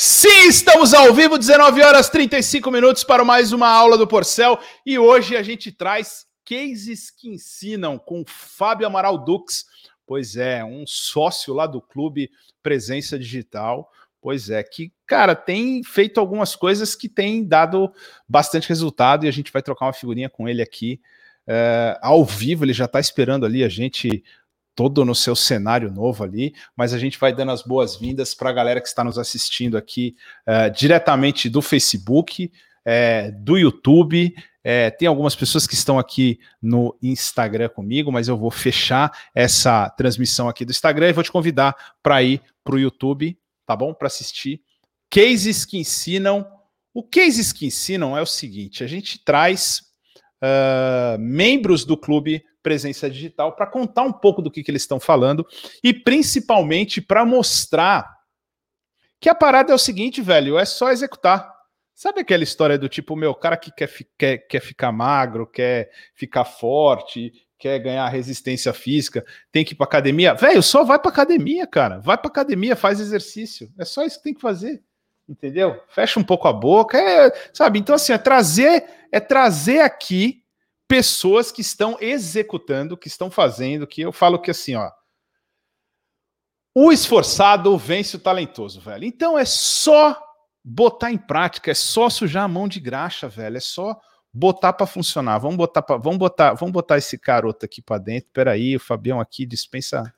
Sim, estamos ao vivo, 19 horas 35 minutos para mais uma aula do Porcel e hoje a gente traz cases que ensinam com Fábio Amaral Dux. Pois é, um sócio lá do clube Presença Digital. Pois é, que, cara, tem feito algumas coisas que têm dado bastante resultado e a gente vai trocar uma figurinha com ele aqui é, ao vivo. Ele já está esperando ali a gente todo no seu cenário novo ali, mas a gente vai dando as boas-vindas para a galera que está nos assistindo aqui uh, diretamente do Facebook, é, do YouTube. É, tem algumas pessoas que estão aqui no Instagram comigo, mas eu vou fechar essa transmissão aqui do Instagram e vou te convidar para ir para o YouTube, tá bom? Para assistir cases que ensinam. O cases que ensinam é o seguinte: a gente traz uh, membros do clube presença digital para contar um pouco do que, que eles estão falando e principalmente para mostrar que a parada é o seguinte, velho, é só executar. Sabe aquela história do tipo, meu, cara que quer, quer, quer ficar magro, quer ficar forte, quer ganhar resistência física, tem que ir para academia? Velho, só vai para academia, cara. Vai para academia, faz exercício. É só isso que tem que fazer. Entendeu? Fecha um pouco a boca, é, sabe? Então assim, é trazer é trazer aqui pessoas que estão executando, que estão fazendo, que eu falo que assim, ó. O esforçado vence o talentoso, velho. Então é só botar em prática, é só sujar a mão de graxa, velho. É só botar para funcionar. Vamos botar pra, vamos botar, vamos botar esse garoto aqui para dentro. Peraí, o Fabião aqui dispensa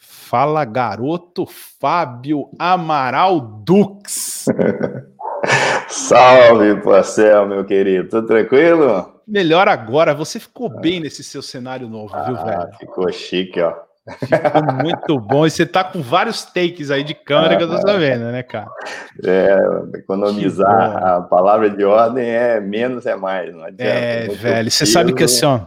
Fala, garoto Fábio Amaral Dux. Salve, Marcel, meu querido. Tudo tranquilo? Melhor agora. Você ficou ah. bem nesse seu cenário novo, ah, viu, velho? Ficou chique, ó. Ficou muito bom. E você tá com vários takes aí de câmera que eu tô sabendo, né, cara? É, economizar a palavra de ordem é menos é mais. Não adianta. É, velho. Você sabe que assim, ó.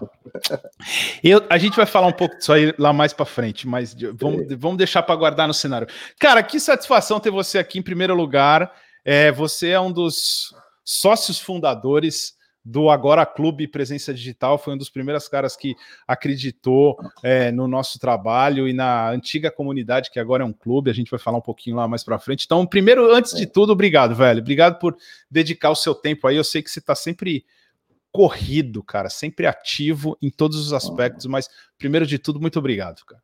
Eu, a gente vai falar um pouco disso aí lá mais para frente, mas vamos, vamos deixar para guardar no cenário. Cara, que satisfação ter você aqui em primeiro lugar. É, você é um dos sócios fundadores do Agora Clube Presença Digital, foi um dos primeiros caras que acreditou é, no nosso trabalho e na antiga comunidade, que agora é um clube, a gente vai falar um pouquinho lá mais para frente. Então, primeiro, antes de tudo, obrigado, velho. Obrigado por dedicar o seu tempo aí. Eu sei que você está sempre corrido, cara, sempre ativo em todos os aspectos, mas primeiro de tudo, muito obrigado, cara.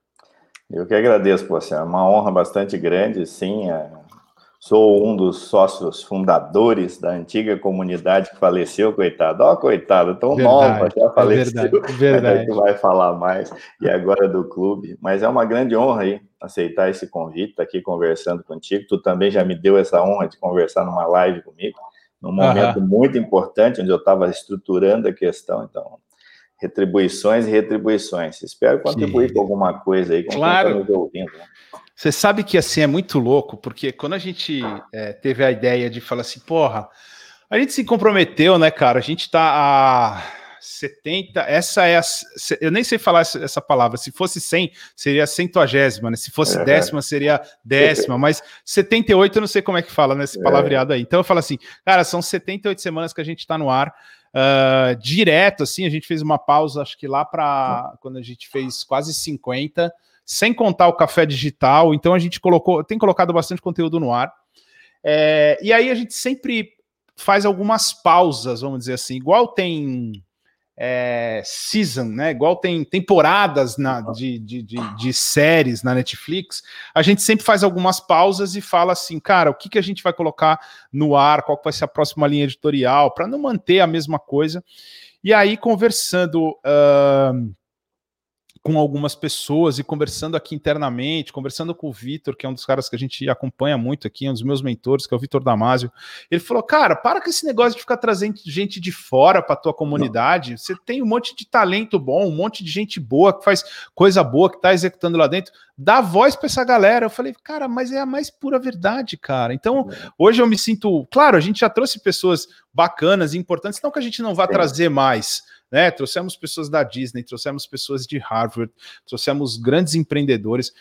Eu que agradeço, pô, é uma honra bastante grande, sim, é Sou um dos sócios fundadores da antiga comunidade que faleceu, coitado. Ó, oh, coitado, tão verdade, nova, já é faleceu. É verdade, verdade. A gente vai falar mais, e agora do clube. Mas é uma grande honra aí aceitar esse convite, estar tá aqui conversando contigo. Tu também já me deu essa honra de conversar numa live comigo, num momento uhum. muito importante, onde eu estava estruturando a questão. Então, retribuições e retribuições. Espero contribuir com alguma coisa aí com claro. quem está nos ouvindo. Né? Você sabe que assim é muito louco, porque quando a gente é, teve a ideia de falar assim, porra, a gente se comprometeu, né, cara? A gente tá a 70, essa é a, eu nem sei falar essa, essa palavra, se fosse 100, seria a centuagésima, né? Se fosse é. décima, seria décima, mas 78 eu não sei como é que fala nesse né, palavreado aí. Então eu falo assim, cara, são 78 semanas que a gente tá no ar, uh, direto, assim, a gente fez uma pausa, acho que lá para quando a gente fez quase 50, sem contar o café digital. Então a gente colocou, tem colocado bastante conteúdo no ar. É, e aí a gente sempre faz algumas pausas, vamos dizer assim, igual tem é, season, né? Igual tem temporadas na, de, de, de, de, séries na Netflix, a gente sempre faz algumas pausas e fala assim, cara, o que, que a gente vai colocar no ar, qual vai ser a próxima linha editorial, para não manter a mesma coisa. E aí, conversando. Uh, com algumas pessoas e conversando aqui internamente, conversando com o Vitor, que é um dos caras que a gente acompanha muito aqui, um dos meus mentores, que é o Vitor Damasio. Ele falou: Cara, para com esse negócio de ficar trazendo gente de fora para tua comunidade. Não. Você tem um monte de talento bom, um monte de gente boa que faz coisa boa, que está executando lá dentro. Dá voz para essa galera. Eu falei, cara, mas é a mais pura verdade, cara. Então, é. hoje eu me sinto. Claro, a gente já trouxe pessoas bacanas e importantes, não que a gente não vá Sim. trazer mais né? Trouxemos pessoas da Disney, trouxemos pessoas de Harvard, trouxemos grandes empreendedores.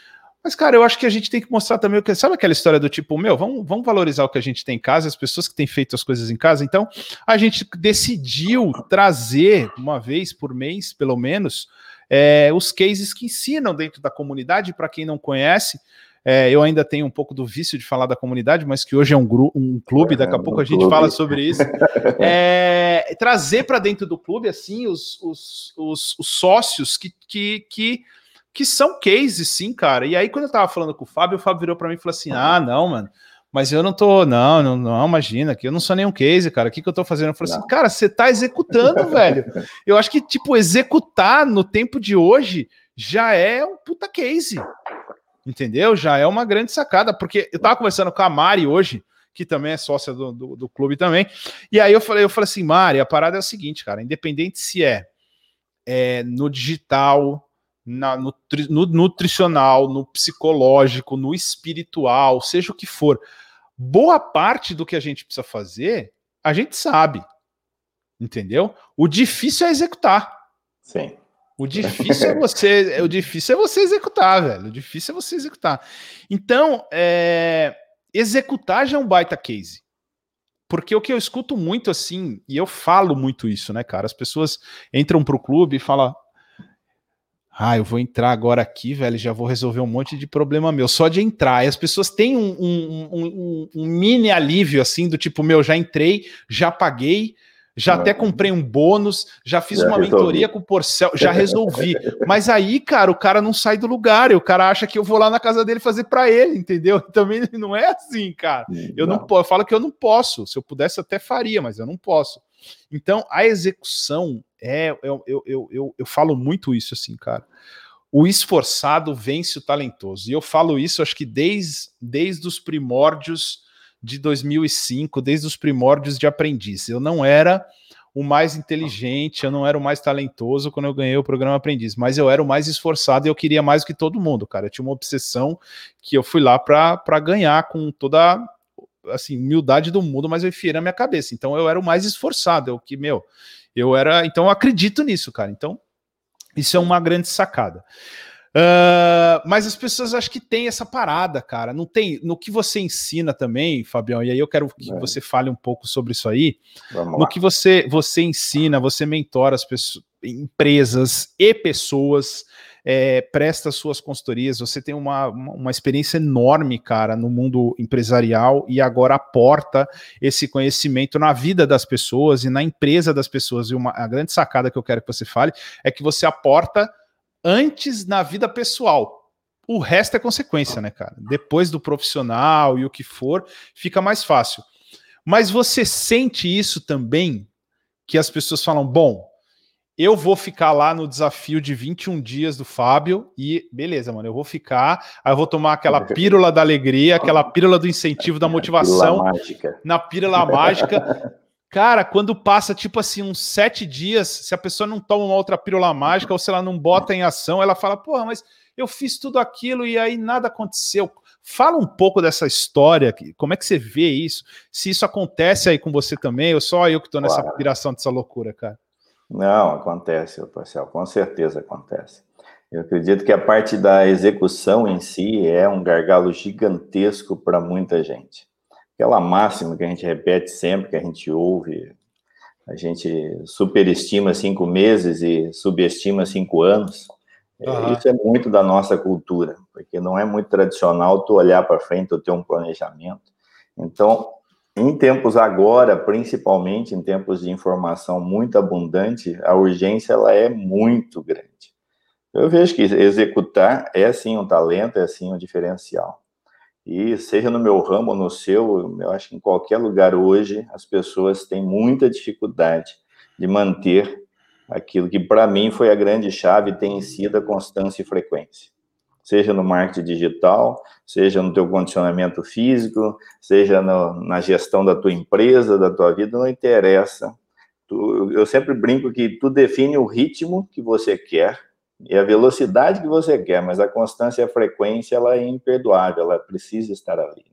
Mas, cara, eu acho que a gente tem que mostrar também o que. Sabe aquela história do tipo, meu, vamos, vamos valorizar o que a gente tem em casa, as pessoas que têm feito as coisas em casa. Então, a gente decidiu trazer uma vez por mês, pelo menos, é, os cases que ensinam dentro da comunidade, para quem não conhece. É, eu ainda tenho um pouco do vício de falar da comunidade, mas que hoje é um, um clube, daqui a é, pouco a gente clube. fala sobre isso. É, trazer para dentro do clube, assim, os, os, os, os sócios que, que, que, que são cases, sim, cara. E aí, quando eu tava falando com o Fábio, o Fábio virou para mim e falou assim: ah, não, mano mas eu não tô, não, não, não, imagina, que eu não sou nenhum case, cara. O que, que eu tô fazendo? Eu falei assim, cara, você tá executando, velho. Eu acho que, tipo, executar no tempo de hoje já é um puta case. Entendeu? Já é uma grande sacada, porque eu tava conversando com a Mari hoje, que também é sócia do, do, do clube também. E aí eu falei, eu falei assim, Mari, a parada é o seguinte, cara, independente se é, é no digital, na, no, no nutricional, no psicológico, no espiritual, seja o que for boa parte do que a gente precisa fazer, a gente sabe. Entendeu? O difícil é executar. Sim. O difícil é você, o difícil é você executar, velho. O difícil é você executar. Então, é, executar já é um baita case. Porque o que eu escuto muito assim, e eu falo muito isso, né, cara? As pessoas entram pro clube e falam: ah, eu vou entrar agora aqui, velho, já vou resolver um monte de problema meu, só de entrar. E as pessoas têm um, um, um, um mini alívio, assim, do tipo, meu, já entrei, já paguei, já até comprei um bônus, já fiz já uma resolvi. mentoria com o Porcel, já resolvi. Mas aí, cara, o cara não sai do lugar, e o cara acha que eu vou lá na casa dele fazer para ele, entendeu? Também não é assim, cara. Eu não, não posso, eu falo que eu não posso. Se eu pudesse, eu até faria, mas eu não posso. Então, a execução é, eu, eu, eu, eu, eu falo muito isso assim, cara. O esforçado vence o talentoso. E eu falo isso, acho que desde, desde os primórdios de 2005, desde os primórdios de aprendiz. Eu não era o mais inteligente, eu não era o mais talentoso quando eu ganhei o programa Aprendiz, mas eu era o mais esforçado e eu queria mais do que todo mundo, cara. Eu tinha uma obsessão que eu fui lá para ganhar com toda assim, humildade do mundo, mas eu enfiei na minha cabeça. Então eu era o mais esforçado, eu que, meu, eu era, então eu acredito nisso, cara. Então isso é uma grande sacada. Uh, mas as pessoas acho que tem essa parada, cara. Não tem no que você ensina também, Fabião. E aí eu quero que é. você fale um pouco sobre isso aí. Vamos no lá. que você você ensina, você mentora as pessoas, empresas e pessoas é, presta suas consultorias, você tem uma, uma experiência enorme, cara, no mundo empresarial e agora aporta esse conhecimento na vida das pessoas e na empresa das pessoas. E uma, a grande sacada que eu quero que você fale é que você aporta antes na vida pessoal. O resto é consequência, né, cara? Depois do profissional e o que for, fica mais fácil. Mas você sente isso também? Que as pessoas falam, bom, eu vou ficar lá no desafio de 21 dias do Fábio e beleza, mano, eu vou ficar, aí eu vou tomar aquela pílula da alegria, aquela pílula do incentivo, da motivação, pílula na pílula mágica. Cara, quando passa tipo assim uns sete dias, se a pessoa não toma uma outra pílula mágica ou se ela não bota em ação, ela fala, porra, mas eu fiz tudo aquilo e aí nada aconteceu. Fala um pouco dessa história, como é que você vê isso? Se isso acontece aí com você também, ou só eu que tô nessa viração dessa loucura, cara? Não, acontece, Marcel, com certeza acontece. Eu acredito que a parte da execução em si é um gargalo gigantesco para muita gente. Aquela máxima que a gente repete sempre, que a gente ouve, a gente superestima cinco meses e subestima cinco anos. Uhum. Isso é muito da nossa cultura, porque não é muito tradicional tu olhar para frente ou ter um planejamento. Então, em tempos agora, principalmente em tempos de informação muito abundante, a urgência ela é muito grande. Eu vejo que executar é sim um talento, é sim um diferencial. E seja no meu ramo ou no seu, eu acho que em qualquer lugar hoje as pessoas têm muita dificuldade de manter aquilo que para mim foi a grande chave tem sido a constância e frequência seja no marketing digital, seja no teu condicionamento físico, seja no, na gestão da tua empresa, da tua vida, não interessa. Tu, eu sempre brinco que tu define o ritmo que você quer e a velocidade que você quer, mas a constância e a frequência ela é imperdoável, ela precisa estar ali.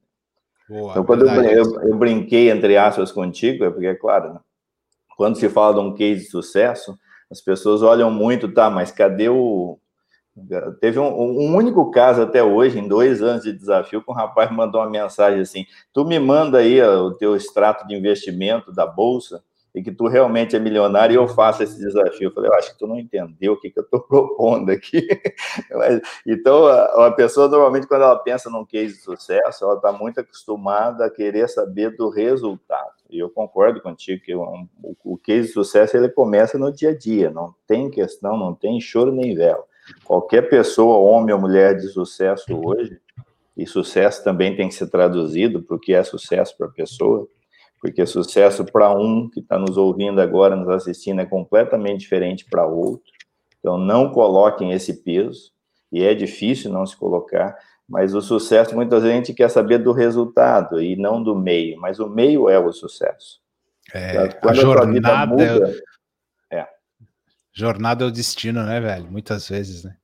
Boa, então, quando eu, eu, eu, brinquei, entre aspas, contigo, é porque, é claro, né? quando se fala de um case de sucesso, as pessoas olham muito, tá, mas cadê o, Teve um, um, único caso até hoje, em dois anos de desafio, que um rapaz mandou uma mensagem assim: Tu me manda aí o teu extrato de investimento da bolsa, e que tu realmente é milionário e eu faço esse desafio. Eu falei, eu acho que tu não entendeu o que, que eu estou propondo aqui. então, a, a, pessoa, normalmente, quando ela pensa num case de sucesso, ela está muito acostumada a querer saber do resultado. E eu concordo contigo que um, o, o case de sucesso, ele começa no dia a dia, não tem questão, não tem choro nem vela. Qualquer pessoa, homem ou mulher de sucesso hoje, e sucesso também tem que ser traduzido para o que é sucesso para a pessoa, porque sucesso para um que está nos ouvindo agora, nos assistindo, é completamente diferente para outro. Então, não coloquem esse peso, e é difícil não se colocar, mas o sucesso, muitas vezes, a gente quer saber do resultado e não do meio, mas o meio é o sucesso. É, Quando a, jornada muda, é... é... Jornada é o destino, né, velho? Muitas vezes, né?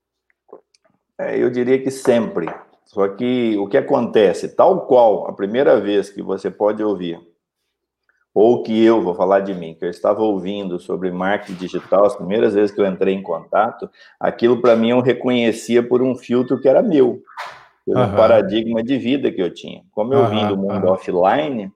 É, eu diria que sempre. Só que o que acontece, tal qual a primeira vez que você pode ouvir ou que eu vou falar de mim, que eu estava ouvindo sobre marketing digital as primeiras vezes que eu entrei em contato, aquilo para mim eu reconhecia por um filtro que era meu, por um paradigma de vida que eu tinha. Como eu vim do mundo offline,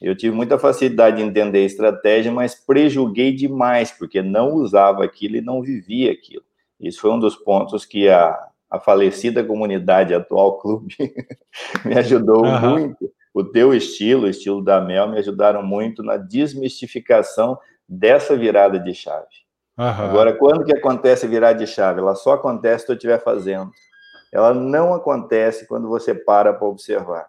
eu tive muita facilidade de entender a estratégia, mas prejulguei demais, porque não usava aquilo e não vivia aquilo. Isso foi um dos pontos que a, a falecida comunidade atual clube me ajudou muito o teu estilo, o estilo da Mel, me ajudaram muito na desmistificação dessa virada de chave. Uhum. Agora, quando que acontece virar de chave? Ela só acontece se tu estiver fazendo. Ela não acontece quando você para para observar.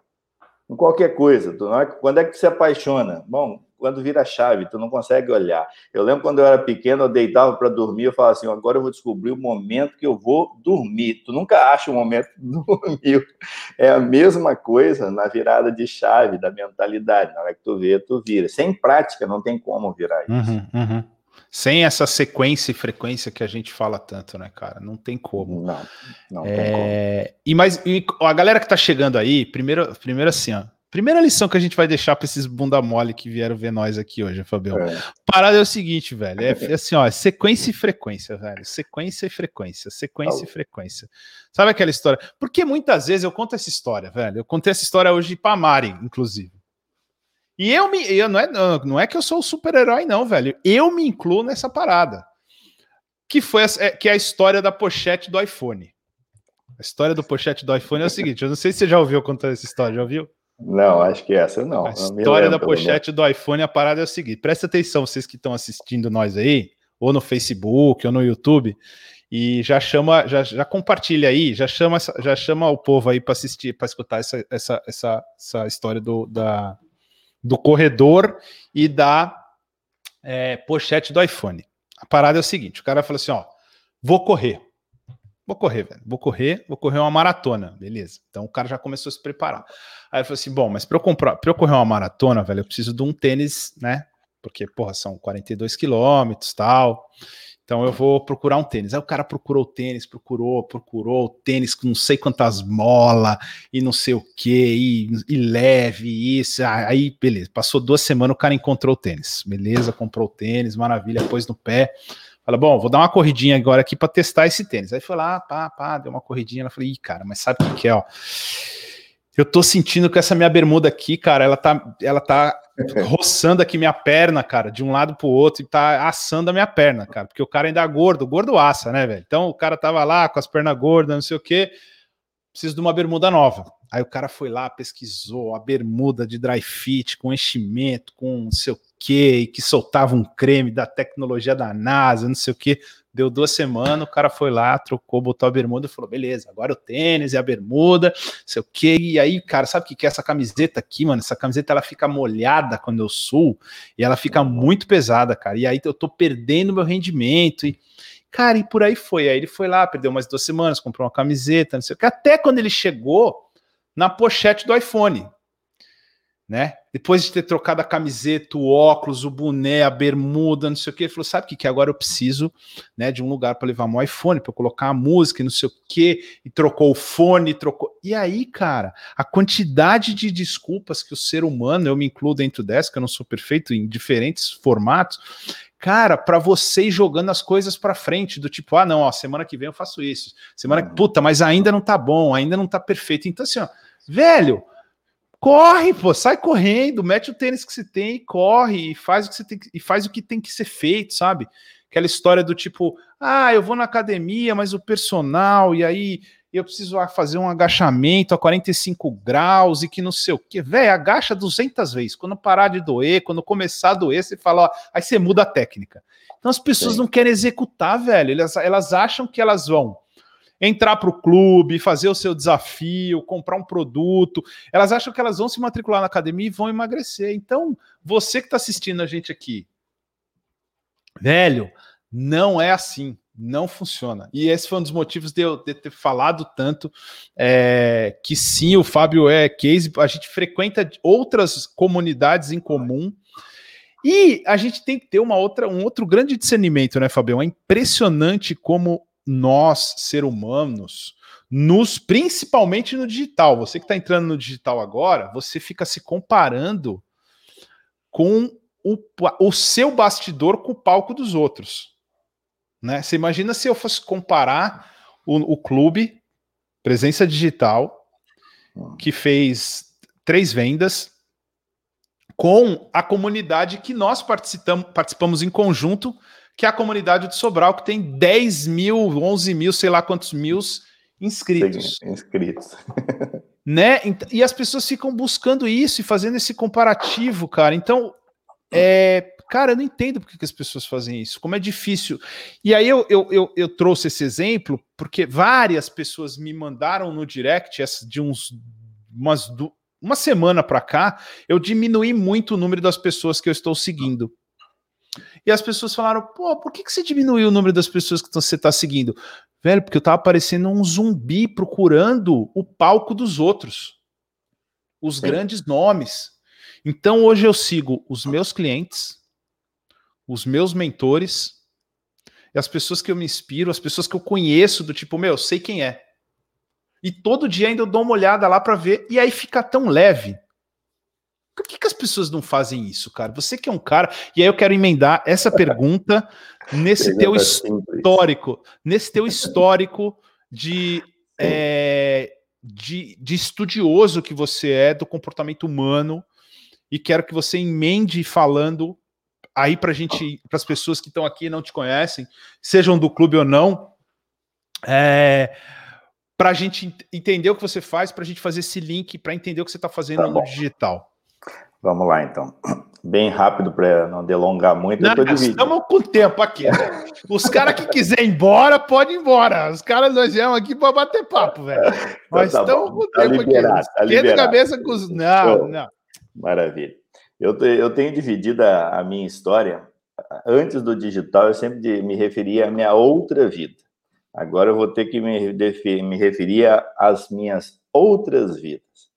Em qualquer coisa. Tu é, quando é que tu se apaixona? Bom, quando vira a chave, tu não consegue olhar. Eu lembro quando eu era pequeno, eu deitava para dormir, eu falava assim, agora eu vou descobrir o momento que eu vou dormir. Tu nunca acha o momento de dormir. É a mesma coisa na virada de chave da mentalidade. Na hora que tu vê, tu vira. Sem prática, não tem como virar isso. Uhum, uhum. Sem essa sequência e frequência que a gente fala tanto, né, cara? Não tem como. Não, não é... tem como. E, mais, e a galera que tá chegando aí, primeiro, primeiro assim, ó, Primeira lição que a gente vai deixar para esses bunda mole que vieram ver nós aqui hoje, Fabião. É. Parada é o seguinte, velho. É, é assim, ó, sequência e frequência, velho. Sequência e frequência, sequência e frequência. Sabe aquela história? Porque muitas vezes eu conto essa história, velho. Eu contei essa história hoje para Mari, inclusive. E eu me. Eu, não, é, não é que eu sou o super-herói, não, velho. Eu me incluo nessa parada. Que foi a, é, que é a história da pochete do iPhone. A história do pochete do iPhone é o seguinte: eu não sei se você já ouviu contar essa história, já ouviu? Não, acho que essa não. A história da pochete do iPhone, a parada é o seguinte: presta atenção, vocês que estão assistindo nós aí, ou no Facebook, ou no YouTube, e já chama, já, já compartilha aí, já chama, já chama o povo aí para assistir, para escutar essa, essa, essa, essa história do, da, do corredor e da é, pochete do iPhone. A parada é o seguinte: o cara fala assim: ó, vou correr. Vou correr, velho. Vou correr, vou correr uma maratona, beleza. Então o cara já começou a se preparar. Aí eu falei assim: bom, mas para eu comprar, eu correr uma maratona, velho, eu preciso de um tênis, né? Porque, porra, são 42 quilômetros tal. Então eu vou procurar um tênis. Aí o cara procurou o tênis, procurou, procurou tênis com não sei quantas molas e não sei o que, e, e, leve, isso. Aí, beleza. Passou duas semanas, o cara encontrou o tênis. Beleza, comprou o tênis, maravilha, pôs no pé. Fala, bom, vou dar uma corridinha agora aqui para testar esse tênis. Aí foi lá, pá, pá, deu uma corridinha. Ela falou, ih, cara, mas sabe o que, é, ó? Eu tô sentindo que essa minha bermuda aqui, cara, ela tá, ela tá roçando aqui minha perna, cara, de um lado pro outro e tá assando a minha perna, cara, porque o cara ainda é gordo, gordo assa, né, velho? Então o cara tava lá com as pernas gordas, não sei o quê, preciso de uma bermuda nova. Aí o cara foi lá, pesquisou a bermuda de dry fit com enchimento, com não sei o quê, que soltava um creme da tecnologia da NASA, não sei o quê. Deu duas semanas, o cara foi lá, trocou, botou a bermuda e falou: beleza, agora o tênis e a bermuda, sei o quê. E aí, cara, sabe o que é essa camiseta aqui, mano? Essa camiseta ela fica molhada quando eu suo e ela fica muito pesada, cara. E aí eu tô perdendo meu rendimento. E, cara, e por aí foi. Aí ele foi lá, perdeu umas duas semanas, comprou uma camiseta, não sei o que. Até quando ele chegou na pochete do iPhone né? Depois de ter trocado a camiseta, o óculos, o boné, a bermuda, não sei o que, ele falou: sabe o que, que agora eu preciso né, de um lugar para levar meu iPhone, para colocar a música e não sei o que, e trocou o fone, trocou. E aí, cara, a quantidade de desculpas que o ser humano, eu me incluo dentro dessa, que eu não sou perfeito em diferentes formatos, cara, para você ir jogando as coisas para frente, do tipo, ah, não, ó, semana que vem eu faço isso, semana que, puta, mas ainda não tá bom, ainda não tá perfeito. Então, assim, ó, velho Corre, pô, sai correndo, mete o tênis que você tem e corre e faz o que você tem e faz o que tem que ser feito, sabe? Aquela história do tipo, ah, eu vou na academia, mas o personal, e aí eu preciso fazer um agachamento a 45 graus e que não sei o que. Velho, agacha 200 vezes. Quando parar de doer, quando começar a doer, você fala, ó, aí você muda a técnica. Então as pessoas Sim. não querem executar, velho. Elas, elas acham que elas vão entrar para o clube, fazer o seu desafio, comprar um produto. Elas acham que elas vão se matricular na academia e vão emagrecer. Então, você que está assistindo a gente aqui, velho, não é assim. Não funciona. E esse foi um dos motivos de eu, de ter falado tanto é, que sim, o Fábio é case. A gente frequenta outras comunidades em comum. E a gente tem que ter uma outra, um outro grande discernimento, né, Fábio? É impressionante como nós, ser humanos, nos principalmente no digital. Você que está entrando no digital agora, você fica se comparando com o, o seu bastidor com o palco dos outros. Né? Você imagina se eu fosse comparar o, o clube, presença digital, que fez três vendas, com a comunidade que nós participamos, participamos em conjunto, que é a comunidade de Sobral, que tem 10 mil, 11 mil, sei lá quantos mil inscritos. Sim, inscritos. né? E as pessoas ficam buscando isso e fazendo esse comparativo, cara. Então, é, cara, eu não entendo porque que as pessoas fazem isso, como é difícil. E aí eu, eu, eu, eu trouxe esse exemplo porque várias pessoas me mandaram no direct de uns umas, uma semana para cá, eu diminuí muito o número das pessoas que eu estou seguindo. E as pessoas falaram: pô, por que, que você diminuiu o número das pessoas que você está seguindo? Velho, porque eu tava parecendo um zumbi procurando o palco dos outros, os Sim. grandes nomes. Então hoje eu sigo os meus clientes, os meus mentores, as pessoas que eu me inspiro, as pessoas que eu conheço, do tipo, meu, sei quem é. E todo dia ainda eu dou uma olhada lá para ver, e aí fica tão leve. Por que, que as pessoas não fazem isso, cara? Você que é um cara. E aí eu quero emendar essa pergunta nesse teu histórico, nesse teu histórico de, é, de, de estudioso que você é do comportamento humano. E quero que você emende falando aí para gente, para as pessoas que estão aqui e não te conhecem, sejam do clube ou não, é, para a gente entender o que você faz, para a gente fazer esse link, para entender o que você está fazendo tá no digital. Vamos lá, então. Bem rápido para não delongar muito. Não, estamos com tempo aqui. Né? Os caras que quiserem ir embora, podem ir embora. Os caras nós viemos aqui para bater papo, velho. Nós tá estamos com tá tempo liberado, aqui. Tá liberado. cabeça com os. Não, não. Maravilha. Eu, eu tenho dividido a, a minha história. Antes do digital, eu sempre me referia à minha outra vida. Agora eu vou ter que me, me referir às minhas outras vidas.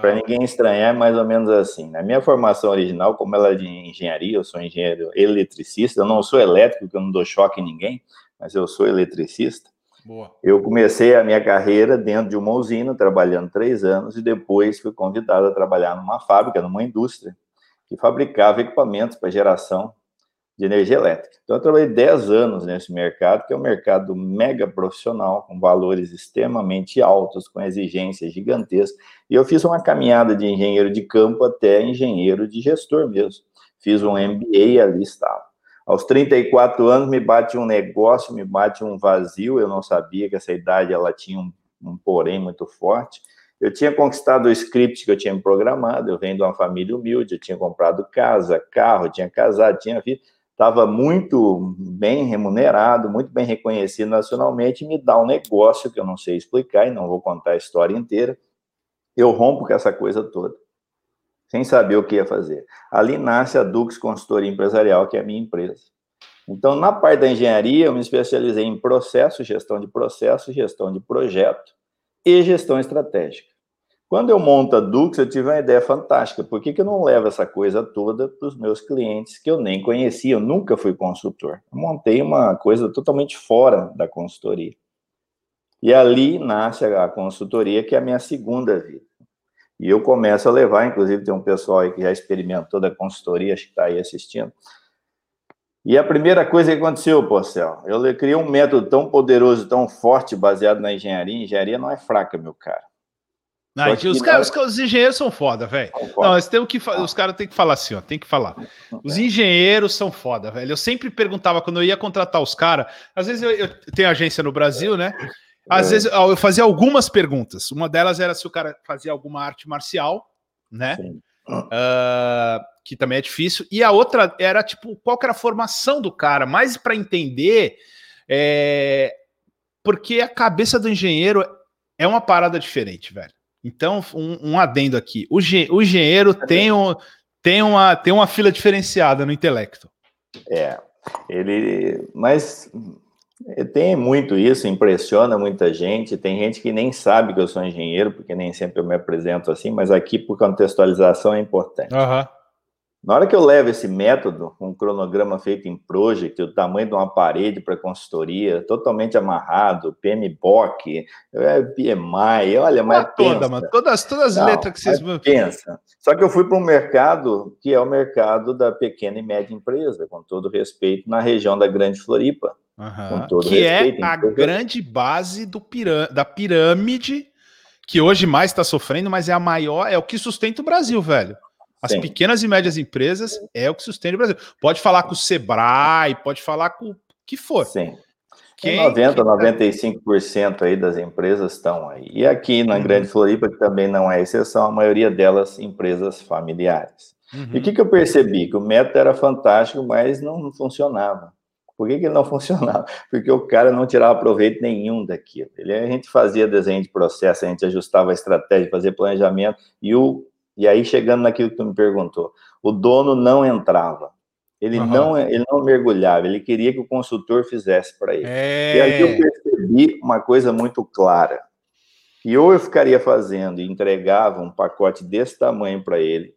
Para ninguém estranhar, é mais ou menos assim. Na minha formação original, como ela é de engenharia, eu sou engenheiro eletricista, eu não sou elétrico, porque eu não dou choque em ninguém, mas eu sou eletricista. Boa. Eu comecei a minha carreira dentro de uma usina, trabalhando três anos, e depois fui convidado a trabalhar numa fábrica, numa indústria, que fabricava equipamentos para geração de energia elétrica. Então, eu trabalhei 10 anos nesse mercado, que é um mercado mega profissional, com valores extremamente altos, com exigências gigantescas. E eu fiz uma caminhada de engenheiro de campo até engenheiro de gestor mesmo. Fiz um MBA ali estava. Aos 34 anos me bate um negócio, me bate um vazio. Eu não sabia que essa idade ela tinha um, um porém muito forte. Eu tinha conquistado o script que eu tinha me programado. Eu venho de uma família humilde, eu tinha comprado casa, carro, tinha casado, tinha vida estava muito bem remunerado, muito bem reconhecido nacionalmente, me dá um negócio que eu não sei explicar e não vou contar a história inteira. Eu rompo com essa coisa toda, sem saber o que ia fazer. Ali nasce a Dux Consultoria Empresarial, que é a minha empresa. Então, na parte da engenharia, eu me especializei em processo, gestão de processo, gestão de projeto e gestão estratégica. Quando eu monto a Dux, eu tive uma ideia fantástica. Por que, que eu não levo essa coisa toda para os meus clientes que eu nem conhecia? Eu nunca fui consultor. Eu montei uma coisa totalmente fora da consultoria. E ali nasce a consultoria, que é a minha segunda vida. E eu começo a levar, inclusive tem um pessoal aí que já experimentou da consultoria, acho que está aí assistindo. E a primeira coisa que aconteceu, Porcel, eu criei um método tão poderoso, tão forte, baseado na engenharia. Engenharia não é fraca, meu cara. Não, os, cara, os, os, engenheiros são foda, velho. Não, eles têm que os caras têm que falar assim, ó, tem que falar. Os engenheiros são foda, velho. Eu sempre perguntava quando eu ia contratar os caras, às vezes eu, eu, tenho agência no Brasil, né? Às é. vezes eu fazia algumas perguntas. Uma delas era se o cara fazia alguma arte marcial, né? Uh, que também é difícil. E a outra era tipo qual era a formação do cara, mais para entender, é... porque a cabeça do engenheiro é uma parada diferente, velho. Então, um, um adendo aqui. O, o engenheiro tem, um, tem, uma, tem uma fila diferenciada no intelecto. É, ele. Mas tem muito isso, impressiona muita gente. Tem gente que nem sabe que eu sou engenheiro, porque nem sempre eu me apresento assim, mas aqui, por contextualização, é importante. Uhum. Na hora que eu levo esse método, um cronograma feito em Project, o tamanho de uma parede para consultoria, totalmente amarrado, PMBOK, é, PMI, olha, mas toda, pensa. Mano, todas, todas as letras que vocês... Pensa. Só que eu fui para um mercado que é o mercado da pequena e média empresa, com todo respeito, na região da Grande Floripa. Uhum. que é respeito, é a grande base do pirâ da pirâmide, que hoje mais está sofrendo, mas é a maior, é o que sustenta o Brasil, velho. As Sim. pequenas e médias empresas é o que sustenta o Brasil. Pode falar com o Sebrae, pode falar com o que for. Sim. Quem, 90, 95% aí das empresas estão aí. E aqui na uhum. Grande Floripa, que também não é exceção, a maioria delas empresas familiares. Uhum. E o que, que eu percebi? Que o método era fantástico, mas não funcionava. Por que, que ele não funcionava? Porque o cara não tirava proveito nenhum daquilo. Ele, a gente fazia desenho de processo, a gente ajustava a estratégia, fazia planejamento, e o e aí, chegando naquilo que tu me perguntou, o dono não entrava. Ele, uhum. não, ele não mergulhava, ele queria que o consultor fizesse para ele. É... E aí eu percebi uma coisa muito clara. E ou eu ficaria fazendo e entregava um pacote desse tamanho para ele,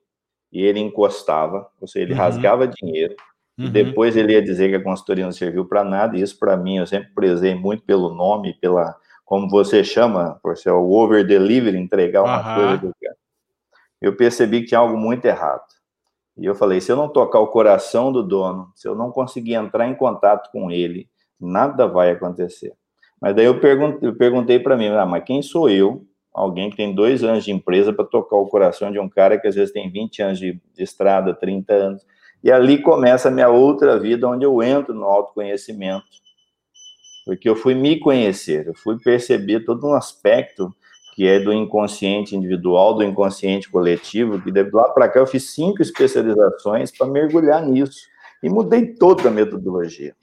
e ele encostava, ou seja, ele uhum. rasgava dinheiro, uhum. e depois ele ia dizer que a consultoria não serviu para nada, e isso para mim, eu sempre prezei muito pelo nome, pela, como você chama, por ser o over delivery, entregar uma coisa do cara eu percebi que tinha algo muito errado. E eu falei: se eu não tocar o coração do dono, se eu não conseguir entrar em contato com ele, nada vai acontecer. Mas daí eu, perguntei, para mim: ah, mas quem sou eu, alguém que tem dois anos de empresa, para tocar o coração de um cara que às vezes tem 20 anos de estrada, 30 anos? E ali começa a minha outra vida, onde eu entro no autoconhecimento. Porque eu fui me conhecer, eu fui perceber todo um aspecto que é do inconsciente individual, do inconsciente coletivo, que de lá para cá eu fiz cinco especializações para mergulhar nisso e mudei toda a metodologia.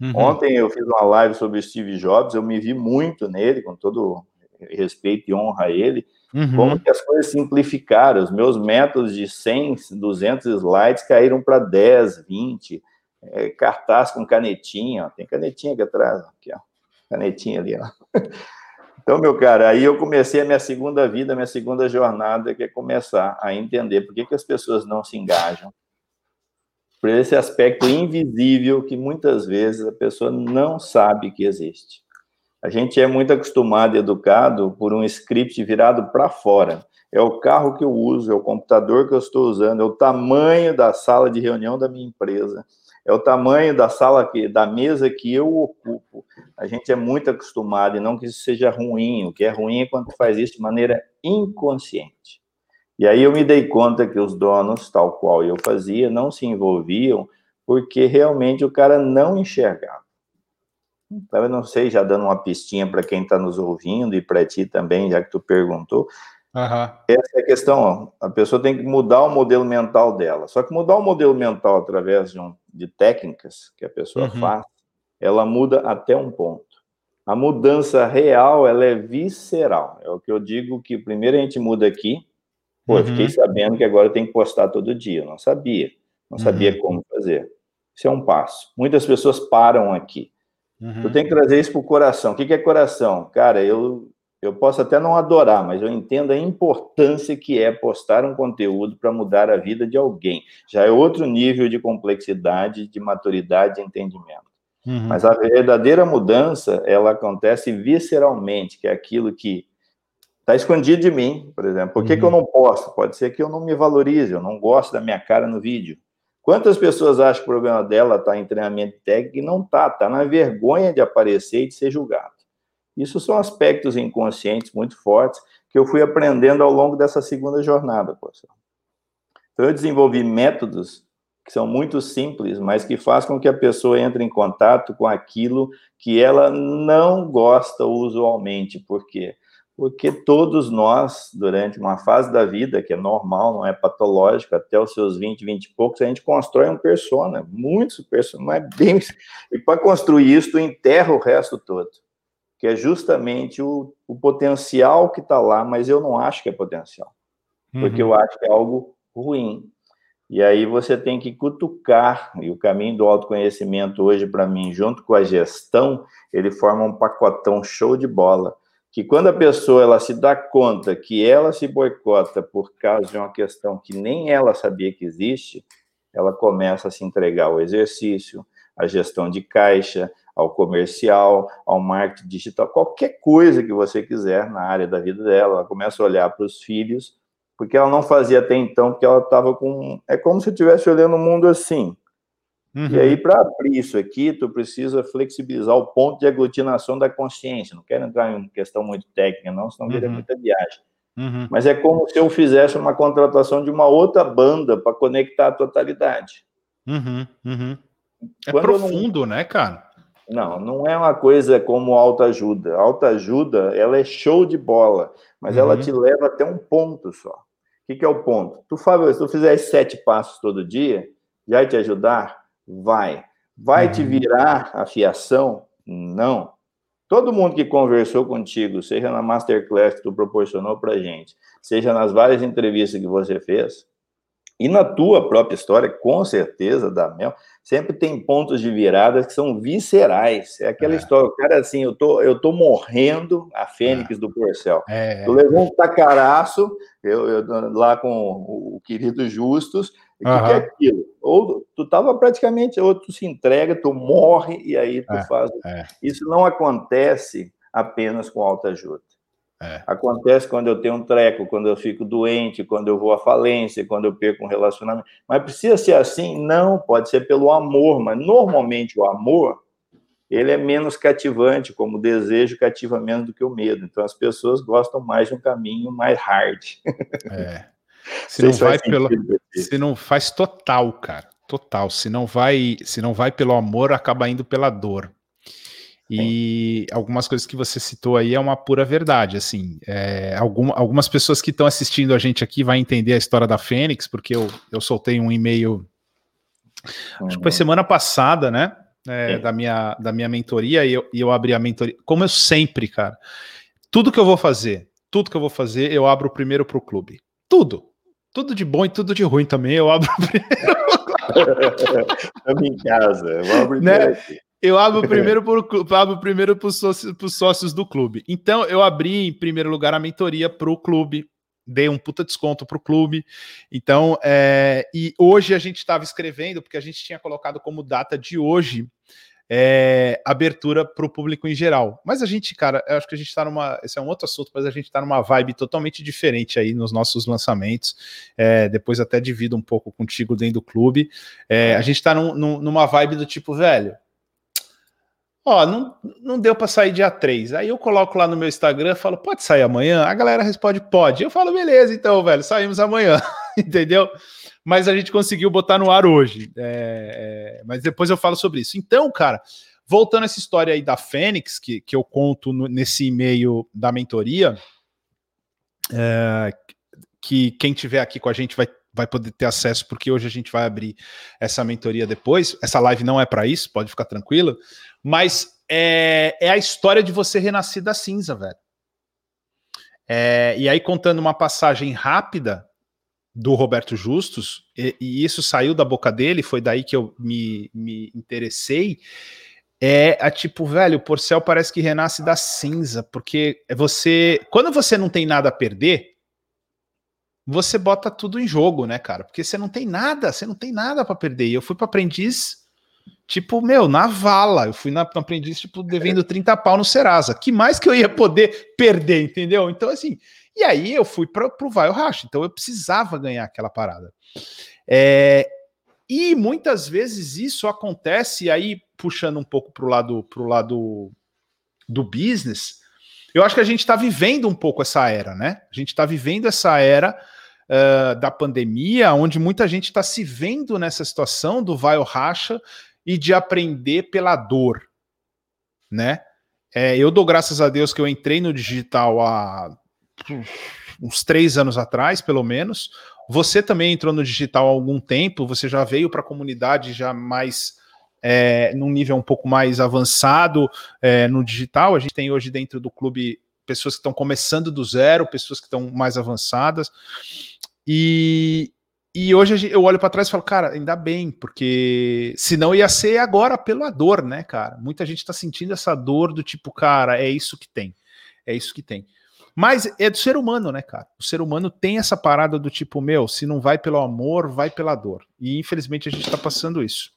Uhum. Ontem eu fiz uma live sobre Steve Jobs, eu me vi muito nele, com todo respeito e honra a ele, uhum. como que as coisas simplificaram, os meus métodos de 100, 200 slides caíram para 10, 20, é, cartaz com canetinha, ó, tem canetinha aqui atrás, aqui, ó, canetinha ali, ó. Então, meu cara, aí eu comecei a minha segunda vida, minha segunda jornada, que é começar a entender por que, que as pessoas não se engajam. Por esse aspecto invisível que muitas vezes a pessoa não sabe que existe. A gente é muito acostumado e educado por um script virado para fora. É o carro que eu uso, é o computador que eu estou usando, é o tamanho da sala de reunião da minha empresa, é o tamanho da sala que, da mesa que eu ocupo. A gente é muito acostumado, e não que isso seja ruim. O que é ruim é quando faz isso de maneira inconsciente. E aí eu me dei conta que os donos, tal qual eu fazia, não se envolviam porque realmente o cara não enxergava. Então, eu não sei, já dando uma pistinha para quem está nos ouvindo e para ti também, já que tu perguntou, Uhum. Essa é a questão. Ó. A pessoa tem que mudar o modelo mental dela. Só que mudar o modelo mental através de, um, de técnicas que a pessoa uhum. faz, ela muda até um ponto. A mudança real, ela é visceral. É o que eu digo que primeiro a gente muda aqui. Pô, uhum. fiquei sabendo que agora tem que postar todo dia. Eu não sabia. Não sabia uhum. como fazer. Isso é um passo. Muitas pessoas param aqui. Uhum. Eu tenho que trazer isso para o coração. O que é coração? Cara, eu eu posso até não adorar, mas eu entendo a importância que é postar um conteúdo para mudar a vida de alguém. Já é outro nível de complexidade, de maturidade e entendimento. Uhum. Mas a verdadeira mudança, ela acontece visceralmente, que é aquilo que está escondido de mim, por exemplo. Por que, uhum. que eu uhum. não posso? Pode ser que eu não me valorize, eu não gosto da minha cara no vídeo. Quantas pessoas acham que o problema dela está em treinamento técnico e não está? Está na vergonha de aparecer e de ser julgado. Isso são aspectos inconscientes muito fortes que eu fui aprendendo ao longo dessa segunda jornada, professor. Então, eu desenvolvi métodos que são muito simples, mas que faz com que a pessoa entre em contato com aquilo que ela não gosta usualmente. Por quê? Porque todos nós, durante uma fase da vida, que é normal, não é patológica, até os seus 20, 20 e poucos, a gente constrói um persona, muitos personas, mas bem... E para construir isso, tu enterra o resto todo, que é justamente o, o potencial que está lá, mas eu não acho que é potencial, porque uhum. eu acho que é algo ruim. E aí você tem que cutucar, e o caminho do autoconhecimento hoje, para mim, junto com a gestão, ele forma um pacotão show de bola, que quando a pessoa ela se dá conta que ela se boicota por causa de uma questão que nem ela sabia que existe, ela começa a se entregar ao exercício, à gestão de caixa, ao comercial, ao marketing digital, qualquer coisa que você quiser na área da vida dela, ela começa a olhar para os filhos porque ela não fazia até então, porque ela estava com. É como se estivesse olhando o mundo assim. Uhum. E aí, para abrir isso aqui, tu precisa flexibilizar o ponto de aglutinação da consciência. Não quero entrar em questão muito técnica, não, senão vira uhum. muita viagem. Uhum. Mas é como se eu fizesse uma contratação de uma outra banda para conectar a totalidade. Uhum. uhum. É profundo, não... né, cara? Não, não é uma coisa como autoajuda. Autoajuda, ela é show de bola, mas ela uhum. te leva até um ponto só. O que, que é o ponto? Tu, Fábio, se tu fizer sete passos todo dia, vai te ajudar? Vai. Vai uhum. te virar a fiação? Não. Todo mundo que conversou contigo, seja na masterclass que tu proporcionou para gente, seja nas várias entrevistas que você fez, e na tua própria história, com certeza, da Mel, sempre tem pontos de virada que são viscerais. É aquela é. história, o cara assim, eu tô, eu tô morrendo, a Fênix é. do Porcel. É. Tu levou um tacaraço, eu, eu, lá com o querido Justus, o uhum. que, que, é aquilo? Ou tu tava praticamente, ou tu se entrega, tu morre, e aí tu é, faz. É. Isso não acontece apenas com alta ajuda. É. Acontece quando eu tenho um treco, quando eu fico doente, quando eu vou à falência, quando eu perco um relacionamento. Mas precisa ser assim? Não, pode ser pelo amor, mas normalmente o amor ele é menos cativante, como o desejo cativa menos do que o medo. Então as pessoas gostam mais de um caminho mais hard. É. Se não vai pelo, se não faz total, cara, total. Se não vai, se não vai pelo amor, acaba indo pela dor. E algumas coisas que você citou aí é uma pura verdade. Assim, é, algum, algumas pessoas que estão assistindo a gente aqui vão entender a história da Fênix, porque eu, eu soltei um e-mail, acho que foi uhum. semana passada, né? É, da, minha, da minha mentoria, e eu, e eu abri a mentoria. Como eu sempre, cara, tudo que eu vou fazer, tudo que eu vou fazer, eu abro primeiro para o clube. Tudo. Tudo de bom e tudo de ruim também, eu abro primeiro. Estamos em casa, eu abrir né? Eu abro primeiro para abro primeiro para os sócios, sócios do clube. Então eu abri em primeiro lugar a mentoria para o clube, dei um puta desconto para o clube. Então, é, e hoje a gente estava escrevendo, porque a gente tinha colocado como data de hoje é, abertura para o público em geral. Mas a gente, cara, eu acho que a gente está numa. Esse é um outro assunto, mas a gente está numa vibe totalmente diferente aí nos nossos lançamentos. É, depois até divido um pouco contigo dentro do clube. É, a gente está num, numa vibe do tipo, velho Ó, não, não deu para sair dia 3. Aí eu coloco lá no meu Instagram, falo, pode sair amanhã? A galera responde, pode. Eu falo, beleza, então, velho, saímos amanhã, entendeu? Mas a gente conseguiu botar no ar hoje. É, é, mas depois eu falo sobre isso. Então, cara, voltando a essa história aí da Fênix, que, que eu conto no, nesse e-mail da mentoria, é, que quem tiver aqui com a gente vai vai poder ter acesso, porque hoje a gente vai abrir essa mentoria depois. Essa live não é para isso, pode ficar tranquilo. Mas é, é, a história de você renascer da cinza, velho. É, e aí, contando uma passagem rápida do Roberto Justus, e, e, isso saiu da boca dele, foi daí que eu me, me interessei. É a tipo, velho, o Porcel parece que renasce da cinza, porque você. Quando você não tem nada a perder, você bota tudo em jogo, né, cara? Porque você não tem nada, você não tem nada para perder. E eu fui para aprendiz, tipo, meu, na vala. Eu fui na, na aprendiz, tipo, devendo 30 pau no Serasa. Que mais que eu ia poder perder, entendeu? Então, assim, e aí eu fui para o Vai Racha. Então eu precisava ganhar aquela parada. É, e muitas vezes isso acontece, aí puxando um pouco para o lado, pro lado do business, eu acho que a gente está vivendo um pouco essa era, né? A gente está vivendo essa era uh, da pandemia, onde muita gente está se vendo nessa situação do vai ou racha e de aprender pela dor, né? É, eu dou graças a Deus que eu entrei no digital há uns três anos atrás, pelo menos. Você também entrou no digital há algum tempo, você já veio para a comunidade já mais é, num nível um pouco mais avançado é, no digital. A gente tem hoje dentro do clube pessoas que estão começando do zero, pessoas que estão mais avançadas. E, e hoje eu olho para trás e falo, cara, ainda bem, porque senão ia ser agora pela dor, né, cara? Muita gente está sentindo essa dor do tipo, cara, é isso que tem. É isso que tem. Mas é do ser humano, né, cara? O ser humano tem essa parada do tipo, meu, se não vai pelo amor, vai pela dor. E infelizmente a gente está passando isso.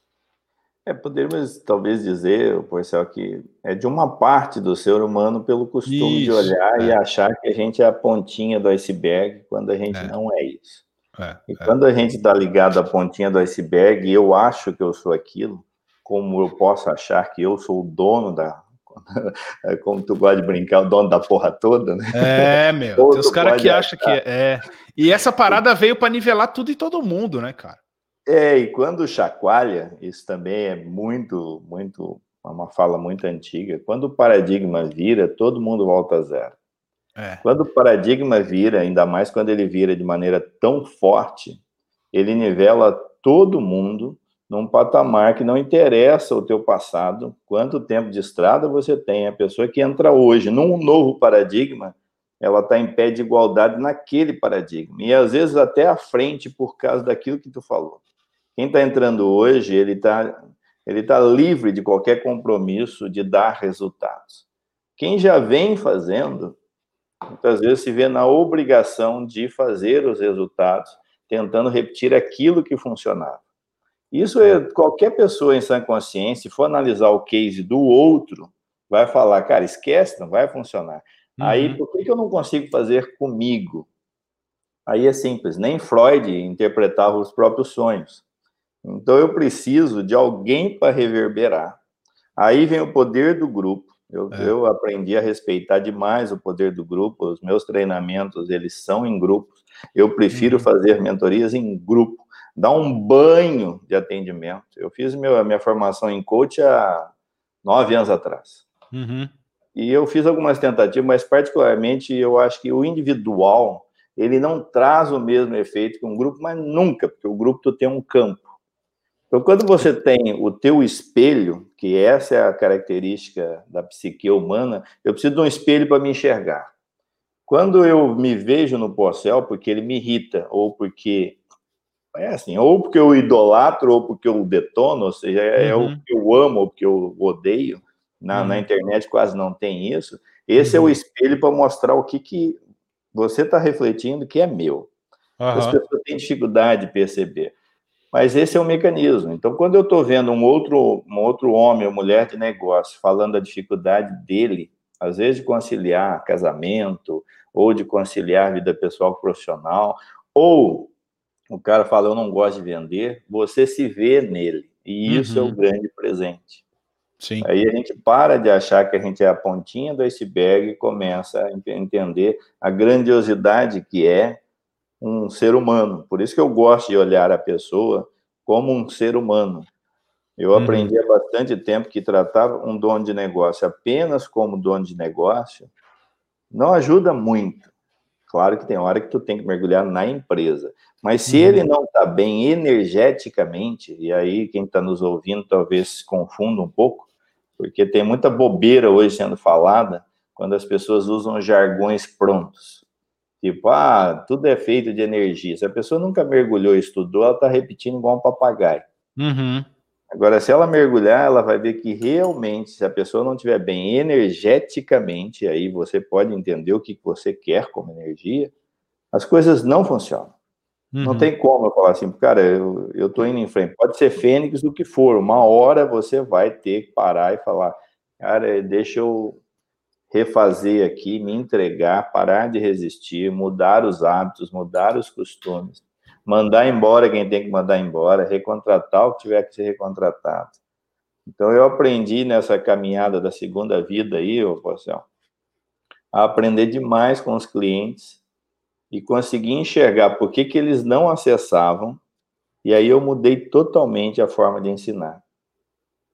É, podemos talvez dizer, Porcel, que é de uma parte do ser humano pelo costume isso, de olhar é. e achar que a gente é a pontinha do iceberg, quando a gente é. não é isso. É, e é. quando a gente está ligado à pontinha do iceberg, e eu acho que eu sou aquilo, como eu posso achar que eu sou o dono da. Como tu gosta de brincar, o dono da porra toda, né? É, meu. Tem os caras que acham que é. E essa parada veio para nivelar tudo e todo mundo, né, cara? É, e quando chacoalha, isso também é muito, muito, uma fala muito antiga. Quando o paradigma vira, todo mundo volta a zero. É. Quando o paradigma vira, ainda mais quando ele vira de maneira tão forte, ele nivela todo mundo num patamar que não interessa o teu passado, quanto tempo de estrada você tem. A pessoa que entra hoje num novo paradigma, ela está em pé de igualdade naquele paradigma. E às vezes até à frente por causa daquilo que tu falou. Quem está entrando hoje, ele está ele tá livre de qualquer compromisso de dar resultados. Quem já vem fazendo, muitas vezes se vê na obrigação de fazer os resultados, tentando repetir aquilo que funcionava. Isso é qualquer pessoa em sã consciência, se for analisar o case do outro, vai falar, cara, esquece, não vai funcionar. Uhum. Aí, por que, que eu não consigo fazer comigo? Aí é simples, nem Freud interpretava os próprios sonhos. Então eu preciso de alguém para reverberar. Aí vem o poder do grupo. Eu, é. eu, aprendi a respeitar demais o poder do grupo. Os meus treinamentos eles são em grupos. Eu prefiro uhum. fazer mentorias em grupo, dar um banho de atendimento. Eu fiz meu, a minha formação em coach há nove anos atrás. Uhum. E eu fiz algumas tentativas, mas particularmente eu acho que o individual ele não traz o mesmo efeito que um grupo, mas nunca, porque o grupo tu tem um campo. Então, quando você tem o teu espelho, que essa é a característica da psique humana, eu preciso de um espelho para me enxergar. Quando eu me vejo no porcel, porque ele me irrita, ou porque é assim, ou porque eu idolatro, ou porque eu detono, ou seja, é, uhum. o que eu amo, ou porque eu odeio. Na, uhum. na internet quase não tem isso. Esse uhum. é o uhum. espelho para mostrar o que, que você está refletindo que é meu. As pessoas têm dificuldade de perceber. Mas esse é o mecanismo. Então, quando eu estou vendo um outro, um outro homem ou mulher de negócio falando da dificuldade dele, às vezes de conciliar casamento, ou de conciliar vida pessoal com profissional, ou o cara fala, eu não gosto de vender, você se vê nele. E isso uhum. é o uhum. grande presente. Sim. Aí a gente para de achar que a gente é a pontinha do iceberg e começa a entender a grandiosidade que é um ser humano. Por isso que eu gosto de olhar a pessoa como um ser humano. Eu uhum. aprendi há bastante tempo que tratar um dono de negócio apenas como dono de negócio não ajuda muito. Claro que tem hora que tu tem que mergulhar na empresa. Mas se uhum. ele não está bem energeticamente, e aí quem está nos ouvindo talvez se confunda um pouco, porque tem muita bobeira hoje sendo falada quando as pessoas usam jargões prontos. Tipo, ah, tudo é feito de energia. Se a pessoa nunca mergulhou e estudou, ela está repetindo igual um papagaio. Uhum. Agora, se ela mergulhar, ela vai ver que realmente, se a pessoa não estiver bem energeticamente, aí você pode entender o que você quer como energia, as coisas não funcionam. Uhum. Não tem como eu falar assim, cara, eu, eu tô indo em frente. Pode ser Fênix, o que for. Uma hora você vai ter que parar e falar, cara, deixa eu refazer aqui, me entregar, parar de resistir, mudar os hábitos, mudar os costumes, mandar embora quem tem que mandar embora, recontratar o que tiver que ser recontratado. Então, eu aprendi nessa caminhada da segunda vida aí, ô Porcel, a aprender demais com os clientes e consegui enxergar por que, que eles não acessavam, e aí eu mudei totalmente a forma de ensinar.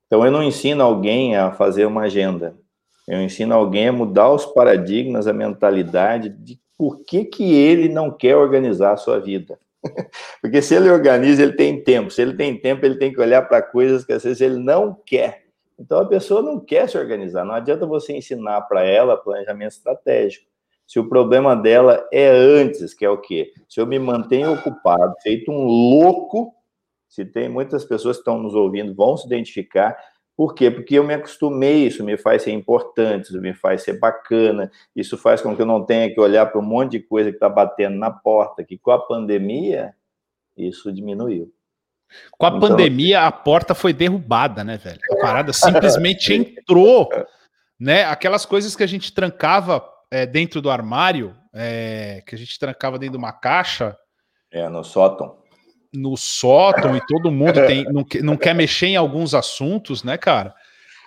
Então, eu não ensino alguém a fazer uma agenda, eu ensino alguém a mudar os paradigmas, a mentalidade de por que, que ele não quer organizar a sua vida. Porque se ele organiza, ele tem tempo. Se ele tem tempo, ele tem que olhar para coisas que às vezes ele não quer. Então a pessoa não quer se organizar. Não adianta você ensinar para ela planejamento estratégico. Se o problema dela é antes, que é o quê? Se eu me mantenho ocupado, feito um louco, se tem muitas pessoas que estão nos ouvindo, vão se identificar. Por quê? Porque eu me acostumei, isso me faz ser importante, isso me faz ser bacana, isso faz com que eu não tenha que olhar para um monte de coisa que está batendo na porta, que com a pandemia, isso diminuiu. Com a então, pandemia, a porta foi derrubada, né, velho? A parada simplesmente entrou, né? Aquelas coisas que a gente trancava é, dentro do armário, é, que a gente trancava dentro de uma caixa. É, no sótão. No sótão, e todo mundo tem, não, não quer mexer em alguns assuntos, né, cara?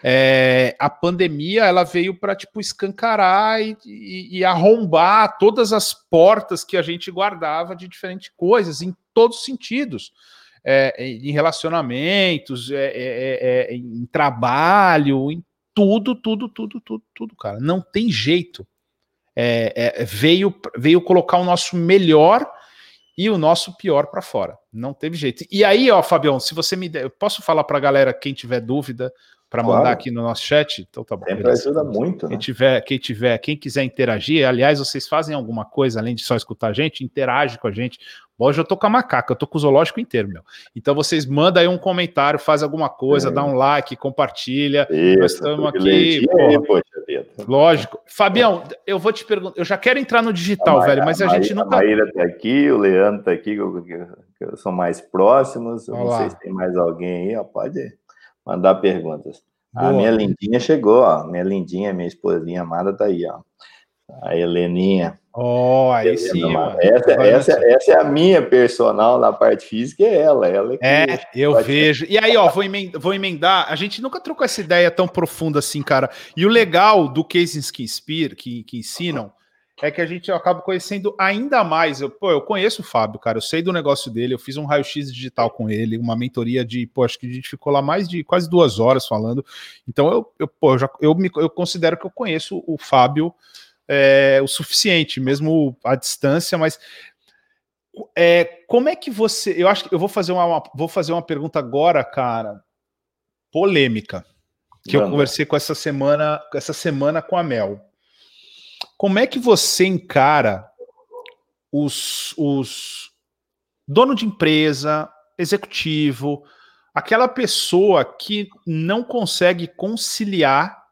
É, a pandemia ela veio para tipo escancarar e, e, e, arrombar todas as portas que a gente guardava de diferentes coisas em todos os sentidos é, em relacionamentos, é, é, é, é, em trabalho, em tudo, tudo, tudo, tudo, tudo, cara. Não tem jeito. veio, veio colocar o nosso melhor e o nosso pior para fora. Não teve jeito. E aí, ó, Fabião, se você me der, eu posso falar para a galera quem tiver dúvida para claro. mandar aqui no nosso chat? Então tá bom. Sempre ajuda muito. Quem né? tiver, quem tiver, quem quiser interagir, aliás, vocês fazem alguma coisa além de só escutar a gente, interage com a gente. Hoje eu tô com a macaca, eu tô com o zoológico inteiro, meu. Então vocês mandam aí um comentário, faz alguma coisa, é. dá um like, compartilha. Isso, Nós estamos aqui. Aí, poxa, lógico. Fabião, eu vou te perguntar, eu já quero entrar no digital, a velho, mas a, a gente nunca. A Maíra tá aqui, o Leandro tá aqui, que são mais próximos. Eu não sei se tem mais alguém aí, ó, pode mandar perguntas. Boa. A minha lindinha chegou, ó. Minha lindinha, minha esposinha amada tá aí, ó. A Heleninha. Oh, aí sim. Essa, essa, essa, é a minha personal na parte física, é ela. ela é, eu vejo. E aí, ó, vou emendar, vou emendar, A gente nunca trocou essa ideia tão profunda assim, cara. E o legal do Case que inspira, que, que ensinam, é que a gente acaba conhecendo ainda mais. Eu, pô, eu conheço o Fábio, cara. Eu sei do negócio dele. Eu fiz um raio-x digital com ele, uma mentoria de, pô, acho que a gente ficou lá mais de quase duas horas falando. Então, eu, eu, pô, eu, já, eu, me, eu considero que eu conheço o Fábio é, o suficiente, mesmo à distância, mas é, como é que você. Eu acho que eu vou fazer uma, uma vou fazer uma pergunta agora, cara, polêmica, que Mano. eu conversei com essa semana, essa semana com a Mel. Como é que você encara os, os dono de empresa, executivo, aquela pessoa que não consegue conciliar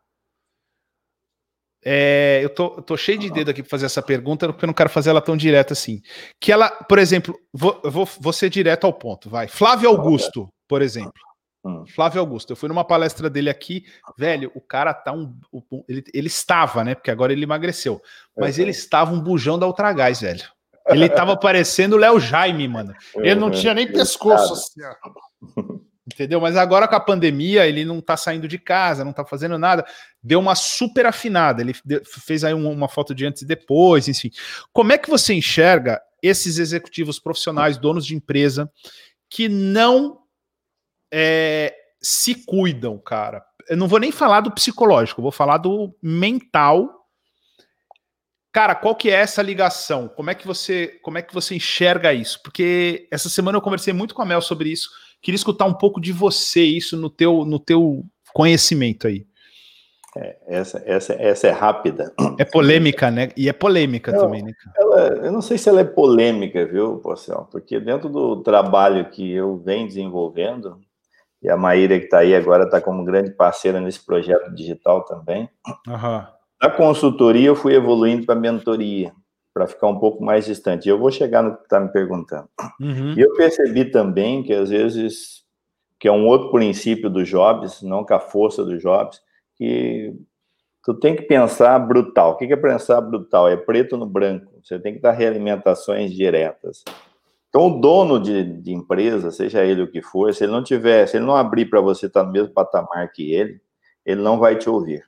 é, eu, tô, eu tô cheio de dedo aqui para fazer essa pergunta, porque eu não quero fazer ela tão direta assim. Que ela, por exemplo, vou, vou, vou ser direto ao ponto, vai. Flávio Augusto, por exemplo. Hum. Flávio Augusto, eu fui numa palestra dele aqui, velho, o cara tá um. Ele, ele estava, né? Porque agora ele emagreceu. Mas ele estava um bujão da Ultragás, velho. Ele tava parecendo o Léo Jaime, mano. Ele não tinha nem pescoço assim, ó. Entendeu? Mas agora com a pandemia, ele não tá saindo de casa, não tá fazendo nada. Deu uma super afinada. Ele fez aí uma foto de antes e depois, enfim. Como é que você enxerga esses executivos profissionais, donos de empresa, que não é, se cuidam, cara? Eu não vou nem falar do psicológico, vou falar do mental. Cara, qual que é essa ligação? Como é que você, como é que você enxerga isso? Porque essa semana eu conversei muito com a Mel sobre isso Queria escutar um pouco de você, isso no teu, no teu conhecimento aí. É, essa, essa, essa é rápida. É polêmica, né? E é polêmica também, né? Ela, eu não sei se ela é polêmica, viu, Porcel? Porque dentro do trabalho que eu venho desenvolvendo, e a Maíra que está aí agora está como grande parceira nesse projeto digital também. Uhum. Da consultoria eu fui evoluindo para mentoria para ficar um pouco mais distante. Eu vou chegar no que está me perguntando. Uhum. E eu percebi também que, às vezes, que é um outro princípio do Jobs, não com a força do Jobs, que tu tem que pensar brutal. O que é pensar brutal? É preto no branco. Você tem que dar realimentações diretas. Então, o dono de, de empresa, seja ele o que for, se ele não tiver, se ele não abrir para você estar tá no mesmo patamar que ele, ele não vai te ouvir.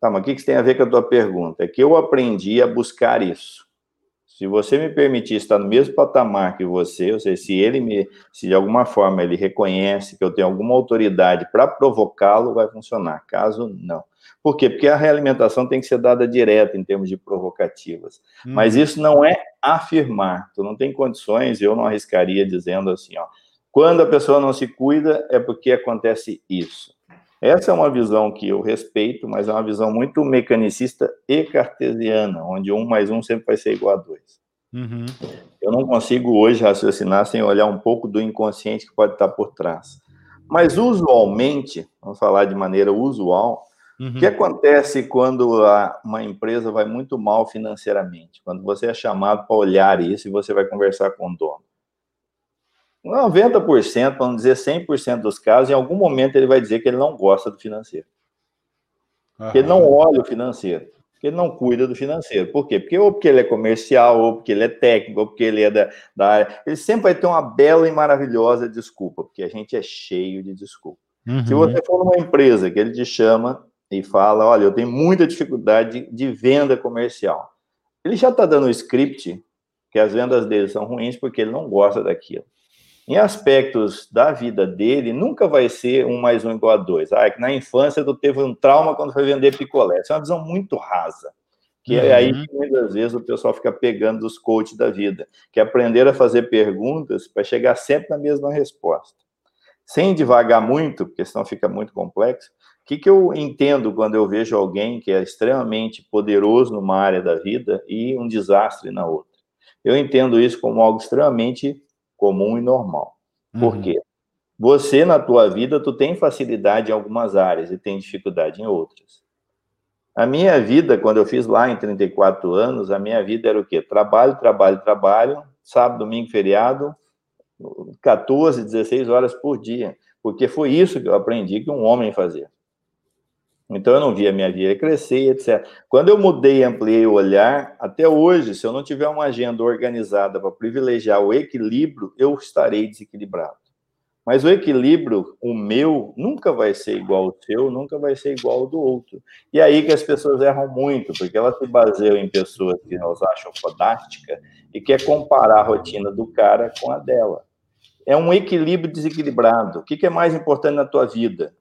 Tá, mas o que isso tem a ver com a tua pergunta? É que eu aprendi a buscar isso. Se você me permitir estar no mesmo patamar que você, ou seja, se ele me, se de alguma forma ele reconhece que eu tenho alguma autoridade para provocá-lo, vai funcionar. Caso não. Por quê? Porque a realimentação tem que ser dada direta em termos de provocativas. Hum. Mas isso não é afirmar. Tu não tem condições, eu não arriscaria dizendo assim, ó, quando a pessoa não se cuida é porque acontece isso. Essa é uma visão que eu respeito, mas é uma visão muito mecanicista e cartesiana, onde um mais um sempre vai ser igual a dois. Uhum. Eu não consigo hoje raciocinar sem olhar um pouco do inconsciente que pode estar por trás. Mas usualmente, vamos falar de maneira usual, uhum. o que acontece quando a, uma empresa vai muito mal financeiramente? Quando você é chamado para olhar isso e você vai conversar com o dono. 90%, para não dizer 100% dos casos, em algum momento ele vai dizer que ele não gosta do financeiro. Uhum. Que ele não olha o financeiro, que ele não cuida do financeiro. Por quê? Porque ou porque ele é comercial, ou porque ele é técnico, ou porque ele é da, da área. Ele sempre vai ter uma bela e maravilhosa desculpa, porque a gente é cheio de desculpa. Uhum. Se você for numa empresa que ele te chama e fala, olha, eu tenho muita dificuldade de, de venda comercial. Ele já está dando o script que as vendas dele são ruins porque ele não gosta daquilo em aspectos da vida dele, nunca vai ser um mais um igual a dois. Ah, é que na infância tu teve um trauma quando foi vender picolé. Isso é uma visão muito rasa. Que é uhum. aí que muitas vezes o pessoal fica pegando os coaches da vida, que é aprender a fazer perguntas para chegar sempre na mesma resposta. Sem devagar muito, porque senão fica muito complexo, que, que eu entendo quando eu vejo alguém que é extremamente poderoso numa área da vida e um desastre na outra? Eu entendo isso como algo extremamente comum e normal. Por uhum. quê? Você, na tua vida, tu tem facilidade em algumas áreas e tem dificuldade em outras. A minha vida, quando eu fiz lá em 34 anos, a minha vida era o quê? Trabalho, trabalho, trabalho, sábado, domingo, feriado, 14, 16 horas por dia. Porque foi isso que eu aprendi que um homem fazia. Então eu não via minha vida crescer, etc. Quando eu mudei ampliei o olhar, até hoje, se eu não tiver uma agenda organizada para privilegiar o equilíbrio, eu estarei desequilibrado. Mas o equilíbrio, o meu, nunca vai ser igual ao seu, nunca vai ser igual ao do outro. E é aí que as pessoas erram muito, porque elas se baseiam em pessoas que elas acham fodástica e quer comparar a rotina do cara com a dela. É um equilíbrio desequilibrado. O que é mais importante na tua vida?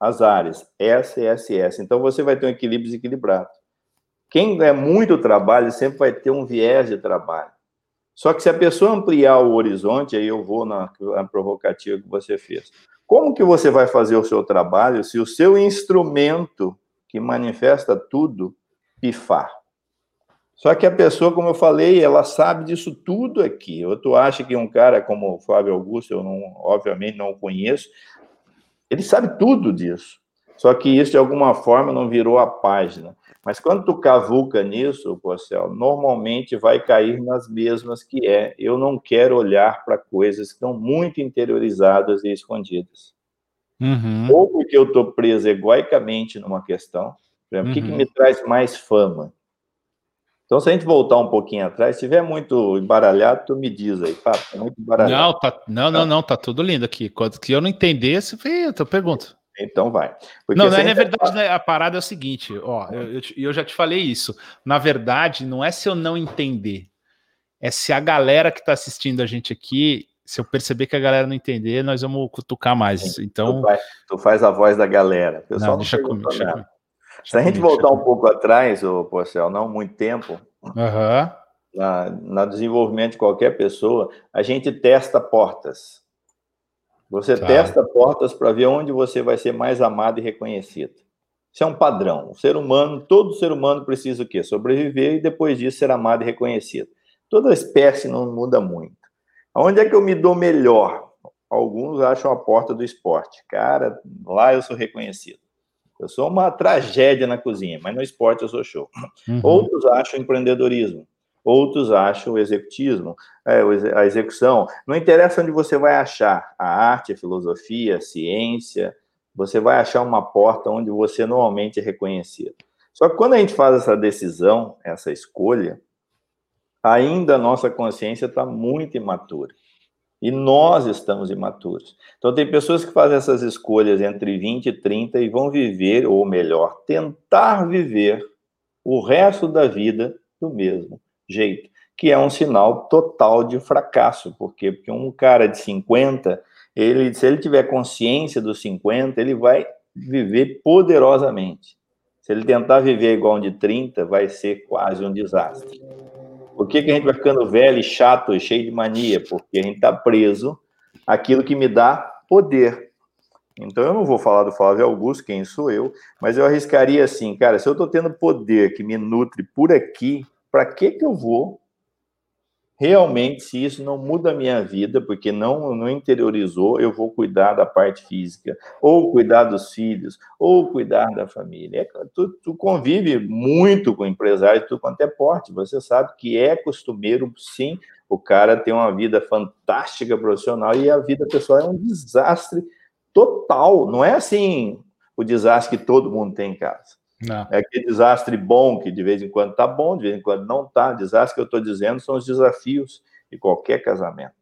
As áreas S, S, S. Então você vai ter um equilíbrio desequilibrado. Quem é muito trabalho sempre vai ter um viés de trabalho. Só que se a pessoa ampliar o horizonte, aí eu vou na, na provocativa que você fez. Como que você vai fazer o seu trabalho se o seu instrumento que manifesta tudo pifar? Só que a pessoa, como eu falei, ela sabe disso tudo aqui. Ou tu acha que um cara como o Flávio Augusto, eu não, obviamente não o conheço, ele sabe tudo disso. Só que isso, de alguma forma, não virou a página. Mas quando tu cavuca nisso, Porcel, normalmente vai cair nas mesmas que é. Eu não quero olhar para coisas que estão muito interiorizadas e escondidas. Uhum. Ou porque eu estou preso egoicamente numa questão. Por exemplo, uhum. o que, que, uhum. me traz mais fama? Então, se a gente voltar um pouquinho atrás, se tiver muito embaralhado, tu me diz aí, Fábio, tá muito embaralhado. Não, tá, não, não, não, tá tudo lindo aqui. Quando que eu não entendesse, eu te pergunto. Então vai. Porque não, não é, na verdade, né, a parada é o seguinte, ó, eu, eu, eu, já te falei isso. Na verdade, não é se eu não entender, é se a galera que está assistindo a gente aqui, se eu perceber que a galera não entender, nós vamos cutucar mais. Sim, então, tu faz, tu faz, a voz da galera. Pessoal não, deixa comigo, deixa comigo. Se a gente voltar um pouco atrás, o Porcel, não muito tempo, uhum. na, na desenvolvimento de qualquer pessoa, a gente testa portas. Você tá. testa portas para ver onde você vai ser mais amado e reconhecido. Isso é um padrão. O ser humano, todo ser humano precisa o quê? Sobreviver e depois disso ser amado e reconhecido. Toda espécie não muda muito. Onde é que eu me dou melhor? Alguns acham a porta do esporte. Cara, lá eu sou reconhecido. Eu sou uma tragédia na cozinha, mas no esporte eu sou show. Uhum. Outros acham empreendedorismo, outros acham o executismo, é, a execução. Não interessa onde você vai achar a arte, a filosofia, a ciência, você vai achar uma porta onde você normalmente é reconhecido. Só que quando a gente faz essa decisão, essa escolha, ainda a nossa consciência está muito imatura. E nós estamos imaturos. Então, tem pessoas que fazem essas escolhas entre 20 e 30 e vão viver, ou melhor, tentar viver o resto da vida do mesmo jeito, que é um sinal total de fracasso. Por quê? Porque um cara de 50, ele, se ele tiver consciência dos 50, ele vai viver poderosamente. Se ele tentar viver igual um de 30, vai ser quase um desastre. Por que, que a gente vai ficando velho, e chato, cheio de mania? Porque a gente está preso àquilo que me dá poder. Então eu não vou falar do Flávio Augusto, quem sou eu, mas eu arriscaria assim, cara, se eu estou tendo poder que me nutre por aqui, para que que eu vou realmente, se isso não muda a minha vida, porque não, não interiorizou, eu vou cuidar da parte física, ou cuidar dos filhos, ou cuidar da família. É, tu, tu convive muito com empresários, tu quanto é porte, você sabe que é costumeiro, sim, o cara tem uma vida fantástica profissional e a vida pessoal é um desastre total, não é assim o desastre que todo mundo tem em casa. Não. É aquele desastre bom que de vez em quando está bom, de vez em quando não está. Desastre que eu estou dizendo são os desafios de qualquer casamento.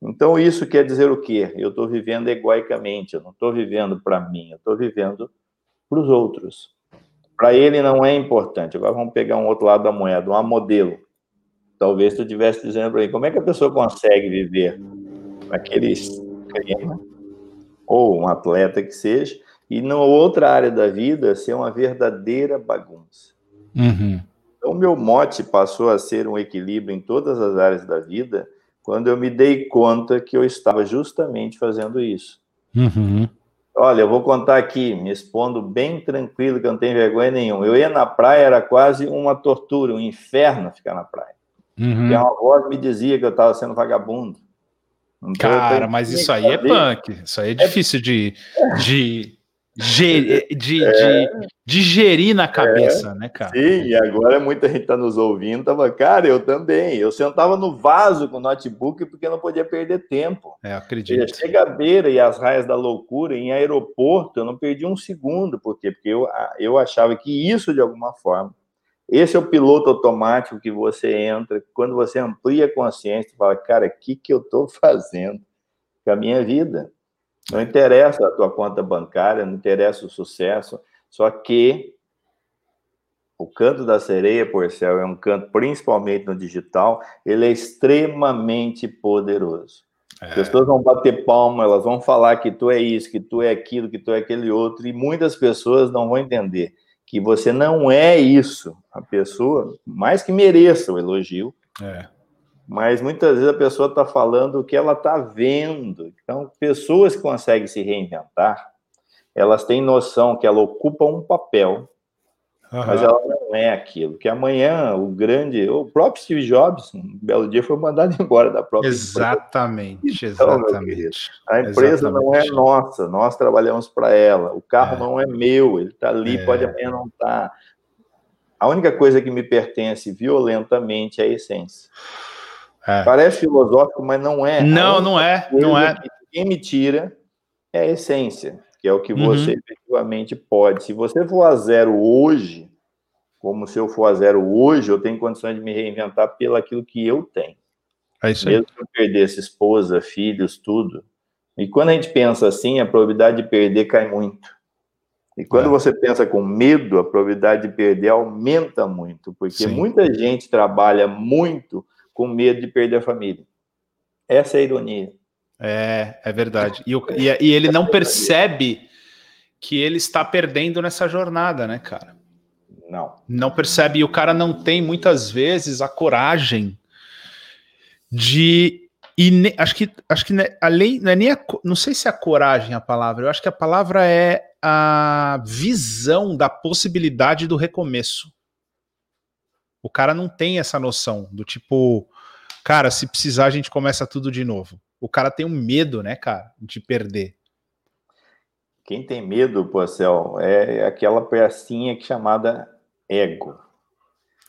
Então, isso quer dizer o quê? Eu estou vivendo egoicamente, eu não estou vivendo para mim, eu estou vivendo para os outros. Para ele não é importante. Agora vamos pegar um outro lado da moeda, um modelo. Talvez tu estivesse dizendo para mim, como é que a pessoa consegue viver aquele esquema, ou um atleta que seja, e na outra área da vida ser uma verdadeira bagunça. Uhum. Então, meu mote passou a ser um equilíbrio em todas as áreas da vida quando eu me dei conta que eu estava justamente fazendo isso. Uhum. Olha, eu vou contar aqui, me expondo bem tranquilo, que eu não tenho vergonha nenhuma. Eu ia na praia, era quase uma tortura, um inferno ficar na praia. Uhum. E uma voz me dizia que eu estava sendo vagabundo. Então, Cara, mas isso aí é punk. Isso aí é difícil de, de de, de, é, de digerir na cabeça, é, né, cara? Sim, e agora muita gente está nos ouvindo, tava, cara, eu também. Eu sentava no vaso com o notebook porque não podia perder tempo. É, acredito. Chega a beira e as raias da loucura, em aeroporto, eu não perdi um segundo, por quê? Porque eu, eu achava que isso, de alguma forma, esse é o piloto automático que você entra, quando você amplia a consciência, você fala, cara, o que, que eu estou fazendo com a minha vida? Não interessa a tua conta bancária, não interessa o sucesso, só que o canto da sereia, Porcel, é um canto, principalmente no digital, ele é extremamente poderoso. É. As pessoas vão bater palma, elas vão falar que tu é isso, que tu é aquilo, que tu é aquele outro, e muitas pessoas não vão entender que você não é isso. A pessoa, mais que mereça o elogio, é mas muitas vezes a pessoa está falando o que ela está vendo. Então, pessoas que conseguem se reinventar, elas têm noção que ela ocupa um papel, uhum. mas ela não é aquilo. Que amanhã o grande, o próprio Steve Jobs, um belo dia foi mandado embora da própria exatamente, empresa. Exatamente, então, A empresa exatamente. não é nossa, nós trabalhamos para ela. O carro é. não é meu, ele está ali, é. pode amanhã não estar. Tá. A única coisa que me pertence violentamente é a essência. É. Parece filosófico, mas não é. Não, não é. Não é. Que quem me tira é a essência, que é o que uhum. você efetivamente pode. Se você for a zero hoje, como se eu for a zero hoje, eu tenho condições de me reinventar pelo aquilo que eu tenho. É isso aí. Mesmo que eu perdesse esposa, filhos, tudo. E quando a gente pensa assim, a probabilidade de perder cai muito. E quando é. você pensa com medo, a probabilidade de perder aumenta muito, porque Sim. muita gente trabalha muito com medo de perder a família. Essa é a ironia. É, é verdade. E, o, e, e ele não percebe que ele está perdendo nessa jornada, né, cara? Não. Não percebe. E o cara não tem muitas vezes a coragem de. E ne, acho que, acho que né, além, não é nem a, não sei se é a coragem a palavra, eu acho que a palavra é a visão da possibilidade do recomeço. O cara não tem essa noção do tipo, cara, se precisar a gente começa tudo de novo. O cara tem um medo, né, cara, de perder. Quem tem medo, Porcel, é aquela pecinha que é chamada ego.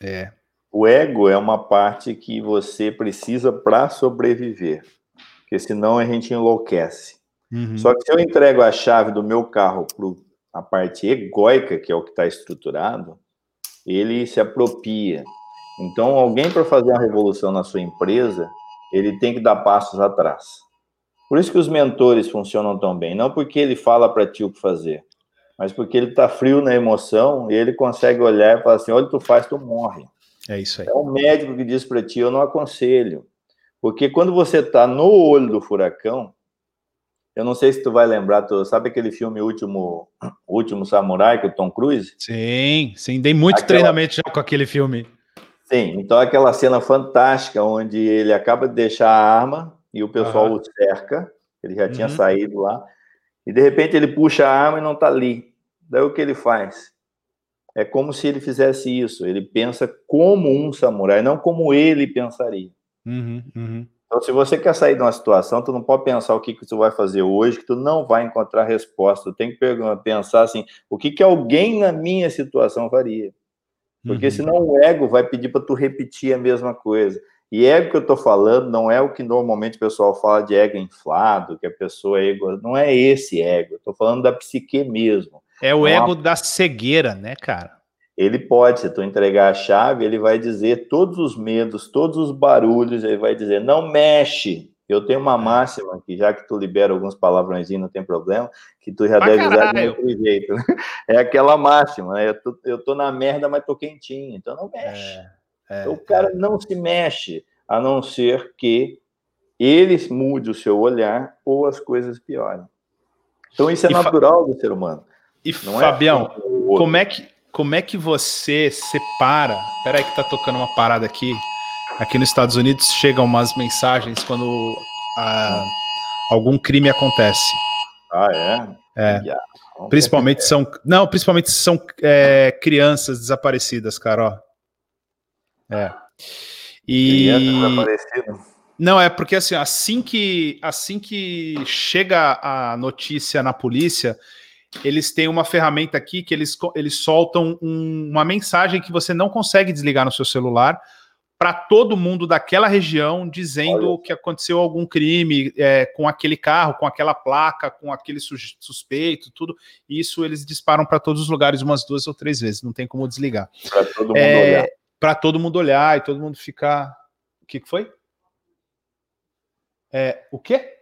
É. O ego é uma parte que você precisa para sobreviver, porque senão a gente enlouquece. Uhum. Só que se eu entrego a chave do meu carro para a parte egóica, que é o que está estruturado, ele se apropria. Então, alguém para fazer uma revolução na sua empresa, ele tem que dar passos atrás. Por isso que os mentores funcionam tão bem, não porque ele fala para ti o que fazer, mas porque ele está frio na emoção e ele consegue olhar e falar assim: olha, tu faz, tu morre. É isso aí. É um médico que diz para ti: eu não aconselho. Porque quando você está no olho do furacão, eu não sei se tu vai lembrar, tu sabe aquele filme Último, Último Samurai, com o Tom Cruise? Sim, sim, dei muito aquela... treinamento já com aquele filme. Sim, então aquela cena fantástica onde ele acaba de deixar a arma e o pessoal uhum. o cerca, ele já tinha uhum. saído lá, e de repente ele puxa a arma e não está ali. Daí o que ele faz? É como se ele fizesse isso, ele pensa como um samurai, não como ele pensaria. Uhum, uhum. Então, se você quer sair de uma situação, tu não pode pensar o que, que tu vai fazer hoje, que tu não vai encontrar resposta. Tu tem que pensar assim, o que, que alguém na minha situação faria? Porque uhum. senão o ego vai pedir para tu repetir a mesma coisa. E ego que eu estou falando não é o que normalmente o pessoal fala de ego inflado, que a pessoa é ego. Não é esse ego. Eu estou falando da psique mesmo. É o não ego da cegueira, né, cara? Ele pode, se tu entregar a chave, ele vai dizer todos os medos, todos os barulhos, ele vai dizer, não mexe. Eu tenho uma é. máxima que já que tu libera alguns palavrões, não tem problema, que tu já deve usar de outro jeito. É aquela máxima, né? Eu tô, eu tô na merda, mas tô quentinho, então não mexe. É. É, então, o cara é. não se mexe, a não ser que ele mude o seu olhar ou as coisas piorem. Então, isso é e natural do ser humano. E, é Fabião, é como, é que, como é que você separa? Peraí que tá tocando uma parada aqui. Aqui nos Estados Unidos chegam umas mensagens quando a, algum crime acontece. Ah, é? É. Yeah. Principalmente são. Não, principalmente são é, crianças desaparecidas, cara. Ó. É. E não é porque assim, assim que assim que chega a notícia na polícia, eles têm uma ferramenta aqui que eles, eles soltam um, uma mensagem que você não consegue desligar no seu celular para todo mundo daquela região dizendo Olha. que aconteceu algum crime é, com aquele carro, com aquela placa, com aquele suspeito, tudo. Isso eles disparam para todos os lugares umas duas ou três vezes, não tem como desligar. Para todo mundo é, olhar para todo mundo olhar e todo mundo ficar. O que, que foi? É, o quê?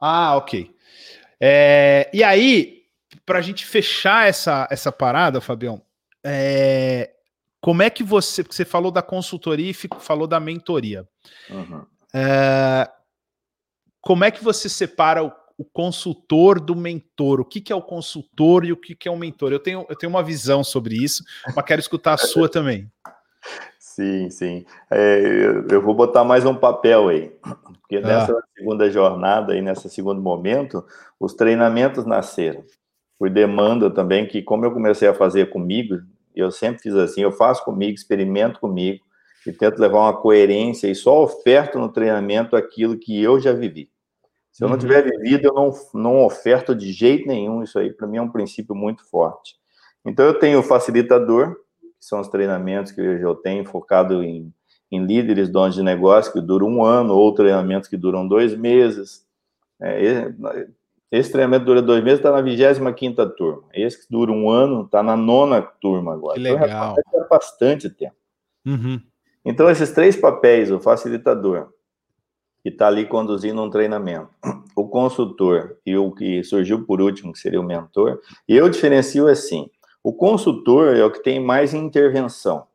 Ah, ok. É, e aí, para a gente fechar essa, essa parada, Fabião, é, como é que você. Você falou da consultoria e falou da mentoria. Uhum. É, como é que você separa o, o, consultor do mentor? O que, que é o consultor e o que, que é o mentor? Eu tenho, eu tenho uma visão sobre isso, mas quero escutar a sua também. Sim, sim. É, eu vou botar mais um papel aí, porque ah. nessa segunda jornada e nesse segundo momento, os treinamentos nasceram por demanda também, que como eu comecei a fazer comigo, eu sempre fiz assim, eu faço comigo, experimento comigo, e tento levar uma coerência e só oferto no treinamento aquilo que eu já vivi. Se eu não uhum. tiver vivido, eu não, não oferto de jeito nenhum. Isso aí, para mim, é um princípio muito forte. Então, eu tenho o facilitador, que são os treinamentos que eu tenho focado em, em líderes, donos de negócio, que duram um ano, ou treinamentos que duram dois meses. É, esse treinamento dura dois meses, está na 25 turma. Esse que dura um ano, está na nona turma agora. Que legal. Então, é bastante tempo. Uhum. Então, esses três papéis, o facilitador, que está ali conduzindo um treinamento. O consultor e o que surgiu por último, que seria o mentor, eu diferencio assim: o consultor é o que tem mais intervenção.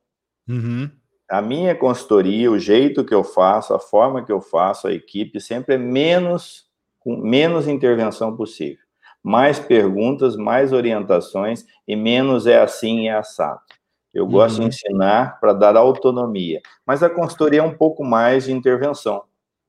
Uhum. A minha consultoria, o jeito que eu faço, a forma que eu faço, a equipe, sempre é menos, com menos intervenção possível. Mais perguntas, mais orientações e menos é assim e é assado. Eu gosto uhum. de ensinar para dar autonomia, mas a consultoria é um pouco mais de intervenção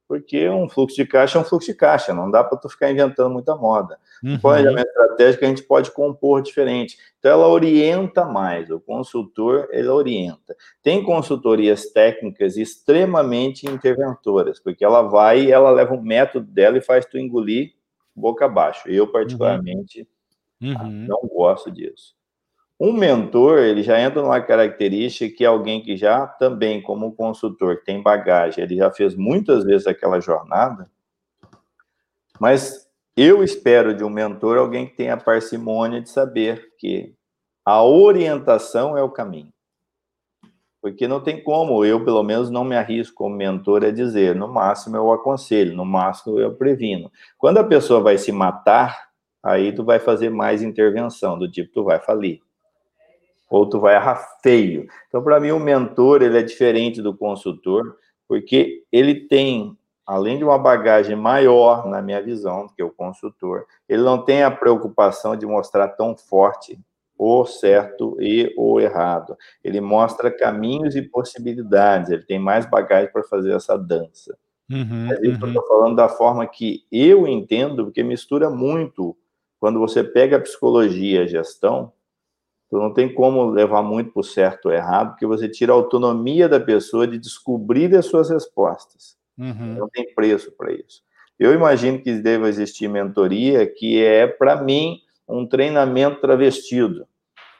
porque um fluxo de caixa é um fluxo de caixa, não dá para tu ficar inventando muita moda. Uhum. Planejamento estratégico a gente pode compor diferente. Então ela orienta mais, o consultor ele orienta. Tem consultorias técnicas extremamente interventoras, porque ela vai e ela leva um método dela e faz tu engolir boca abaixo. Eu particularmente uhum. não gosto disso. Um mentor, ele já entra numa característica que é alguém que já também, como consultor, tem bagagem, ele já fez muitas vezes aquela jornada, mas eu espero de um mentor alguém que tenha a parcimônia de saber que a orientação é o caminho. porque não tem como, eu pelo menos não me arrisco como mentor a dizer, no máximo eu aconselho, no máximo eu previno. Quando a pessoa vai se matar, aí tu vai fazer mais intervenção, do tipo, tu vai falir. Ou tu vai errar feio. Então, para mim, o mentor, ele é diferente do consultor, porque ele tem, além de uma bagagem maior, na minha visão, do que o consultor, ele não tem a preocupação de mostrar tão forte o certo e o errado. Ele mostra caminhos e possibilidades, ele tem mais bagagem para fazer essa dança. Uhum, Mas isso uhum. eu estou falando da forma que eu entendo, porque mistura muito. Quando você pega a psicologia e a gestão, tu não tem como levar muito para o certo ou errado, porque você tira a autonomia da pessoa de descobrir as suas respostas. Uhum. Não tem preço para isso. Eu imagino que deva existir mentoria que é, para mim, um treinamento travestido.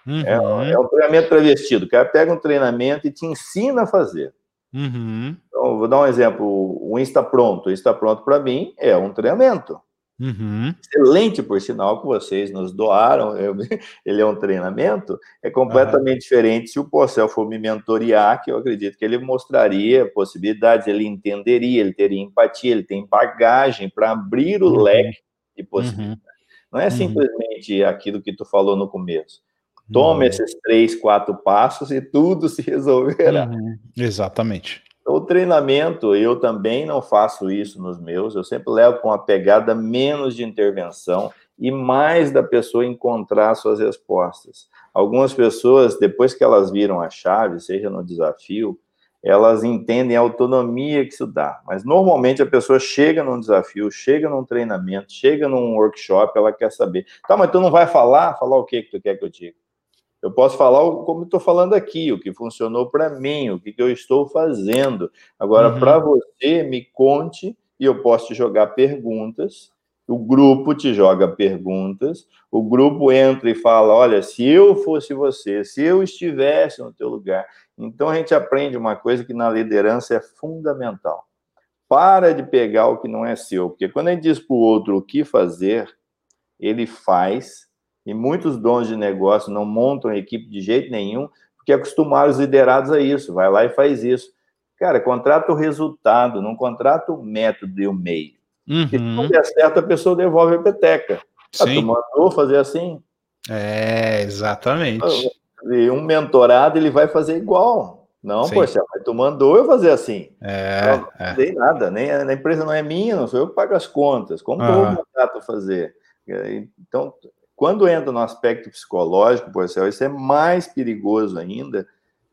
Uhum. É, é, um treinamento travestido. O cara pega um treinamento e te ensina a fazer. Uhum. Então, vou dar um exemplo. O Insta Pronto. O Insta Pronto, para mim, é um treinamento. Uhum. Excelente, por sinal, que vocês nos doaram. Eu, ele é um treinamento. É completamente diferente se o Porcel for me mentorear, que eu acredito que ele mostraria possibilidades, ele entenderia, ele teria empatia, ele tem bagagem para abrir o uhum. leque de possibilidades. Não é uhum. simplesmente aquilo que tu falou no começo. Tome uhum. esses três, quatro passos e tudo se resolverá. Uhum. Exatamente. O treinamento, eu também não faço isso nos meus, eu sempre levo com uma pegada menos de intervenção e mais da pessoa encontrar suas respostas. Algumas pessoas, depois que elas viram a chave, seja no desafio, elas entendem a autonomia que isso dá. Mas normalmente a pessoa chega num desafio, chega num treinamento, chega num workshop, ela quer saber. Tá, mas tu não vai falar? Falar o que que tu quer que eu diga? Eu posso falar como estou falando aqui, o que funcionou para mim, o que, que, eu estou fazendo. Agora, uhum. para você, me conte e eu posso te jogar perguntas. O grupo te joga perguntas, o grupo entra e fala: Olha, se eu fosse você, se eu estivesse no teu lugar, então a gente aprende uma coisa que na liderança é fundamental. Para de pegar o que não é seu, porque quando a gente diz para o outro o que fazer, ele faz, e muitos donos de negócio não montam equipe de jeito nenhum, porque acostumaram os liderados a isso, vai lá e faz isso. Cara, contrata o resultado, não contrata o método e o meio. Uhum. Se não der certo, a pessoa devolve a peteca. Ah, tu mandou fazer assim? É, exatamente. E um mentorado, ele vai fazer igual. Não, Sim. poxa, mas tu mandou eu fazer assim. É, não, não é. nada, nem a, empresa não é minha, não sou eu que pago as contas. Como que eu vou fazer? Então, quando entra no aspecto psicológico, poxa, isso é mais perigoso ainda,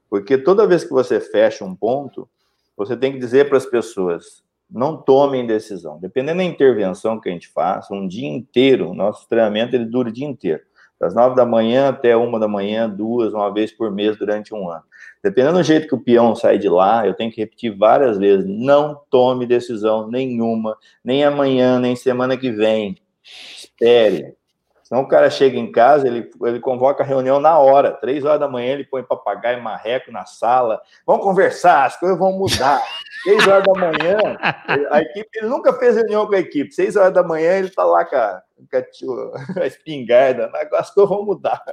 porque toda vez que você fecha um ponto, você tem que dizer para as pessoas, não tomem decisão. Dependendo da intervenção que a gente faz, um dia inteiro, nosso treinamento ele dura o dia inteiro das nove da manhã até uma da manhã, duas, uma vez por mês durante um ano. Dependendo do jeito que o peão sai de lá, eu tenho que repetir várias vezes: não tome decisão nenhuma, nem amanhã, nem semana que vem. Espere. Senão o cara chega em casa, ele, ele convoca a reunião na hora, três horas da manhã, ele põe papagaio e marreco na sala. Vamos conversar, as coisas vão mudar. Seis horas da manhã, a equipe, ele nunca fez reunião com a equipe. Seis horas da manhã, ele está lá com a, com a, espingarda, as coisas vão mudar.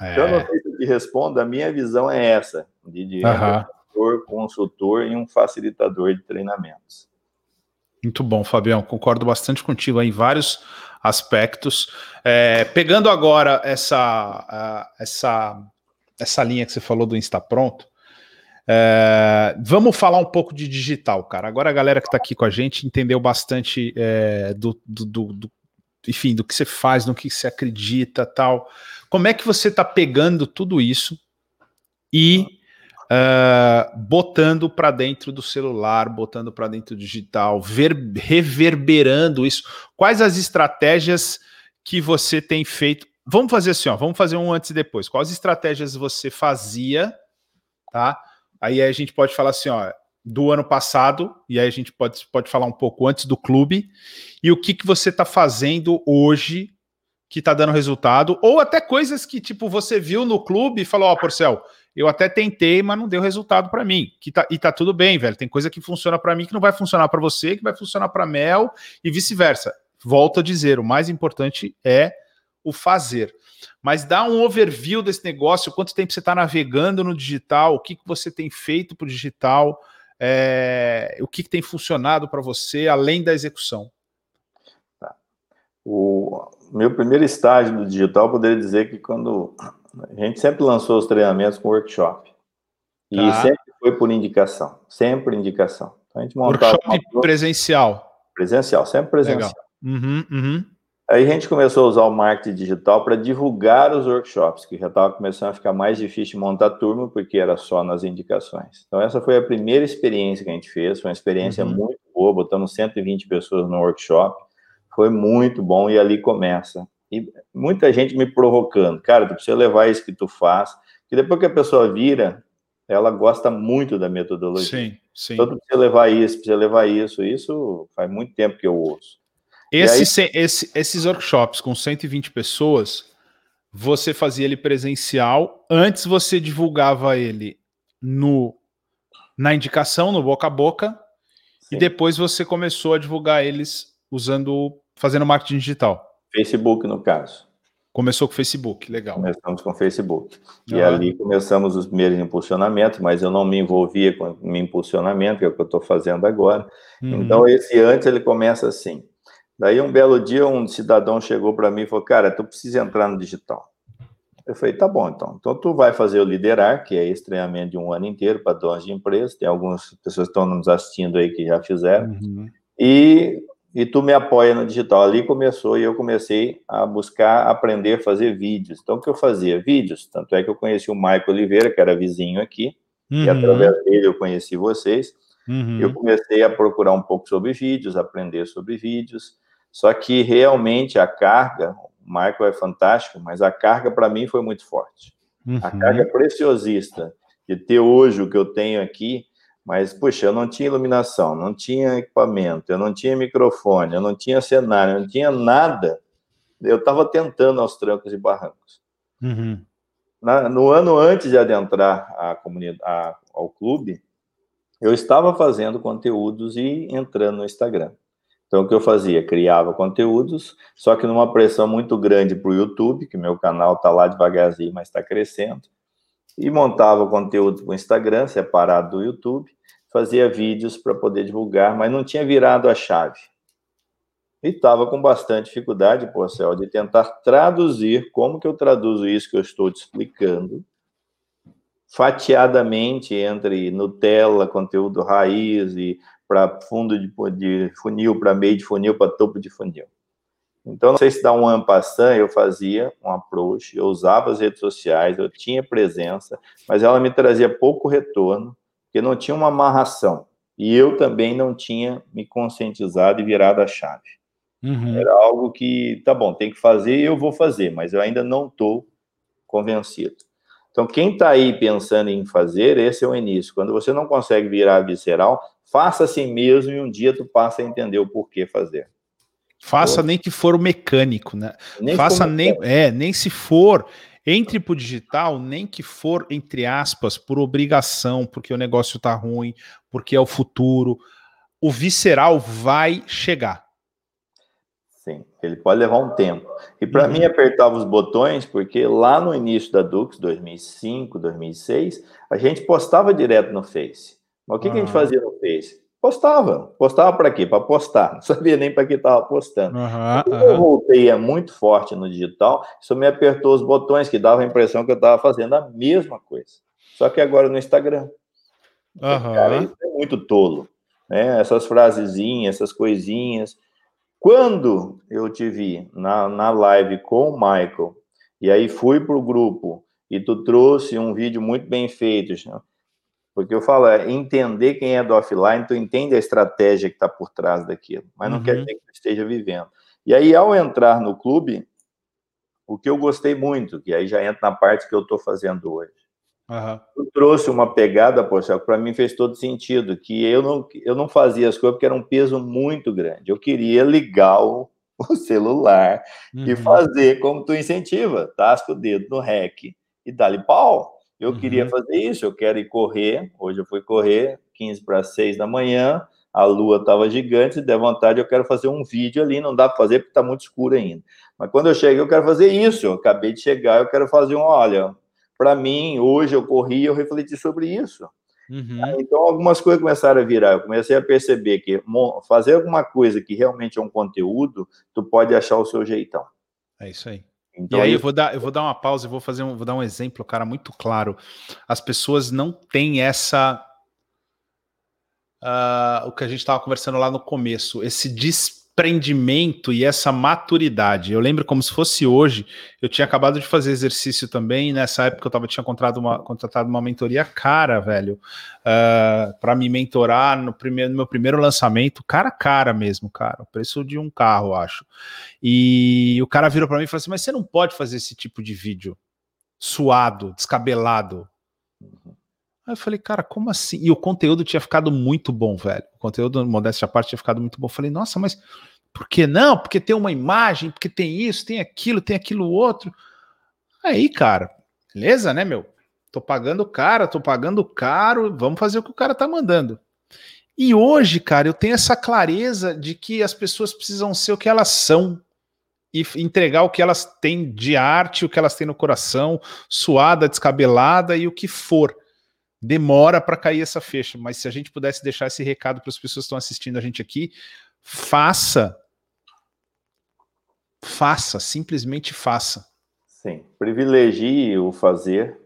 É. Então, eu não sei se eu te respondo, a minha visão é essa, de, de uhum. consultor e um facilitador de treinamentos. Muito bom, Fabião. Concordo bastante contigo em vários aspectos. É, pegando agora essa, essa, essa linha que você falou do Insta Pronto, é, vamos falar um pouco de digital, cara. Agora a galera que está aqui com a gente entendeu bastante é, do, do, do, do, enfim, do que você faz, no que você acredita, tal. Como é que você está pegando tudo isso e uh, botando para dentro do celular, botando para dentro do digital, ver, reverberando isso? Quais as estratégias que você tem feito? Vamos fazer assim, ó, vamos fazer um antes e depois. Quais estratégias você fazia, tá? Aí a gente pode falar assim, ó, do ano passado, e aí a gente pode, pode falar um pouco antes do clube, e o que, que você está fazendo hoje que está dando resultado, ou até coisas que, tipo, você viu no clube e falou, ó, oh, Porcel, eu até tentei, mas não deu resultado para mim. Que tá, e tá tudo bem, velho. Tem coisa que funciona para mim que não vai funcionar para você, que vai funcionar para Mel e vice-versa. Volto a dizer, o mais importante é o fazer. Mas dá um overview desse negócio, quanto tempo você está navegando no digital, o que, que você tem feito para o digital, é, o que, que tem funcionado para você, além da execução. Tá. O meu primeiro estágio no digital, poderia dizer que quando a gente sempre lançou os treinamentos com workshop. E tá. sempre foi por indicação, sempre indicação. Então, a gente montava workshop presencial. Presencial, sempre presencial. Uhum, uhum. Aí a gente começou a usar o marketing digital para divulgar os workshops, que já estava começando a ficar mais difícil de montar turma, porque era só nas indicações. Então, essa foi a primeira experiência que a gente fez, foi uma experiência uhum. muito boa, botamos 120 pessoas no workshop, foi muito bom, e ali começa. E muita gente me provocando, cara, tu precisa levar isso que tu faz, que depois que a pessoa vira, ela gosta muito da metodologia. Sim, sim. Então, tu precisa levar isso, precisa levar isso, isso faz muito tempo que eu ouço. Esse, aí... esse, esses workshops com 120 pessoas, você fazia ele presencial, antes você divulgava ele no na indicação, no boca a boca, Sim. e depois você começou a divulgar eles usando, fazendo marketing digital. Facebook, no caso. Começou com o Facebook, legal. Começamos com o Facebook. E ali começamos os primeiros impulsionamentos, mas eu não me envolvia com o impulsionamento, que é o que eu estou fazendo agora. Uhum. Então, esse antes, ele começa assim. Daí, um belo dia, um cidadão chegou para mim e falou: Cara, tu precisa entrar no digital. Eu falei: Tá bom, então. Então, tu vai fazer o liderar, que é esse treinamento de um ano inteiro para donos de empresas. Tem algumas pessoas que estão nos assistindo aí que já fizeram. Uhum. E, e tu me apoia no digital. Ali começou e eu comecei a buscar aprender a fazer vídeos. Então, o que eu fazia? Vídeos. Tanto é que eu conheci o Maico Oliveira, que era vizinho aqui, uhum. e através dele eu conheci vocês. Uhum. Eu comecei a procurar um pouco sobre vídeos, aprender sobre vídeos. Só que realmente a carga, o Michael é fantástico, mas a carga para mim foi muito forte. Uhum. A carga preciosista de ter hoje o que eu tenho aqui, mas, puxa, eu não tinha iluminação, não tinha equipamento, eu não tinha microfone, eu não tinha cenário, eu não tinha nada. Eu estava tentando aos trancos e barrancos. Uhum. Na, no ano antes de adentrar a comunidade, a, ao clube, eu estava fazendo conteúdos e entrando no Instagram. Então, o que eu fazia? Criava conteúdos, só que numa pressão muito grande para o YouTube, que meu canal está lá devagarzinho, mas está crescendo, e montava conteúdo para o Instagram, separado do YouTube, fazia vídeos para poder divulgar, mas não tinha virado a chave. E estava com bastante dificuldade, pô, Céu, de tentar traduzir como que eu traduzo isso que eu estou te explicando, fatiadamente entre Nutella, conteúdo raiz e para fundo de, de, funil, para meio de funil, para topo de funil. Então, não sei se dá um ampassan, eu fazia um approach, eu usava as redes sociais, eu tinha presença, mas ela me trazia pouco retorno, porque não tinha uma amarração. E eu também não tinha me conscientizado e virado a chave. Uhum. Era algo que, tá bom, tem que fazer, eu vou fazer, mas eu ainda não estou convencido. Então, quem está aí pensando em fazer, esse é o início. Quando você não consegue virar visceral, faça assim mesmo e um dia tu passa a entender o porquê fazer. Faça nem que for o mecânico, né? Nem Faça nem, é, nem se for entre para o digital, nem que for, entre aspas, por obrigação, porque o negócio tá ruim, porque é o futuro. O visceral vai chegar. Sim, ele pode levar um tempo. E para uhum. mim, apertava os botões, porque lá no início da Dux, 2005, 2006, a gente postava direto no Face. Mas o que, uhum. que a gente fazia no Face? Postava. Postava para quê? Para postar. Não sabia nem para que estava postando. Uhum, eu voltei é muito forte no digital, isso me apertou os botões, que dava a impressão que eu estava fazendo a mesma coisa. Só que agora no Instagram. Uhum. Cara, isso é muito tolo. Né? Essas frasezinhas, essas coisinhas. Quando eu te vi na, na live com o Michael, e aí fui para o grupo, e tu trouxe um vídeo muito bem feito, porque eu falo, é entender quem é do offline, tu entende a estratégia que está por trás daquilo, mas não uhum. quer dizer que tu esteja vivendo. E aí, ao entrar no clube, o que eu gostei muito, que aí já entra na parte que eu estou fazendo hoje. Uhum. Eu trouxe uma pegada, poxa, que para mim fez todo sentido, que eu não, eu não fazia as coisas porque era um peso muito grande. Eu queria ligar o, o celular uhum. e fazer como tu incentiva, tasca o dedo no REC e dá-lhe pau. Eu uhum. queria fazer isso, eu quero ir correr. Hoje eu fui correr, 15 para 6 da manhã, a lua estava gigante, se der vontade, eu quero fazer um vídeo ali, não dá para fazer porque está muito escuro ainda. Mas quando eu cheguei, eu quero fazer isso, eu acabei de chegar, eu quero fazer um, olha, para mim, hoje eu corri, eu refleti sobre isso. Uhum. Então, algumas coisas começaram a virar. Eu comecei a perceber que fazer alguma coisa que realmente é um conteúdo, tu pode achar o seu jeitão. É isso aí. Então, e aí eu vou dar, eu vou dar uma pausa e vou fazer um, vou dar um exemplo, cara, muito claro. As pessoas não têm essa uh, o que a gente estava conversando lá no começo, esse dis desprendimento e essa maturidade. Eu lembro como se fosse hoje, eu tinha acabado de fazer exercício também, nessa época eu tava, tinha contratado uma, contratado uma mentoria cara, velho, uh, ah, para me mentorar no, primeiro, no meu primeiro lançamento, cara a cara mesmo, cara, o preço de um carro, acho. E o cara virou para mim e falou assim, mas você não pode fazer esse tipo de vídeo suado, descabelado, Aí eu falei, cara, como assim? E o conteúdo tinha ficado muito bom, velho. O conteúdo, modéstia à parte, tinha ficado muito bom. Eu falei, nossa, mas por que não? Porque tem uma imagem, porque tem isso, tem aquilo, tem aquilo outro. Aí, cara, beleza, né, meu? Tô pagando caro, tô pagando caro, vamos fazer o que o cara tá mandando. E hoje, cara, eu tenho essa clareza de que as pessoas precisam ser o que elas são e entregar o que elas têm de arte, o que elas têm no coração, suada, descabelada e o que for demora para cair essa fecha, mas se a gente pudesse deixar esse recado para as pessoas que estão assistindo a gente aqui, faça. Faça, simplesmente faça. Sim, privilegie o fazer,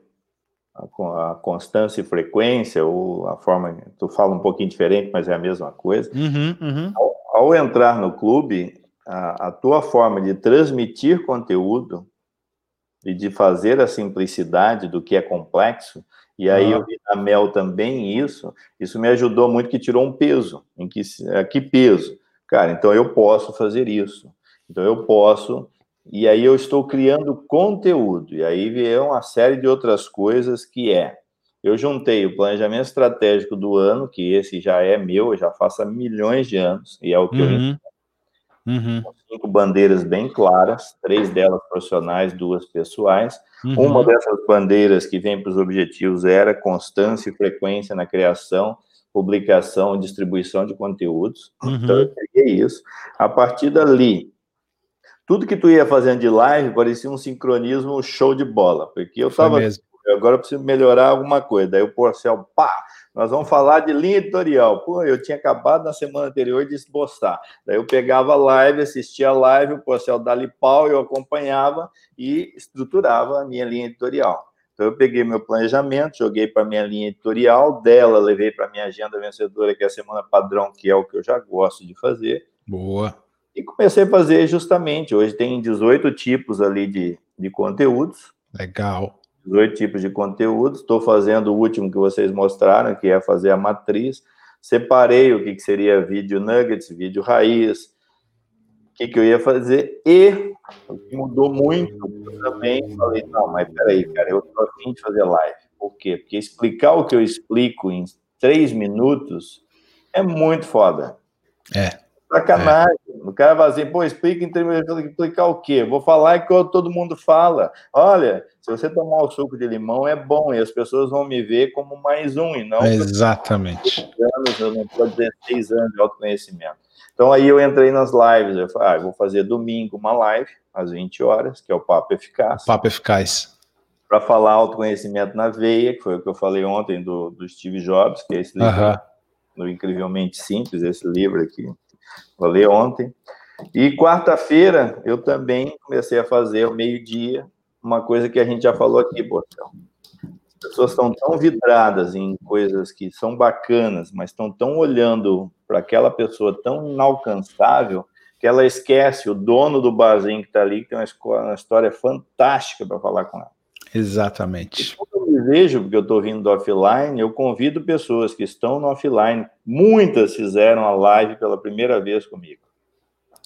a, a constância e frequência, ou a forma, tu fala um pouquinho diferente, mas é a mesma coisa. Uhum, uhum. Ao, ao, entrar no clube, a, a tua forma de transmitir conteúdo e de fazer a simplicidade do que é complexo, e aí ah. eu vi na Mel também isso, isso me ajudou muito, que tirou um peso. Em que, é, que peso? Cara, então eu posso fazer isso. Então eu posso, e aí eu estou criando conteúdo. E aí vieram uma série de outras coisas que é. Eu juntei o planejamento estratégico do ano, que esse já é meu, eu já faço há milhões de anos, e é o que uhum. eu Uhum. Cinco bandeiras bem claras, três delas profissionais, duas pessoais. Uhum. Uma dessas bandeiras que vem para os objetivos era constância e frequência na criação, publicação e distribuição de conteúdos. Uhum. Então, eu peguei isso. A partir dali, tudo que tu ia fazendo de live parecia um sincronismo show de bola, porque eu estava. Agora eu preciso melhorar alguma coisa. Daí o Porcel, pá, nós vamos falar de linha editorial. Pô, eu tinha acabado na semana anterior de esboçar. Daí eu pegava a live, assistia a live, o Porcel dali pau, eu acompanhava e estruturava a minha linha editorial. Então eu peguei meu planejamento, joguei para minha linha editorial, dela levei para minha agenda vencedora, que é a semana padrão, que é o que eu já gosto de fazer. Boa. E comecei a fazer justamente. Hoje tem 18 tipos ali de, de conteúdos. Legal. 18 tipos de conteúdos. Estou fazendo o último que vocês mostraram, que é fazer a matriz. Separei o que, que seria vídeo nuggets, vídeo raiz, o que, que eu ia fazer. E o que mudou muito eu também, falei, não, mas peraí, cara, eu estou afim de fazer live. Por quê? Porque explicar o que eu explico em três minutos é muito foda. É. Sacanagem. É. O cara vai assim, pô, explica em termos explicar o quê? Vou falar que todo mundo fala. Olha, se você tomar o suco de limão é bom e as pessoas vão me ver como mais um e não. Exatamente. Anos, eu não estou 16 anos de autoconhecimento. Então aí eu entrei nas lives, eu falei, ah, eu vou fazer domingo uma live às 20 horas, que é o Papo Eficaz. Papo Eficaz. Para falar autoconhecimento na veia, que foi o que eu falei ontem do, do Steve Jobs, que é esse livro, uh -huh. no Incrivelmente Simples, esse livro aqui Falei ontem. E quarta-feira eu também comecei a fazer ao meio-dia uma coisa que a gente já falou aqui, Botão. As pessoas estão tão vidradas em coisas que são bacanas, mas estão tão olhando para aquela pessoa tão inalcançável que ela esquece o dono do barzinho que está ali, que tem uma história fantástica para falar com ela. Exatamente. E quando eu me vejo, porque eu estou vindo do offline, eu convido pessoas que estão no offline. Muitas fizeram a live pela primeira vez comigo.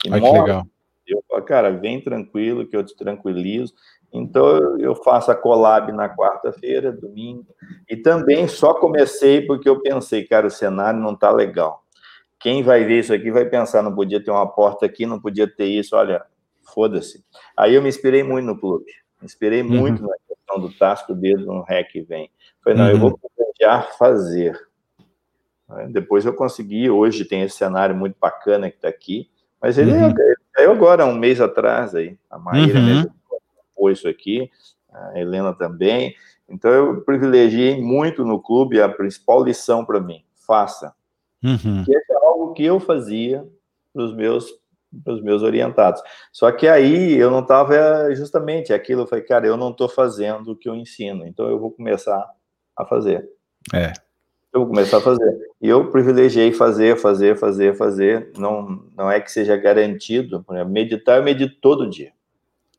E Ai, que legal. Eu falo, cara, vem tranquilo, que eu te tranquilizo. Então, eu faço a collab na quarta-feira, domingo. E também só comecei porque eu pensei, cara, o cenário não está legal. Quem vai ver isso aqui vai pensar, não podia ter uma porta aqui, não podia ter isso. Olha, foda-se. Aí eu me inspirei muito no clube. Me inspirei uhum. muito na questão do tasco, dedo no rec vem. Falei, não, uhum. eu vou planejar fazer. Né? Depois eu consegui, hoje tem esse cenário muito bacana que está aqui, mas ele uhum. caiu agora, um mês atrás aí. A Maíra uhum. mesmo pôs isso aqui, a Helena também. Então eu privilegiei muito no clube a principal lição para mim: faça. Uhum. Que é algo que eu fazia para os meus os meus orientados. Só que aí eu não estava justamente aquilo, eu falei, cara, eu não estou fazendo o que eu ensino, então eu vou começar a fazer. É. Eu vou começar a fazer. E eu privilegiei fazer, fazer, fazer, fazer. Não, não é que seja garantido. Meditar, eu medito todo dia.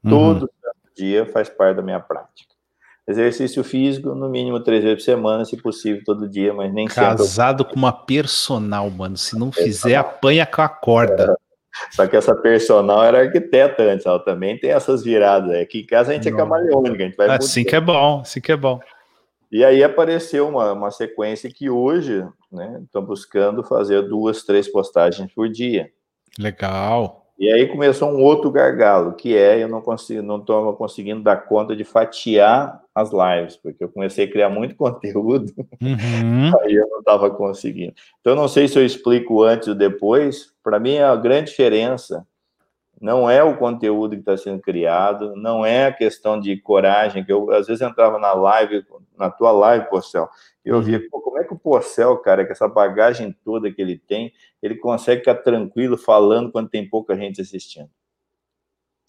Uhum. Todo dia faz parte da minha prática. Exercício físico, no mínimo três vezes por semana, se possível, todo dia, mas nem Casado sempre. Casado com uma personal, mano. Se não fizer, apanha com a corda. É. Só que essa personal era arquiteta antes, ela também tem essas viradas. Aqui em casa a gente é camaleônica, a gente vai Assim que é bom, assim que é bom. E aí apareceu uma, uma sequência que hoje, né, estão buscando fazer duas, três postagens por dia. Legal. E aí começou um outro gargalo, que é eu não consigo, não estou conseguindo dar conta de fatiar as lives, porque eu comecei a criar muito conteúdo, uhum. aí eu não estava conseguindo. Então, não sei se eu explico antes ou depois. Para mim, a grande diferença não é o conteúdo que está sendo criado, não é a questão de coragem, que eu às vezes entrava na live, na tua live, Porcel, eu via, uhum. pô, como é que o Porcel, cara, com essa bagagem toda que ele tem, ele consegue ficar tranquilo falando quando tem pouca gente assistindo.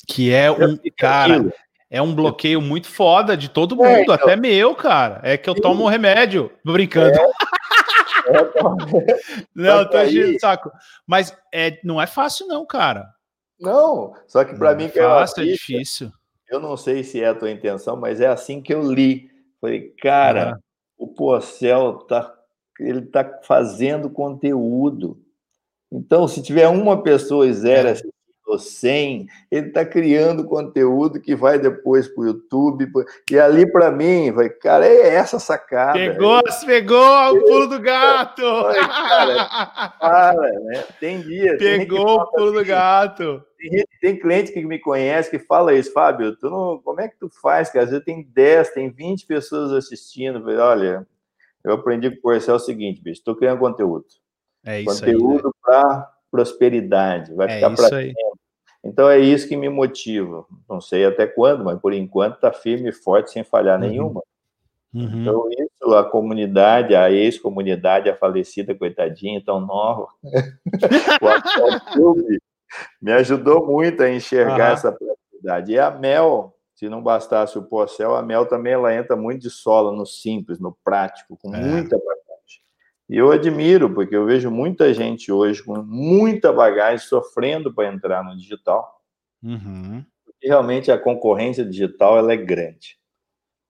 Que é um, cara, é um bloqueio muito foda de todo é, mundo, é, então, até meu, cara. É que eu tomo um remédio, brincando. É. não, tô aí... saco. Mas é, não é fácil, não, cara. Não, só que para mim que é fácil, é difícil. Eu não sei se é a tua intenção, mas é assim que eu li. Falei, cara, o Porcel tá, ele tá fazendo conteúdo. Então, se tiver uma pessoa e zero é ou 100, ele está criando conteúdo que vai depois para o YouTube. E ali, para mim, vai, cara, é essa sacada. Pegou, é. pegou o pulo do gato. cara, para, né? Tem dia. Pegou tem o pulo do gato. Tem, tem, cliente que me conhece que fala isso, Fábio, tu não, como é que tu faz? Que às vezes tem 10, tem 20 pessoas assistindo. Olha, eu aprendi com o Porcel o seguinte, bicho, estou criando conteúdo. É isso conteúdo né? para prosperidade, vai é ficar para. Então é isso que me motiva. Não sei até quando, mas por enquanto está firme e forte, sem falhar uhum. nenhuma. Uhum. Então, isso, a comunidade, a ex-comunidade, a falecida, coitadinha, tão nova, o Clube me ajudou muito a enxergar uhum. essa prosperidade. E a Mel, se não bastasse o Porcel, a Mel também ela entra muito de sola no simples, no prático, com é. muita e eu admiro, porque eu vejo muita gente hoje com muita bagagem sofrendo para entrar no digital. Uhum. Porque realmente a concorrência digital ela é grande.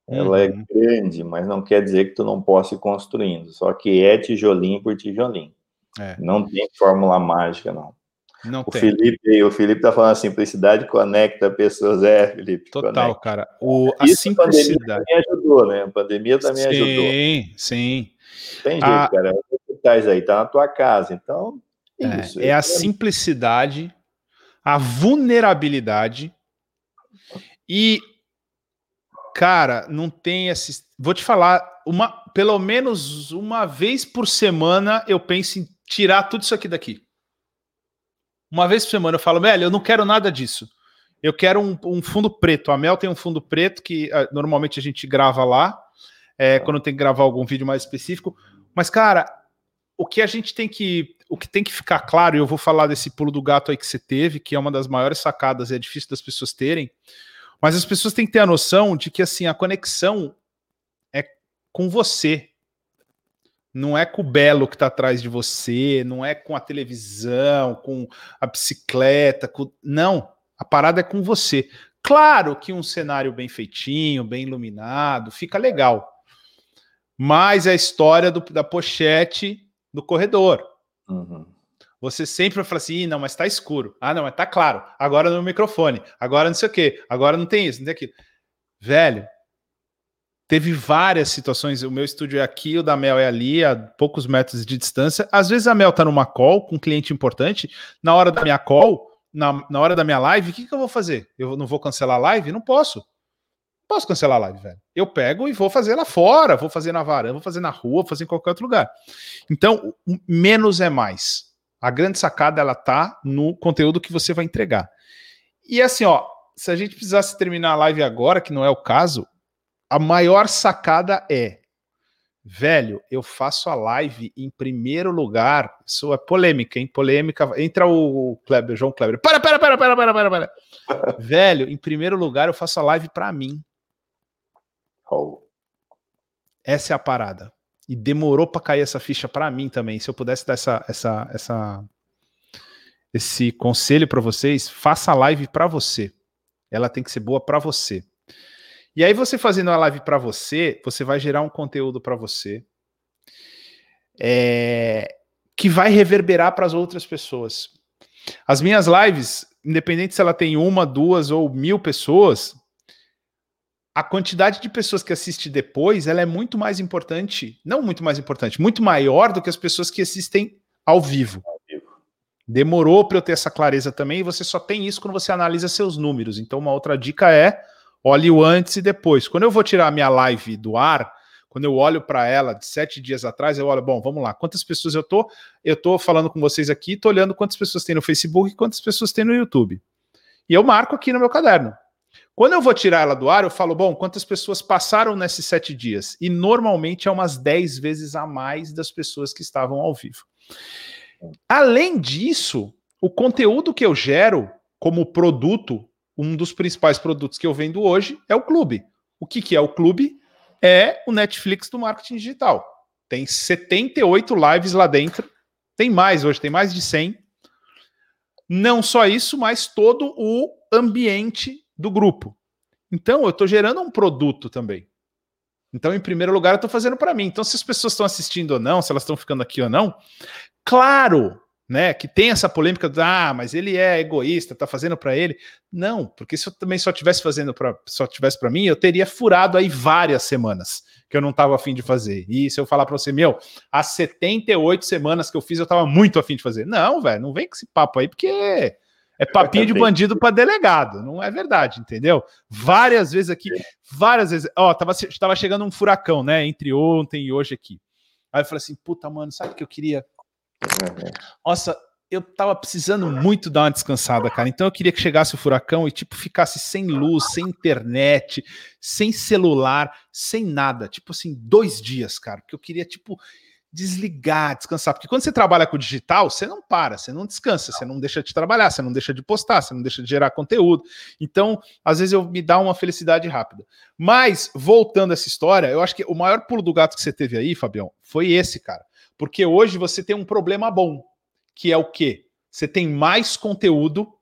Ela é uhum. é grande, mas não quer dizer que tu não possa ir construindo. Só que é tijolinho por tijolinho. É. Não tem fórmula mágica, não. Não o tem. Felipe, o Felipe tá falando simplicidade conecta pessoas, é, Felipe. Total, conecta. cara. O, a Isso simplicidade. A pandemia também ajudou, né? A pandemia também sim, ajudou. Sim, sim. Tem jeito, a... cara. Estás aí, tá na tua casa. Então, é, isso. É, é a simplicidade, a vulnerabilidade e, cara, não tem esse. Vou te falar, uma, pelo menos uma vez por semana eu penso em tirar tudo isso aqui daqui. Uma vez por semana eu falo, velho, eu não quero nada disso. Eu quero um, um fundo preto. A Mel tem um fundo preto que uh, normalmente a gente grava lá, é, quando tem que gravar algum vídeo mais específico. Mas, cara, o que a gente tem que. O que tem que ficar claro, e eu vou falar desse pulo do gato aí que você teve, que é uma das maiores sacadas e é difícil das pessoas terem, mas as pessoas têm que ter a noção de que assim, a conexão é com você. Não é com o belo que está atrás de você, não é com a televisão, com a bicicleta, com... não. A parada é com você. Claro que um cenário bem feitinho, bem iluminado, fica legal mas é a história do, da pochete do corredor. Uhum. Você sempre vai falar assim, não, mas tá escuro. Ah, não, mas tá claro. Agora no microfone. Agora não sei o quê. Agora não tem isso, não tem aquilo. Velho, teve várias situações. O meu estúdio é aqui, o da Mel é ali, a poucos metros de distância. Às vezes a Mel tá numa call com um cliente importante. Na hora da minha call, na, na hora da minha live, o que, que eu vou fazer? Eu não vou cancelar a live? Não posso posso cancelar a live, velho. Eu pego e vou fazer lá fora, vou fazer na varanda, vou fazer na rua, vou fazer em qualquer outro lugar. Então, menos é mais. A grande sacada ela tá no conteúdo que você vai entregar. E assim, ó, se a gente precisasse terminar a live agora, que não é o caso, a maior sacada é Velho, eu faço a live em primeiro lugar. Isso é polêmica, hein? Polêmica. Entra o Kleber, João Kleber. Para, para, para, para, para, para, para. Velho, em primeiro lugar, eu faço a live para mim. Oh. Essa é a parada. E demorou para cair essa ficha para mim também. Se eu pudesse dar essa, essa, essa, esse conselho para vocês, faça a live para você. Ela tem que ser boa para você. E aí você fazendo a live para você, você vai gerar um conteúdo para você é, que vai reverberar para as outras pessoas. As minhas lives, independente se ela tem uma, duas ou mil pessoas, a quantidade de pessoas que assiste depois, ela é muito mais importante, não muito mais importante, muito maior do que as pessoas que assistem ao vivo. Demorou para eu ter essa clareza também, e você só tem isso quando você analisa seus números. Então, uma outra dica é Olhe o antes e depois. Quando eu vou tirar a minha live do ar, quando eu olho para ela de sete dias atrás, eu olho, bom, vamos lá, quantas pessoas eu tô? Eu tô falando com vocês aqui, tô olhando quantas pessoas tem no Facebook e quantas pessoas tem no YouTube. E eu marco aqui no meu caderno. Quando eu vou tirar ela do ar, eu falo, bom, quantas pessoas passaram nesses sete dias? E normalmente é umas dez vezes a mais das pessoas que estavam ao vivo. Além disso, o conteúdo que eu gero como produto um dos principais produtos que eu vendo hoje é o clube. O que, que é o clube? É o Netflix do marketing digital. Tem 78 lives lá dentro. Tem mais hoje, tem mais de 100. Não só isso, mas todo o ambiente do grupo. Então, eu estou gerando um produto também. Então, em primeiro lugar, eu estou fazendo para mim. Então, se as pessoas estão assistindo ou não, se elas estão ficando aqui ou não, claro né, que tem essa polêmica do, ah, mas ele é egoísta, tá fazendo para ele. Não, porque se eu também só tivesse fazendo para só tivesse para mim, eu teria furado aí várias semanas que eu não tava afim de fazer. E se eu falar para você, meu, há 78 semanas que eu fiz, eu tava muito afim de fazer. Não, velho, não vem com esse papo aí, porque é papinho de bandido para delegado, não é verdade, entendeu? Várias vezes aqui, várias vezes, ó, tava, tava chegando um furacão, né, entre ontem e hoje aqui. Aí eu falei assim, puta, mano, sabe o que eu queria? Nossa, eu tava precisando muito dar uma descansada, cara. Então eu queria que chegasse o furacão e, tipo, ficasse sem luz, sem internet, sem celular, sem nada. Tipo assim, dois dias, cara. Porque eu queria, tipo, desligar, descansar. Porque quando você trabalha com digital, você não para, você não descansa, você não deixa de trabalhar, você não deixa de postar, você não deixa de gerar conteúdo. Então, às vezes eu me dá uma felicidade rápida. Mas, voltando a essa história, eu acho que o maior pulo do gato que você teve aí, Fabião, foi esse, cara. Porque hoje você tem um problema bom, que é o quê? Você tem mais conteúdo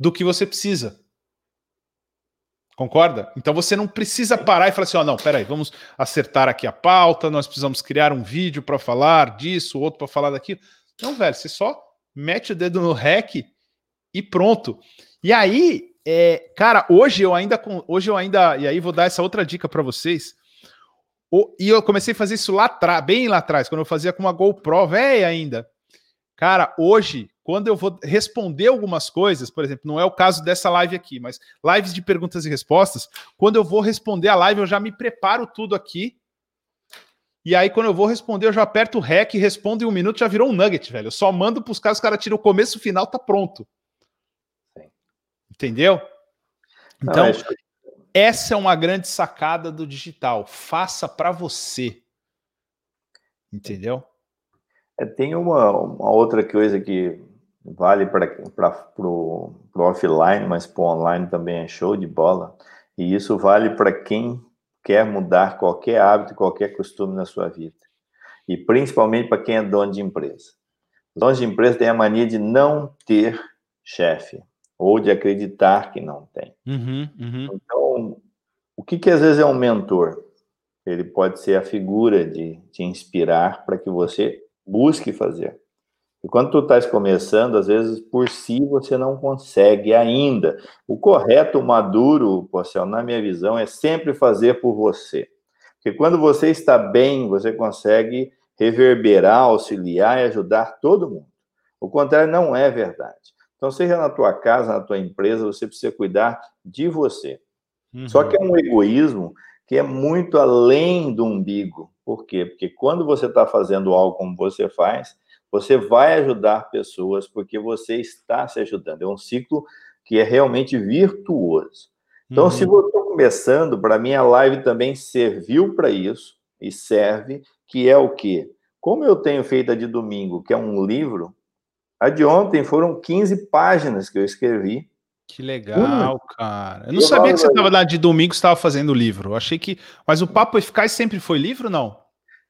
do que você precisa. Concorda? Então você não precisa parar e falar assim: ó, oh, não, peraí, vamos acertar aqui a pauta, nós precisamos criar um vídeo para falar disso, outro para falar daquilo. Não, velho, você só mete o dedo no REC e pronto. E aí, é, cara, hoje eu ainda, hoje eu ainda, e aí vou dar essa outra dica para vocês. O, e eu comecei a fazer isso lá atrás, bem lá atrás, quando eu fazia com uma GoPro velha ainda. Cara, hoje, quando eu vou responder algumas coisas, por exemplo, não é o caso dessa live aqui, mas lives de perguntas e respostas, quando eu vou responder a live, eu já me preparo tudo aqui. E aí, quando eu vou responder, eu já aperto o REC, respondo em um minuto, já virou um nugget, velho. Eu só mando para os caras, os caras tiram o começo, o final, tá pronto. Entendeu? Então, não, é essa é uma grande sacada do digital. Faça para você. Entendeu? É, tem uma, uma, outra coisa que vale para o offline, mas para online também é show de bola. E isso vale para quem quer mudar qualquer hábito, qualquer costume na sua vida. E principalmente para quem é dono de empresa. Donos de empresa têm a mania de não ter chefe ou de acreditar que não tem. Uhum, uhum. Então, o que, que às vezes é um mentor? Ele pode ser a figura de te inspirar para que você busque fazer. E quando tu estás começando, às vezes por si você não consegue ainda. O correto, o maduro, Porcel, na minha visão, é sempre fazer por você. Porque quando você está bem, você consegue reverberar, auxiliar e ajudar todo mundo. O contrário não é verdade. Então, seja na tua casa, na tua empresa, você precisa cuidar de você. Uhum. Só que é um egoísmo que é muito além do umbigo. Por quê? Porque quando você está fazendo algo como você faz, você vai ajudar pessoas porque você está se ajudando. É um ciclo que é realmente virtuoso. Então, uhum. se você está começando, para mim a live também serviu para isso e serve, que é o quê? Como eu tenho feito a de domingo, que é um livro, a de ontem foram 15 páginas que eu escrevi. Que legal, hum. cara. Eu não eu sabia que você estava lá de domingo estava fazendo livro. Eu achei que. Mas o Papo Eficaz sempre foi livro, não?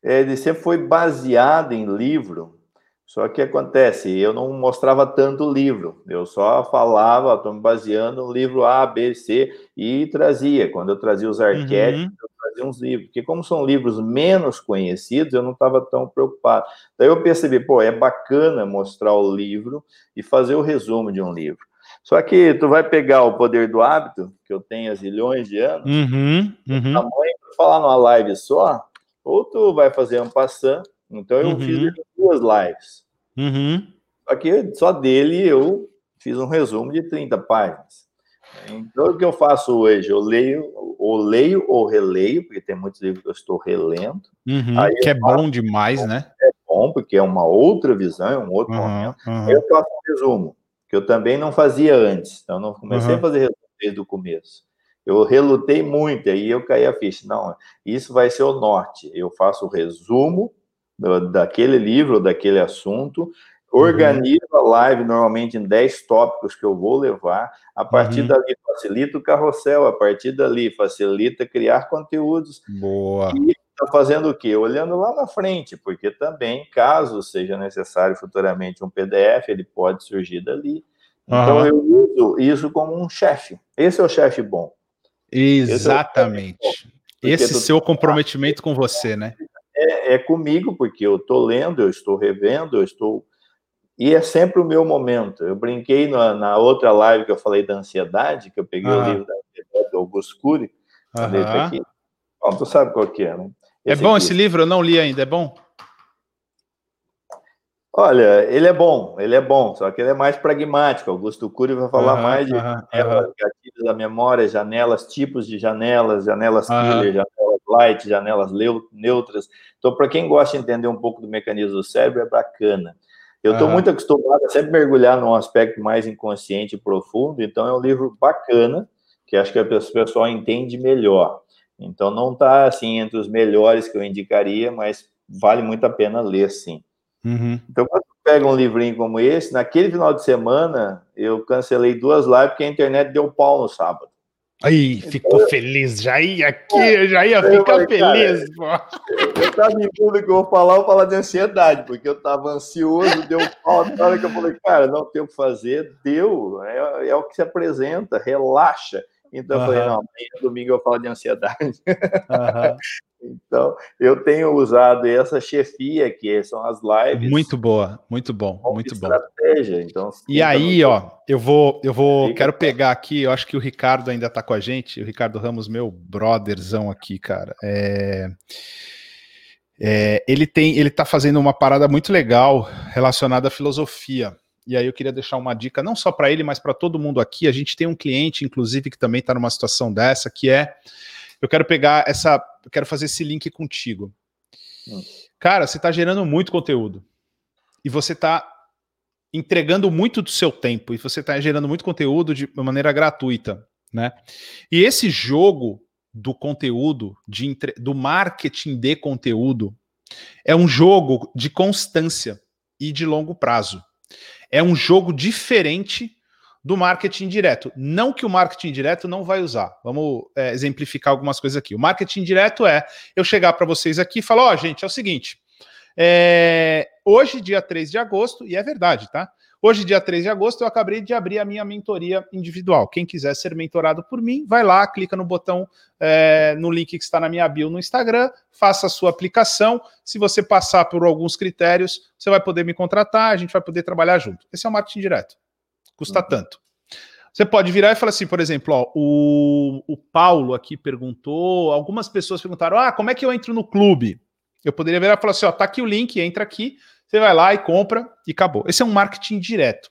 É, ele sempre foi baseado em livro, só que acontece, eu não mostrava tanto livro, eu só falava, estou me baseando no livro A, B, C e trazia. Quando eu trazia os arquétipos, uhum. eu trazia uns livros, porque como são livros menos conhecidos, eu não estava tão preocupado. Daí eu percebi, pô, é bacana mostrar o livro e fazer o resumo de um livro. Só que tu vai pegar o poder do hábito, que eu tenho há zilhões de anos, uhum, uhum. tamanho falar numa live só, ou tu vai fazer um passando então eu uhum. fiz duas lives. Uhum. Só que só dele eu fiz um resumo de 30 páginas. Então o que eu faço hoje? Eu leio, ou leio ou releio, porque tem muitos livros que eu estou relendo. Uhum. que é bom demais, né? É bom, porque é uma outra visão, é um outro uhum, momento. Uhum. Eu faço um resumo, que eu também não fazia antes. Então, eu não comecei a fazer resumo desde o começo. Eu relutei muito, aí eu caí a ficha. Não, isso vai ser o norte. Eu faço o resumo daquele livro, daquele assunto. Organizo uhum. a live normalmente em 10 tópicos que eu vou levar, a partir uhum. dali facilita o carrossel, a partir dali facilita criar conteúdos. Boa. E está fazendo o quê? Olhando lá na frente, porque também, caso seja necessário futuramente um PDF, ele pode surgir dali. Então uhum. eu uso isso como um chefe. Esse é o chefe bom. Exatamente. Esse, é Esse seu comprometimento com você, né? é, é comigo, porque eu estou lendo, eu estou revendo, eu estou. E é sempre o meu momento. Eu brinquei na, na outra live que eu falei da ansiedade, que eu peguei uhum. o livro da ansiedade do Augusto Cury. Uhum. Aqui. Bom, tu sabe qual que é, né? É esse é bom aqui. esse livro? Eu não li ainda, é bom? Olha, ele é bom, ele é bom, só que ele é mais pragmático. Augusto Cury vai falar uhum, mais de uhum, janelas, gatilhos da memória, janelas, tipos de janelas, janelas killer, janelas light, janelas neutras. Então, para quem gosta de entender um pouco do mecanismo do cérebro, é bacana. Eu estou muito acostumado a sempre mergulhar num aspecto mais inconsciente e profundo, então é um livro bacana, que acho que a pessoa entende melhor. Então, não está assim entre os melhores que eu indicaria, mas vale muito a pena ler, sim. Uhum. Então, quando pega um livrinho como esse, naquele final de semana, eu cancelei duas lives porque a internet deu pau no sábado. Aí, então, ficou eu... feliz, já ia aqui, eu já ia ficar falei, feliz, cara, pô. Eu tava em que eu vou falar, eu vou falar de ansiedade, porque eu tava ansioso, deu pau, na hora que eu falei, cara, não tem o que fazer, deu, é, é o que se apresenta, relaxa. Então, uhum. eu falei, não, amanhã domingo eu falo de ansiedade. Uhum. Então, eu tenho usado essa chefia, que são as lives. Muito boa, muito bom, muito estratégia. bom. Então, e aí, ó, eu vou, eu vou, quero pegar aqui, eu acho que o Ricardo ainda tá com a gente, o Ricardo Ramos, meu brotherzão aqui, cara. É, é, ele tem, ele tá fazendo uma parada muito legal relacionada à filosofia. E aí eu queria deixar uma dica não só para ele, mas para todo mundo aqui. A gente tem um cliente, inclusive, que também está numa situação dessa, que é eu quero pegar essa, eu quero fazer esse link contigo. Hum. Cara, você está gerando muito conteúdo e você está entregando muito do seu tempo e você está gerando muito conteúdo de maneira gratuita, né? E esse jogo do conteúdo, de entre... do marketing de conteúdo, é um jogo de constância e de longo prazo. É um jogo diferente do marketing direto. Não que o marketing direto não vai usar. Vamos é, exemplificar algumas coisas aqui. O marketing direto é eu chegar para vocês aqui e falar: ó, oh, gente, é o seguinte. É, hoje, dia 3 de agosto, e é verdade, tá? Hoje, dia 3 de agosto, eu acabei de abrir a minha mentoria individual. Quem quiser ser mentorado por mim, vai lá, clica no botão, é, no link que está na minha bio no Instagram, faça a sua aplicação. Se você passar por alguns critérios, você vai poder me contratar, a gente vai poder trabalhar junto. Esse é o marketing direto custa uhum. tanto. Você pode virar e falar assim, por exemplo, ó, o, o Paulo aqui perguntou, algumas pessoas perguntaram, ah, como é que eu entro no clube? Eu poderia virar e falar assim, ó, tá aqui o link, entra aqui, você vai lá e compra e acabou. Esse é um marketing direto,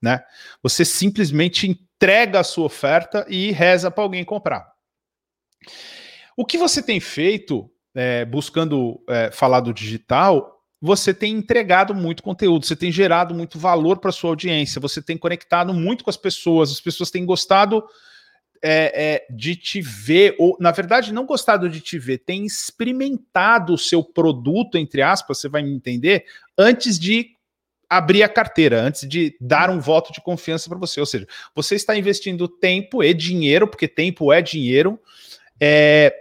né? Você simplesmente entrega a sua oferta e reza para alguém comprar. O que você tem feito, é, buscando é, falar do digital, você tem entregado muito conteúdo, você tem gerado muito valor para sua audiência, você tem conectado muito com as pessoas, as pessoas têm gostado é, é, de te ver, ou na verdade, não gostado de te ver, tem experimentado o seu produto, entre aspas, você vai me entender, antes de abrir a carteira, antes de dar um voto de confiança para você. Ou seja, você está investindo tempo e dinheiro, porque tempo é dinheiro, é,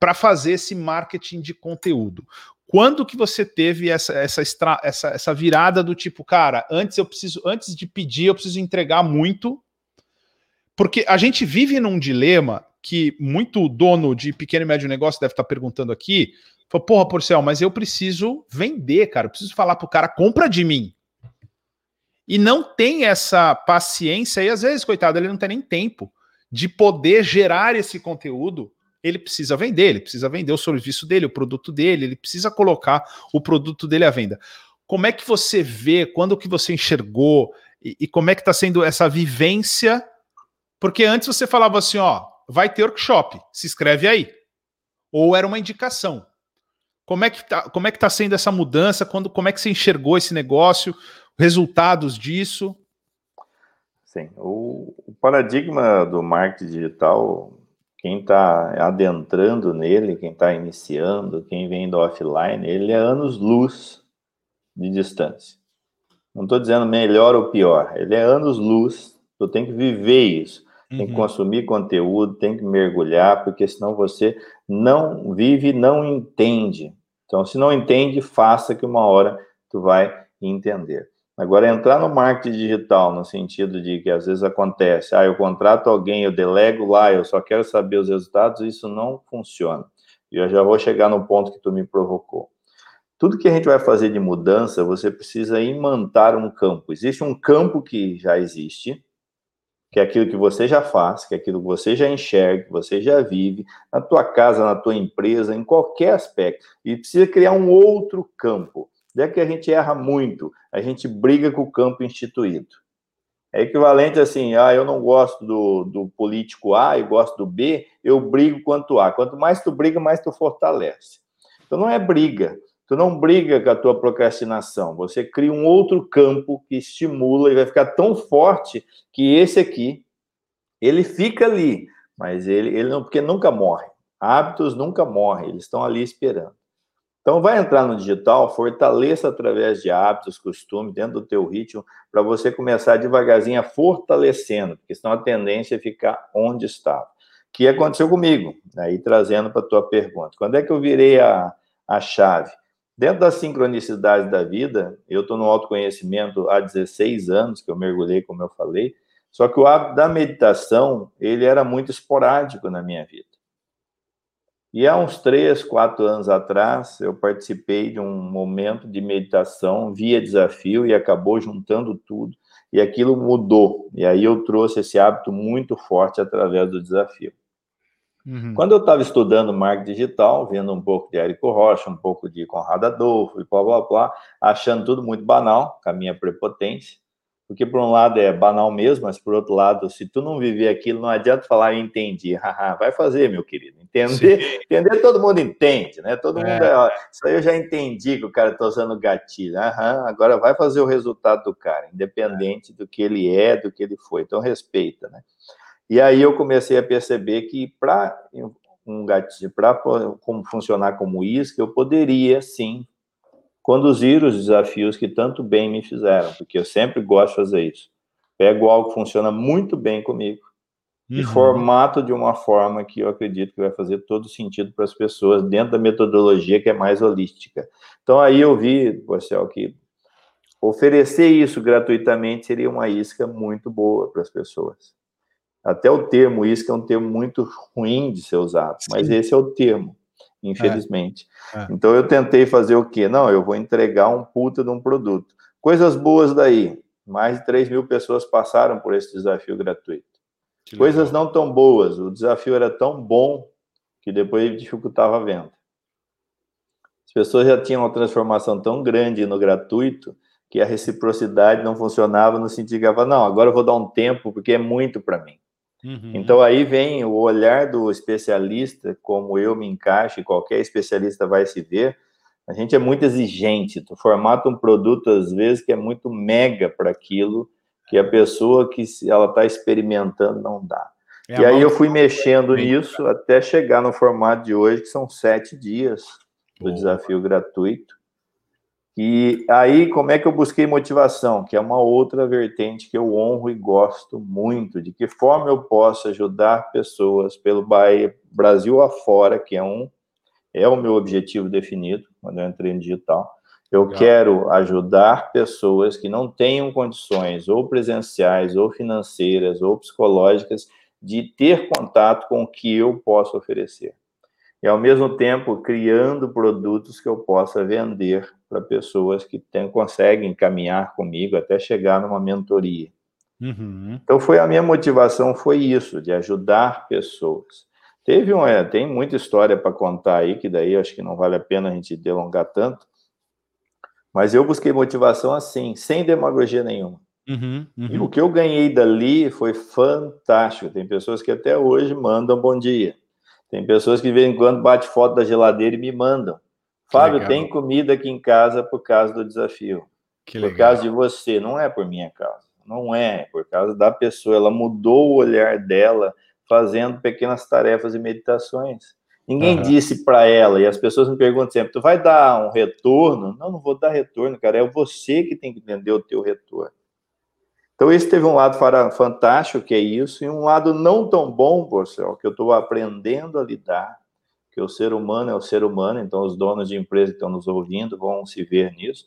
para fazer esse marketing de conteúdo. Quando que você teve essa, essa, extra, essa, essa virada do tipo, cara, antes eu preciso, antes de pedir, eu preciso entregar muito, porque a gente vive num dilema que muito dono de pequeno e médio negócio deve estar perguntando aqui. Falou, porra, Porcel, mas eu preciso vender, cara. Eu preciso falar pro cara, compra de mim. E não tem essa paciência, e às vezes, coitado, ele não tem nem tempo de poder gerar esse conteúdo. Ele precisa vender, ele precisa vender o serviço dele, o produto dele, ele precisa colocar o produto dele à venda. Como é que você vê, quando que você enxergou, e, e como é que está sendo essa vivência porque antes você falava assim, ó, vai ter workshop, se inscreve aí. Ou era uma indicação. Como é que tá, como é que tá sendo essa mudança? Quando, como é que você enxergou esse negócio? Resultados disso? Sim, o, o paradigma do marketing digital, quem está adentrando nele, quem está iniciando, quem vem do offline, ele é anos-luz de distância. Não estou dizendo melhor ou pior, ele é anos-luz, tu tem que viver isso. Tem que uhum. consumir conteúdo, tem que mergulhar, porque senão você não vive, não entende. Então, se não entende, faça que uma hora tu vai entender. Agora, entrar no marketing digital, no sentido de que às vezes acontece, ah, eu contrato alguém, eu delego lá, eu só quero saber os resultados, isso não funciona. E eu já vou chegar no ponto que tu me provocou. Tudo que a gente vai fazer de mudança, você precisa imantar um campo. Existe um campo que já existe, que é aquilo que você já faz, que é aquilo que você já enxerga, que você já vive, na tua casa, na tua empresa, em qualquer aspecto. E precisa criar um outro campo. É que a gente erra muito, a gente briga com o campo instituído. É equivalente assim, ah, eu não gosto do, do político A e gosto do B, eu brigo quanto A. Quanto mais tu briga, mais tu fortalece. Então não é briga, Tu não briga com a tua procrastinação, você cria um outro campo que estimula e vai ficar tão forte que esse aqui, ele fica ali, mas ele, ele não, porque nunca morre. Hábitos nunca morrem, eles estão ali esperando. Então, vai entrar no digital, fortaleça através de hábitos, costumes, dentro do teu ritmo, para você começar devagarzinho a fortalecendo, porque senão a tendência é ficar onde estava. Que aconteceu comigo, aí trazendo para a tua pergunta. Quando é que eu virei a, a chave? Dentro da sincronicidade da vida, eu estou no autoconhecimento há 16 anos, que eu mergulhei, como eu falei, só que o hábito da meditação, ele era muito esporádico na minha vida. E há uns três, quatro anos atrás, eu participei de um momento de meditação via desafio e acabou juntando tudo, e aquilo mudou. E aí eu trouxe esse hábito muito forte através do desafio. Uhum. Quando eu estava estudando marketing digital, vendo um pouco de Érico Rocha, um pouco de Conrado Adolfo e blá blá blá, achando tudo muito banal, com a minha prepotência, porque por um lado é banal mesmo, mas por outro lado, se tu não viver aquilo, não adianta falar eu entendi. Vai fazer, meu querido. Entender, entender todo mundo entende, né? Todo é. mundo, ó, isso aí eu já entendi que o cara está usando gatilho. Aham, agora vai fazer o resultado do cara, independente é. do que ele é, do que ele foi. Então respeita, né? E aí eu comecei a perceber que para um gatilho, para como funcionar como isca, eu poderia sim conduzir os desafios que tanto bem me fizeram, porque eu sempre gosto de fazer isso. Pego algo que funciona muito bem comigo uhum. e formato de uma forma que eu acredito que vai fazer todo sentido para as pessoas dentro da metodologia que é mais holística. Então aí eu vi, Marcel, que oferecer isso gratuitamente seria uma isca muito boa para as pessoas. Até o termo isca é um termo muito ruim de ser usado, Sim. mas esse é o termo, infelizmente. É. É. Então eu tentei fazer o quê? Não, eu vou entregar um puta de um produto. Coisas boas daí. Mais de 3 mil pessoas passaram por esse desafio gratuito. Que Coisas legal. não tão boas. O desafio era tão bom que depois dificultava a venda. As pessoas já tinham uma transformação tão grande no gratuito que a reciprocidade não funcionava no sentido que ela não, agora eu vou dar um tempo porque é muito para mim. Uhum. Então aí vem o olhar do especialista, como eu me encaixo, e qualquer especialista vai se ver. A gente é muito exigente, tu formata um produto às vezes que é muito mega para aquilo que a pessoa que ela está experimentando não dá. É e aí eu fui mexendo nisso até chegar no formato de hoje, que são sete dias do desafio gratuito. E aí, como é que eu busquei motivação? Que é uma outra vertente que eu honro e gosto muito. De que forma eu posso ajudar pessoas pelo Brasil afora, que é um é o meu objetivo definido quando eu entrei no digital. Eu Legal. quero ajudar pessoas que não tenham condições, ou presenciais, ou financeiras, ou psicológicas, de ter contato com o que eu posso oferecer. E, ao mesmo tempo, criando produtos que eu possa vender para pessoas que tem, conseguem caminhar comigo até chegar numa mentoria. Uhum. Então, foi a minha motivação, foi isso, de ajudar pessoas. Teve um, é, tem muita história para contar aí, que daí acho que não vale a pena a gente delongar tanto, mas eu busquei motivação assim, sem demagogia nenhuma. Uhum, uhum. E o que eu ganhei dali foi fantástico. Tem pessoas que até hoje mandam bom dia. Tem pessoas que de vez em quando bate foto da geladeira e me mandam. Fábio, legal. tem comida aqui em casa por causa do desafio. Que por legal. causa de você, não é por minha causa. Não é, por causa da pessoa. Ela mudou o olhar dela fazendo pequenas tarefas e meditações. Ninguém uhum. disse para ela, e as pessoas me perguntam sempre: tu vai dar um retorno? Não, não vou dar retorno, cara. É você que tem que entender o teu retorno. Então, esse teve um lado fantástico, que é isso, e um lado não tão bom, Porcel, que eu estou aprendendo a lidar, que o ser humano é o ser humano, então os donos de empresa que estão nos ouvindo vão se ver nisso.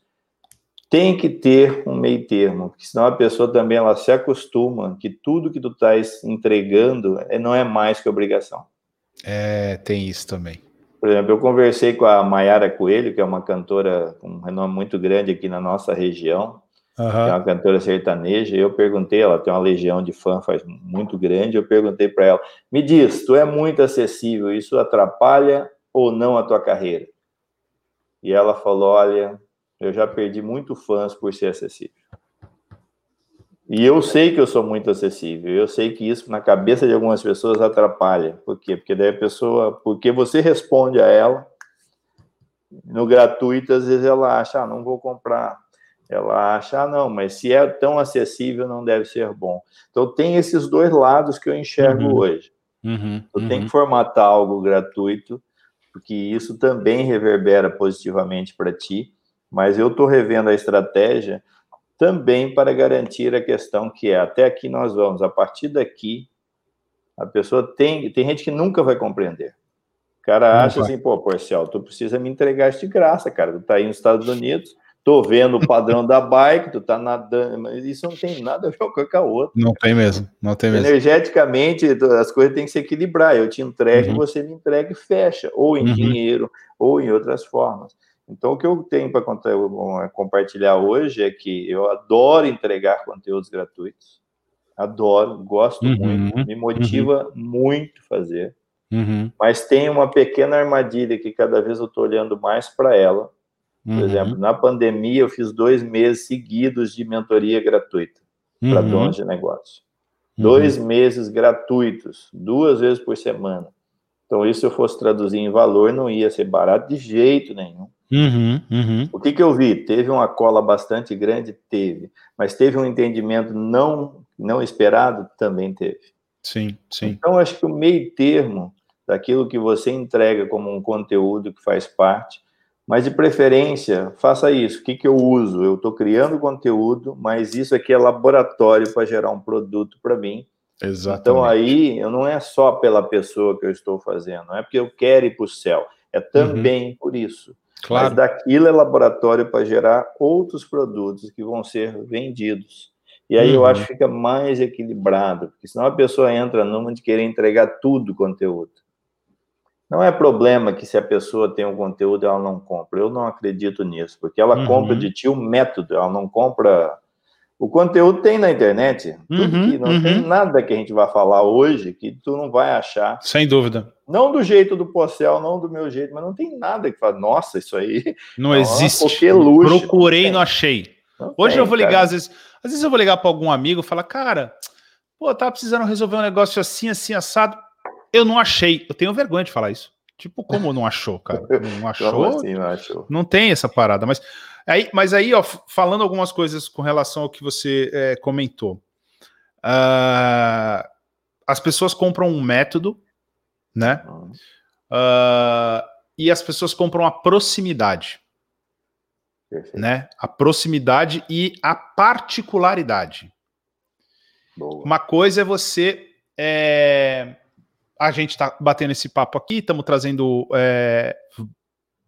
Tem que ter um meio termo, porque senão a pessoa também ela se acostuma que tudo que tu estás entregando é, não é mais que obrigação. É, tem isso também. Por exemplo, eu conversei com a Maiara Coelho, que é uma cantora com um renome muito grande aqui na nossa região, uhum. é uma cantora sertaneja, eu perguntei, ela tem uma legião de fã faz muito grande, eu perguntei para ela, me diz, tu é muito acessível, isso atrapalha ou não a tua carreira? E ela falou, olha, eu já perdi muito fãs por ser acessível. E eu sei que eu sou muito acessível. Eu sei que isso na cabeça de algumas pessoas atrapalha. Por quê? Porque daí a pessoa, porque você responde a ela no gratuito, às vezes ela acha, ah, não vou comprar. Ela acha, ah, não, mas se é tão acessível, não deve ser bom. Então tem esses dois lados que eu enxergo uhum. hoje. Uhum. Eu uhum. tenho que formatar algo gratuito, porque isso também reverbera positivamente para ti mas eu estou revendo a estratégia também para garantir a questão que é até aqui nós vamos, a partir daqui, a pessoa tem, tem gente que nunca vai compreender. O cara acha assim, pô, Porcel, tu precisa me entregar isso de graça, cara, tu tá aí nos Estados Unidos, tô vendo o padrão da bike, tu tá nadando, mas isso não tem nada a ver com a outra. Não tem mesmo, não tem mesmo. Energeticamente, as coisas têm que se equilibrar, eu te entrego, uhum. você me entrega e fecha, ou em uhum. dinheiro, ou em outras formas. Então, o que eu tenho para é, compartilhar hoje é que eu adoro entregar conteúdos gratuitos, adoro, gosto uhum, muito, me motiva uhum. muito fazer, uhum. mas tem uma pequena armadilha que cada vez eu estou olhando mais para ela. Por uhum. exemplo, na pandemia, eu fiz dois meses seguidos de mentoria gratuita para uhum. donos de negócio. Uhum. Dois meses gratuitos, duas vezes por semana. Então, isso se eu fosse traduzir em valor, não ia ser barato de jeito nenhum. Uhum, uhum. O que, que eu vi? Teve uma cola bastante grande? Teve. Mas teve um entendimento não, não esperado? Também teve. Sim, sim. Então, acho que o meio termo daquilo que você entrega como um conteúdo que faz parte, mas de preferência, faça isso. O que, que eu uso? Eu estou criando conteúdo, mas isso aqui é laboratório para gerar um produto para mim. Exatamente. Então, aí, eu não é só pela pessoa que eu estou fazendo, não é porque eu quero ir para o céu, é também uhum. por isso. Claro. Mas daquilo é laboratório para gerar outros produtos que vão ser vendidos. E aí uhum. eu acho que fica mais equilibrado, porque senão a pessoa entra numa de querer entregar tudo o conteúdo. Não é problema que se a pessoa tem um conteúdo ela não compra. Eu não acredito nisso, porque ela uhum. compra de ti o método, ela não compra. O conteúdo tem na internet. Uhum, não uhum. tem nada que a gente vai falar hoje que tu não vai achar. Sem dúvida. Não do jeito do Porcel, não do meu jeito, mas não tem nada que fala, nossa, isso aí. Não, não existe. Luxo, Procurei e não achei. Não Hoje tem, eu vou ligar, cara. às vezes, às vezes eu vou ligar para algum amigo e falar, cara, Pô, tava precisando resolver um negócio assim, assim, assado. Eu não achei. Eu tenho vergonha de falar isso. Tipo, como não achou, cara? Não achou? assim, não achou? Não tem essa parada. Mas aí, mas aí ó, falando algumas coisas com relação ao que você é, comentou. Uh, as pessoas compram um método, né? Uh, e as pessoas compram a proximidade. Perfeito. Né? A proximidade e a particularidade. Boa. Uma coisa é você. É, a gente está batendo esse papo aqui, estamos trazendo é,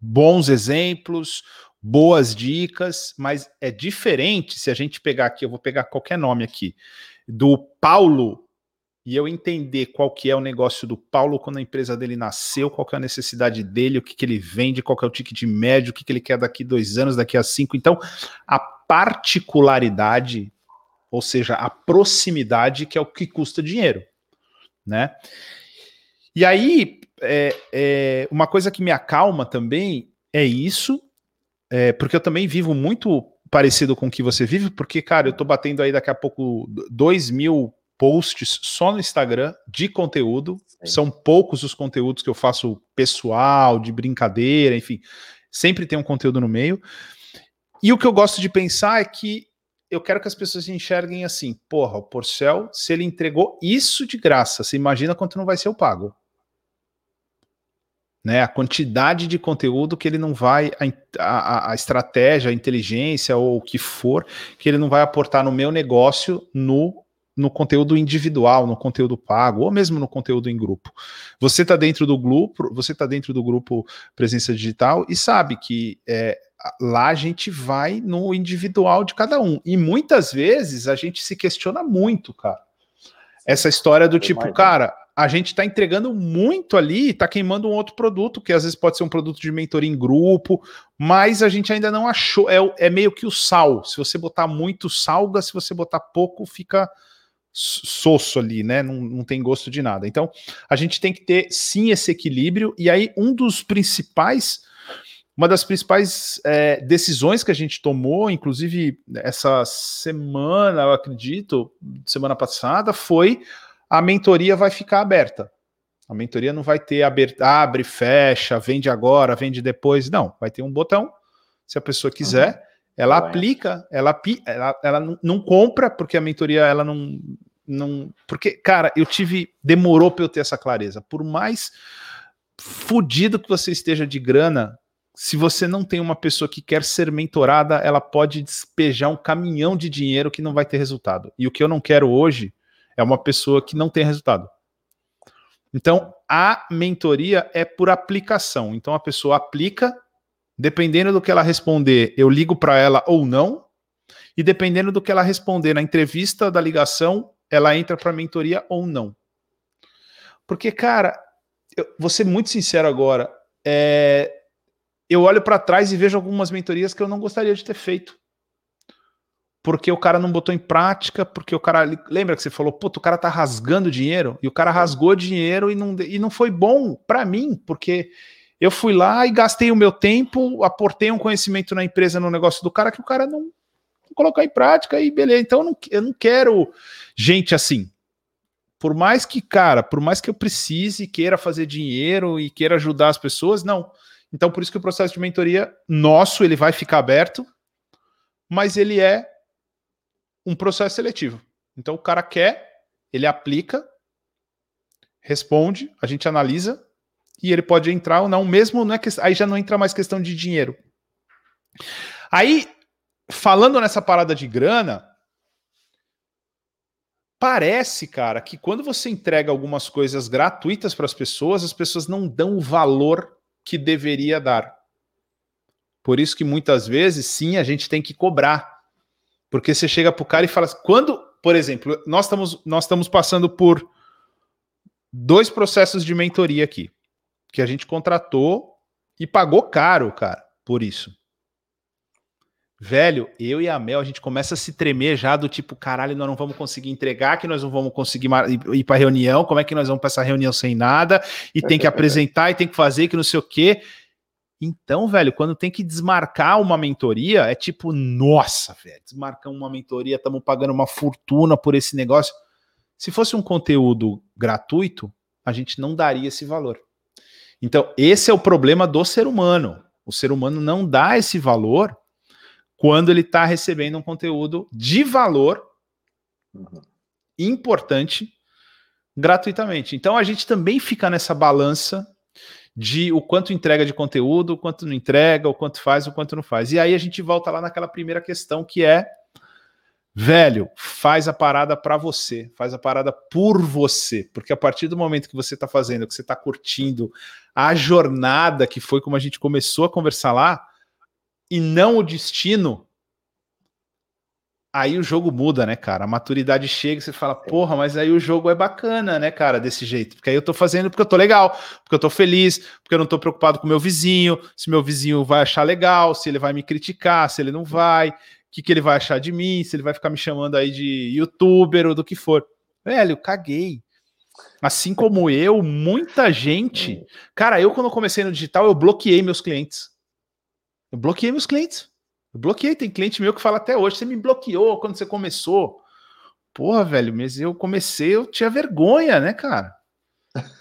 bons exemplos, boas dicas, mas é diferente se a gente pegar aqui, eu vou pegar qualquer nome aqui, do Paulo e eu entender qual que é o negócio do Paulo quando a empresa dele nasceu, qual que é a necessidade dele, o que, que ele vende, qual que é o ticket médio, o que, que ele quer daqui dois anos, daqui a cinco. Então, a particularidade, ou seja, a proximidade, que é o que custa dinheiro, né? E aí, é, é, uma coisa que me acalma também é isso, é, porque eu também vivo muito parecido com o que você vive, porque, cara, eu tô batendo aí daqui a pouco dois mil posts só no Instagram de conteúdo. Sim. São poucos os conteúdos que eu faço pessoal, de brincadeira, enfim. Sempre tem um conteúdo no meio. E o que eu gosto de pensar é que eu quero que as pessoas enxerguem assim: porra, o Porcel, se ele entregou isso de graça, você imagina quanto não vai ser o pago. Né, a quantidade de conteúdo que ele não vai, a, a, a, estratégia, a inteligência ou o que for, que ele não vai aportar no meu negócio no no conteúdo individual, no conteúdo pago, ou mesmo no conteúdo em grupo. Você está dentro do grupo, você está dentro do grupo Presença Digital e sabe que é, lá a gente vai no individual de cada um. E muitas vezes a gente se questiona muito, cara. Essa história do tipo, cara, a gente está entregando muito ali, está queimando um outro produto, que às vezes pode ser um produto de mentoria em grupo, mas a gente ainda não achou. É, é meio que o sal. Se você botar muito, salga, se você botar pouco, fica soço ali, né? Não, não tem gosto de nada. Então, a gente tem que ter sim esse equilíbrio, e aí um dos principais. Uma das principais é, decisões que a gente tomou, inclusive essa semana, eu acredito, semana passada, foi a mentoria vai ficar aberta. A mentoria não vai ter aberta, abre, fecha, vende agora, vende depois. Não, vai ter um botão. Se a pessoa quiser, uhum. ela aplica, ela, ela, ela não compra, porque a mentoria ela não, não. Porque, cara, eu tive. Demorou para eu ter essa clareza. Por mais fudido que você esteja de grana, se você não tem uma pessoa que quer ser mentorada, ela pode despejar um caminhão de dinheiro que não vai ter resultado. E o que eu não quero hoje é uma pessoa que não tem resultado. Então, a mentoria é por aplicação. Então, a pessoa aplica, dependendo do que ela responder, eu ligo para ela ou não, e dependendo do que ela responder na entrevista da ligação, ela entra para mentoria ou não. Porque, cara, eu vou ser muito sincero agora, é, eu olho para trás e vejo algumas mentorias que eu não gostaria de ter feito. Porque o cara não botou em prática, porque o cara. Lembra que você falou, puto, o cara tá rasgando dinheiro? E o cara rasgou dinheiro e não, e não foi bom para mim, porque eu fui lá e gastei o meu tempo, aportei um conhecimento na empresa, no negócio do cara, que o cara não, colocar em prática e beleza. Então eu não, eu não quero gente assim. Por mais que, cara, por mais que eu precise, queira fazer dinheiro e queira ajudar as pessoas, não. Então por isso que o processo de mentoria nosso, ele vai ficar aberto, mas ele é um processo seletivo. Então o cara quer, ele aplica, responde, a gente analisa e ele pode entrar ou não, mesmo não é que, aí já não entra mais questão de dinheiro. Aí falando nessa parada de grana, parece, cara, que quando você entrega algumas coisas gratuitas para as pessoas, as pessoas não dão o valor que deveria dar. Por isso que muitas vezes, sim, a gente tem que cobrar. Porque você chega pro cara e fala, quando, por exemplo, nós estamos, nós estamos passando por dois processos de mentoria aqui, que a gente contratou e pagou caro, cara, por isso. Velho, eu e a Mel, a gente começa a se tremer já do tipo, caralho, nós não vamos conseguir entregar, que nós não vamos conseguir ir para reunião, como é que nós vamos para essa reunião sem nada, e tem que apresentar, e tem que fazer, que não sei o quê. Então, velho, quando tem que desmarcar uma mentoria, é tipo, nossa, velho, desmarcar uma mentoria, estamos pagando uma fortuna por esse negócio. Se fosse um conteúdo gratuito, a gente não daria esse valor. Então, esse é o problema do ser humano. O ser humano não dá esse valor quando ele está recebendo um conteúdo de valor uhum. importante gratuitamente. Então a gente também fica nessa balança de o quanto entrega de conteúdo, o quanto não entrega, o quanto faz, o quanto não faz. E aí a gente volta lá naquela primeira questão que é velho, faz a parada para você, faz a parada por você, porque a partir do momento que você está fazendo, que você está curtindo a jornada que foi como a gente começou a conversar lá, e não o destino, aí o jogo muda, né, cara? A maturidade chega e você fala, porra, mas aí o jogo é bacana, né, cara, desse jeito. Porque aí eu tô fazendo porque eu tô legal, porque eu tô feliz, porque eu não tô preocupado com meu vizinho, se meu vizinho vai achar legal, se ele vai me criticar, se ele não vai, o que, que ele vai achar de mim, se ele vai ficar me chamando aí de youtuber ou do que for. Velho, caguei. Assim como eu, muita gente. Cara, eu quando comecei no digital, eu bloqueei meus clientes. Eu bloqueei meus clientes. Eu bloqueei. Tem cliente meu que fala até hoje: você me bloqueou quando você começou. Porra, velho, mas eu comecei, eu tinha vergonha, né, cara?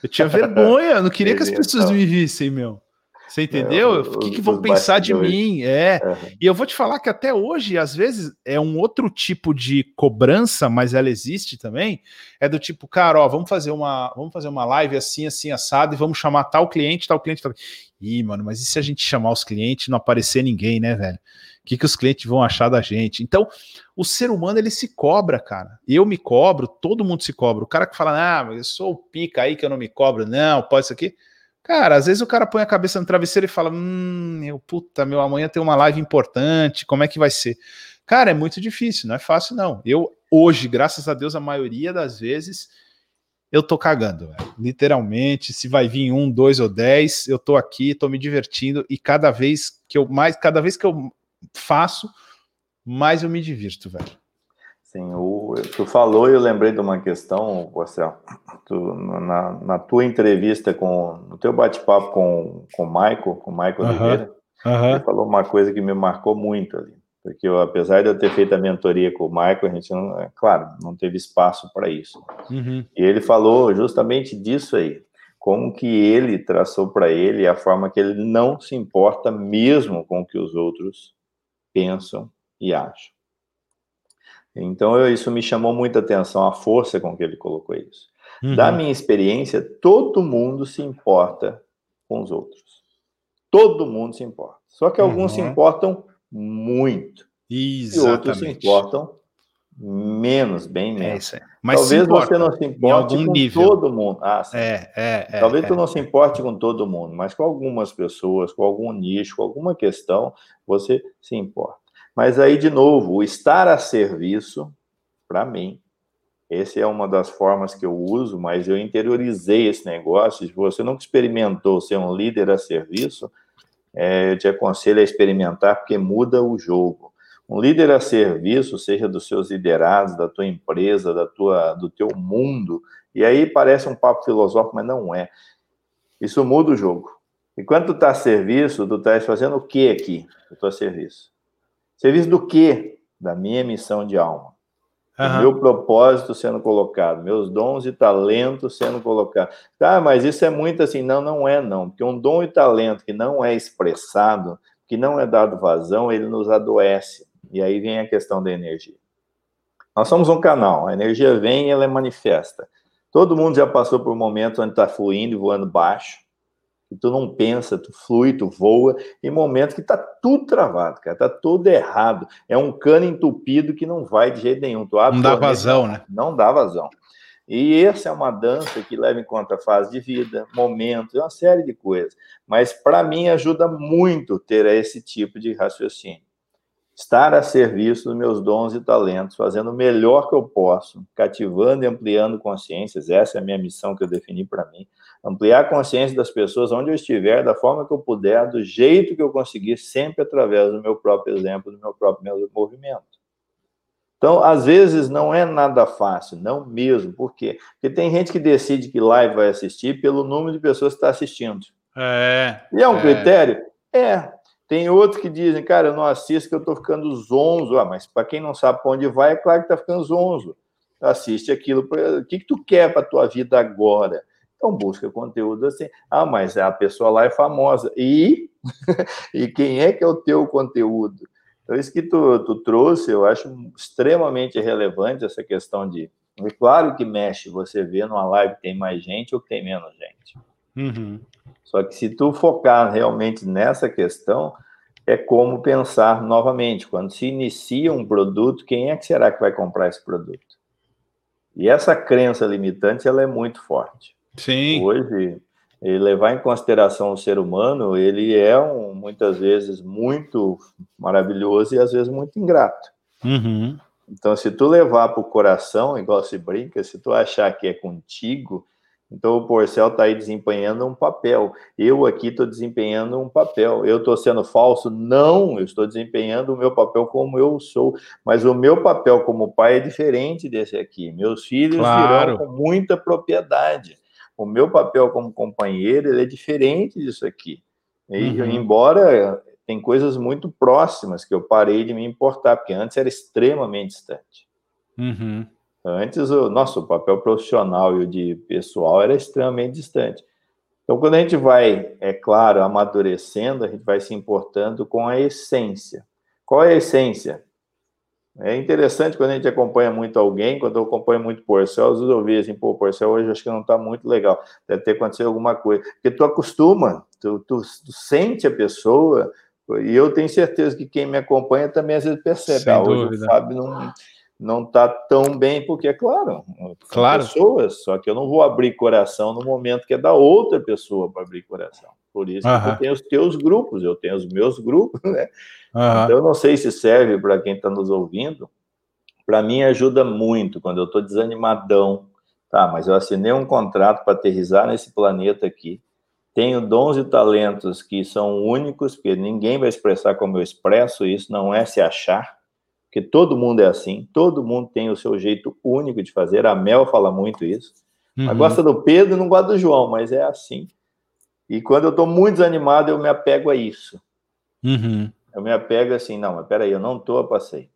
Eu tinha vergonha, eu não queria que as pessoas me vissem, meu. Você entendeu? O que, que vão pensar de mim? É. Uhum. E eu vou te falar que até hoje, às vezes, é um outro tipo de cobrança, mas ela existe também. É do tipo, cara, ó, vamos fazer uma, vamos fazer uma live assim, assim, assado, e vamos chamar tal cliente, tal cliente, tal. Ih, mano, mas e se a gente chamar os clientes e não aparecer ninguém, né, velho? Que, que os clientes vão achar da gente? Então, o ser humano, ele se cobra, cara. Eu me cobro, todo mundo se cobra. O cara que fala, ah, mas eu sou o pica aí que eu não me cobro, não, pode isso aqui. Cara, às vezes o cara põe a cabeça no travesseiro e fala: Hum, meu puta, meu, amanhã tem uma live importante, como é que vai ser? Cara, é muito difícil, não é fácil, não. Eu, hoje, graças a Deus, a maioria das vezes, eu tô cagando, véio. literalmente. Se vai vir um, dois ou dez, eu tô aqui, tô me divertindo, e cada vez que eu mais, cada vez que eu faço, mais eu me divirto, velho. Sim, o, tu falou e eu lembrei de uma questão, Marcelo. Tu, na, na, tua entrevista com, no teu bate-papo com, com o Michael, com o Michael uhum, Oliveira, uhum. ele falou uma coisa que me marcou muito ali. Porque eu, apesar de eu ter feito a mentoria com o Michael, a gente não, é claro, não teve espaço para isso. Uhum. E ele falou justamente disso aí, como que ele traçou para ele a forma que ele não se importa mesmo com o que os outros pensam e acham. Então, eu, isso me chamou muita atenção, a força com que ele colocou isso. Uhum. Da minha experiência, todo mundo se importa com os outros. Todo mundo se importa. Só que alguns uhum. se importam muito. Exatamente. E outros se importam menos, bem é menos. É Mas Talvez você não se importe com nível. todo mundo. Ah. É, é, é Talvez é, tu não se importe com todo mundo, mas com algumas pessoas, com algum nicho, com alguma questão, você se importa. Mas aí, de novo, o estar a serviço, para mim, essa é uma das formas que eu uso, mas eu interiorizei esse negócio. Se você nunca experimentou ser um líder a serviço, é, eu te aconselho a experimentar, porque muda o jogo. Um líder a serviço, seja dos seus liderados, da tua empresa, da tua, do teu mundo, e aí parece um papo filosófico, mas não é. Isso muda o jogo. E quando tu está a serviço, tu estás fazendo o que aqui? Eu estou a serviço. Serviço do quê? Da minha missão de alma. Uhum. meu propósito sendo colocado, meus dons e talentos sendo colocados. Tá, mas isso é muito assim. Não, não é, não. Porque um dom e talento que não é expressado, que não é dado vazão, ele nos adoece. E aí vem a questão da energia. Nós somos um canal, a energia vem e ela é manifesta. Todo mundo já passou por um momento onde está fluindo e voando baixo que tu não pensa, tu flui, tu voa, em momentos que tá tudo travado, cara, tá tudo errado. É um cano entupido que não vai de jeito nenhum. Tu abre não dá vazão, não, né? Não dá vazão. E essa é uma dança que leva em conta a fase de vida, momentos, uma série de coisas. Mas para mim ajuda muito ter esse tipo de raciocínio estar a serviço dos meus dons e talentos, fazendo o melhor que eu posso, cativando e ampliando consciências. Essa é a minha missão que eu defini para mim. Ampliar a consciência das pessoas onde eu estiver, da forma que eu puder, do jeito que eu conseguir, sempre através do meu próprio exemplo, do meu próprio movimento. Então, às vezes, não é nada fácil, não mesmo. Por quê? Porque tem gente que decide que live vai assistir pelo número de pessoas que está assistindo. É. E é um é. critério? É, tem outros que dizem, cara, eu não assisto que eu estou ficando zonzo. Ah, mas para quem não sabe para onde vai, é claro que está ficando zonzo. assiste aquilo. O que, que tu quer para tua vida agora? Então busca conteúdo assim. Ah, mas a pessoa lá é famosa. E, e quem é que é o teu conteúdo? Então, isso que tu, tu trouxe, eu acho extremamente relevante essa questão de. É claro que mexe, você vê numa live tem mais gente ou tem menos gente. Uhum. Só que se tu focar realmente nessa questão, é como pensar novamente, quando se inicia um produto, quem é que será que vai comprar esse produto? E essa crença limitante, ela é muito forte. Sim. Hoje, levar em consideração o ser humano, ele é um, muitas vezes muito maravilhoso e às vezes muito ingrato. Uhum. Então, se tu levar para o coração, igual se brinca, se tu achar que é contigo, então o Porcel está aí desempenhando um papel. Eu aqui estou desempenhando um papel. Eu estou sendo falso? Não, eu estou desempenhando o meu papel como eu sou. Mas o meu papel como pai é diferente desse aqui. Meus filhos claro. virão com muita propriedade. O meu papel como companheiro é diferente disso aqui. E, uhum. Embora tem coisas muito próximas que eu parei de me importar, porque antes era extremamente distante. Uhum. Antes, o nosso papel profissional e o de pessoal era extremamente distante. Então, quando a gente vai, é claro, amadurecendo, a gente vai se importando com a essência. Qual é a essência? É interessante quando a gente acompanha muito alguém, quando eu acompanho muito Porcel, às vezes eu vejo assim, pô, Porcel hoje acho que não está muito legal, deve ter acontecido alguma coisa. Porque tu acostuma, tu, tu, tu, sente a pessoa, e eu tenho certeza que quem me acompanha também às vezes percebe. Sem ah, hoje dúvida. o Fábio não não está tão bem, porque, é claro, claro. pessoas, só que eu não vou abrir coração no momento que é da outra pessoa para abrir coração. Por isso uhum. que eu tenho os teus grupos, eu tenho os meus grupos, né? Uhum. Então, eu não sei se serve para quem está nos ouvindo. Para mim, ajuda muito quando eu estou desanimadão. Tá, mas eu assinei um contrato para aterrizar nesse planeta aqui. Tenho dons e talentos que são únicos, porque ninguém vai expressar como eu expresso isso, não é se achar porque todo mundo é assim, todo mundo tem o seu jeito único de fazer. A Mel fala muito isso. Uhum. gosta do Pedro e não gosta do João, mas é assim. E quando eu estou muito desanimado, eu me apego a isso. Uhum. Eu me apego assim, não, mas peraí, eu não estou a passeio.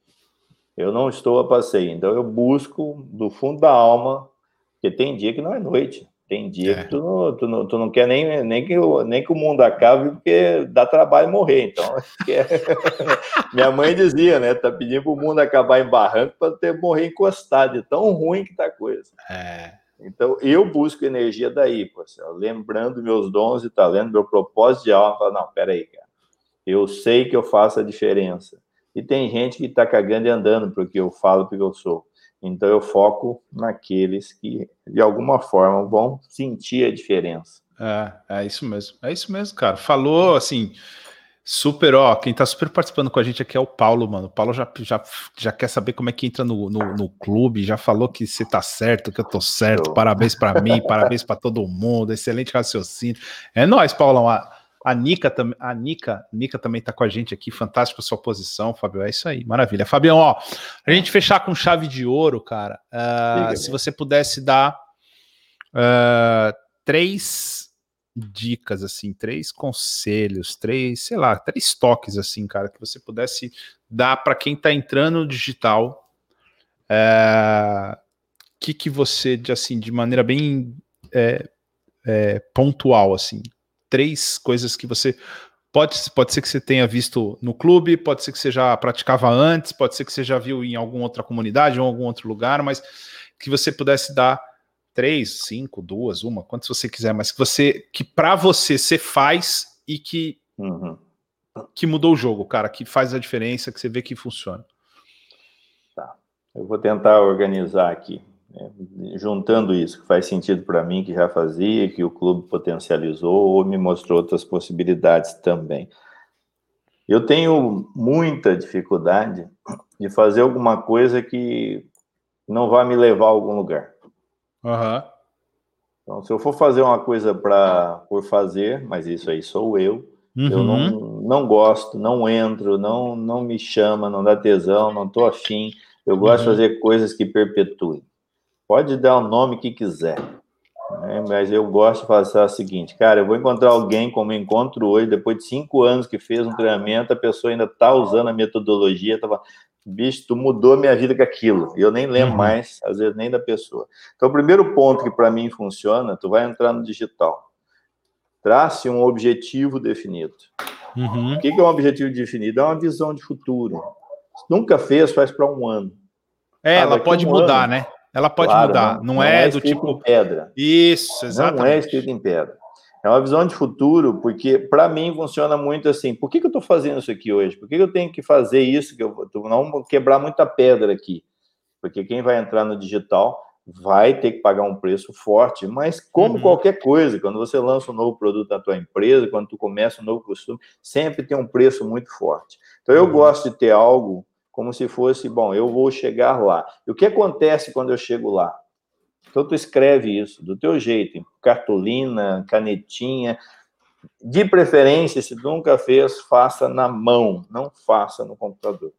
Eu não estou a passeio. Então eu busco do fundo da alma, porque tem dia que não é noite. Tem dia é. que tu não, tu, não, tu não quer nem, nem, que, nem que o mundo acabe, porque dá trabalho morrer. Então, é... minha mãe dizia, né? Tá pedindo para o mundo acabar em barranco para ter morrer encostado, de tão ruim que tá a coisa. É. Então, eu busco energia daí, pô, assim, lembrando meus dons e talentos, meu propósito de alma. Falo, não, peraí, cara. Eu sei que eu faço a diferença. E tem gente que está cagando e andando porque eu falo, porque eu sou. Então eu foco naqueles que de alguma forma vão sentir a diferença. É, é isso mesmo. É isso mesmo, cara. Falou assim, super, ó, quem tá super participando com a gente aqui é o Paulo, mano. O Paulo já, já, já quer saber como é que entra no, no, no clube, já falou que você tá certo, que eu tô certo. Parabéns para mim, parabéns para todo mundo. Excelente raciocínio. É nóis, Paulão. A Nica, a Nica, Nica também está com a gente aqui, fantástico sua posição, Fábio. É isso aí, maravilha. Fabião, ó, a gente fechar com chave de ouro, cara. Uh, se você pudesse dar uh, três dicas, assim, três conselhos, três, sei lá, três toques, assim, cara, que você pudesse dar para quem está entrando no digital. O uh, que que você, de, assim, de maneira bem é, é, pontual, assim, três coisas que você pode, pode ser que você tenha visto no clube, pode ser que você já praticava antes, pode ser que você já viu em alguma outra comunidade ou em algum outro lugar, mas que você pudesse dar três, cinco, duas, uma, quantas você quiser, mas que você que para você você faz e que uhum. que mudou o jogo, cara, que faz a diferença, que você vê que funciona. Tá. Eu vou tentar organizar aqui. Né, juntando isso, que faz sentido para mim, que já fazia, que o clube potencializou ou me mostrou outras possibilidades também. Eu tenho muita dificuldade de fazer alguma coisa que não vai me levar a algum lugar. Uhum. Então, se eu for fazer uma coisa para por fazer, mas isso aí sou eu, uhum. eu não, não gosto, não entro, não, não me chama, não dá tesão, não estou afim. Eu gosto uhum. de fazer coisas que perpetuem. Pode dar o nome que quiser. Né? Mas eu gosto de fazer o seguinte, cara, eu vou encontrar alguém como encontro hoje, depois de cinco anos que fez um treinamento, a pessoa ainda está usando a metodologia, tá bicho, tu mudou minha vida com aquilo. E eu nem lembro uhum. mais, às vezes, nem da pessoa. Então, o primeiro ponto que para mim funciona, tu vai entrar no digital. Trace um objetivo definido. Uhum. O que é um objetivo definido? É uma visão de futuro. Nunca fez, faz para um ano. É, ah, ela pode um mudar, ano. né? Ela pode claro, mudar. Não, não, não é, é do tipo. pedra. Isso, exatamente. Não é escrito em pedra. É uma visão de futuro, porque para mim funciona muito assim. Por que, que eu estou fazendo isso aqui hoje? Por que, que eu tenho que fazer isso? Que eu não quebrar muita pedra aqui. Porque quem vai entrar no digital vai ter que pagar um preço forte, mas como uhum. qualquer coisa, quando você lança um novo produto na tua empresa, quando tu começa um novo costume, sempre tem um preço muito forte. Então eu uhum. gosto de ter algo como se fosse, bom, eu vou chegar lá. E o que acontece quando eu chego lá? Então tu escreve isso do teu jeito, cartolina, canetinha, de preferência, se nunca fez, faça na mão, não faça no computador.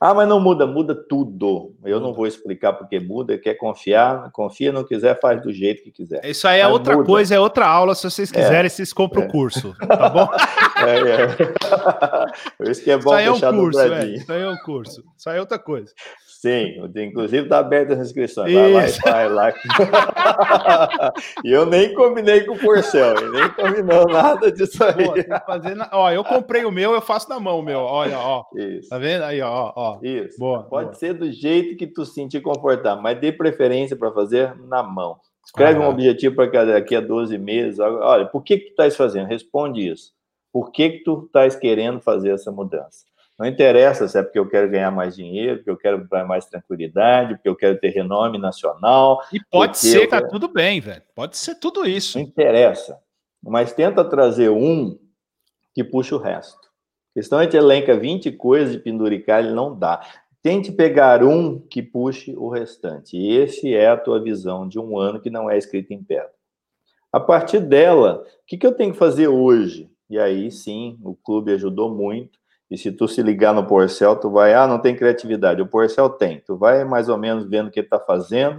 Ah, mas não muda, muda tudo. Eu não vou explicar porque muda, quer confiar, confia, não quiser, faz do jeito que quiser. Isso aí é mas outra muda. coisa, é outra aula. Se vocês quiserem, é, vocês compram o é. curso, tá bom? É, é. Isso que é bom isso aí é um curso, é. Isso aí é um curso. Isso aí é outra coisa. Sim, inclusive está aberta as inscrições. Vai lá, vai lá. e eu nem combinei com o Porcel, nem combinou nada disso aí. Pô, fazendo... Ó, eu comprei o meu, eu faço na mão o meu. Olha, ó. Isso. Tá vendo aí, ó, ó. Isso. Boa. Pode boa. ser do jeito que tu sentir confortável, mas dê preferência para fazer na mão. Escreve ah. um objetivo para daqui a 12 meses. Olha, por que que tu estás fazendo? Responde isso. Por que que tu estás querendo fazer essa mudança? Não interessa se é porque eu quero ganhar mais dinheiro, porque eu quero mais tranquilidade, porque eu quero ter renome nacional. E pode ser, tá quero... tudo bem, velho. Pode ser tudo isso. Não interessa. Mas tenta trazer um que puxa o resto. A questão é que elenca 20 coisas de penduricar, ele não dá. Tente pegar um que puxe o restante. E esse é a tua visão de um ano que não é escrito em pedra. A partir dela, o que, que eu tenho que fazer hoje? E aí sim, o clube ajudou muito e se tu se ligar no Porcel, tu vai, ah, não tem criatividade. O Porcel tem. Tu vai mais ou menos vendo o que ele está fazendo.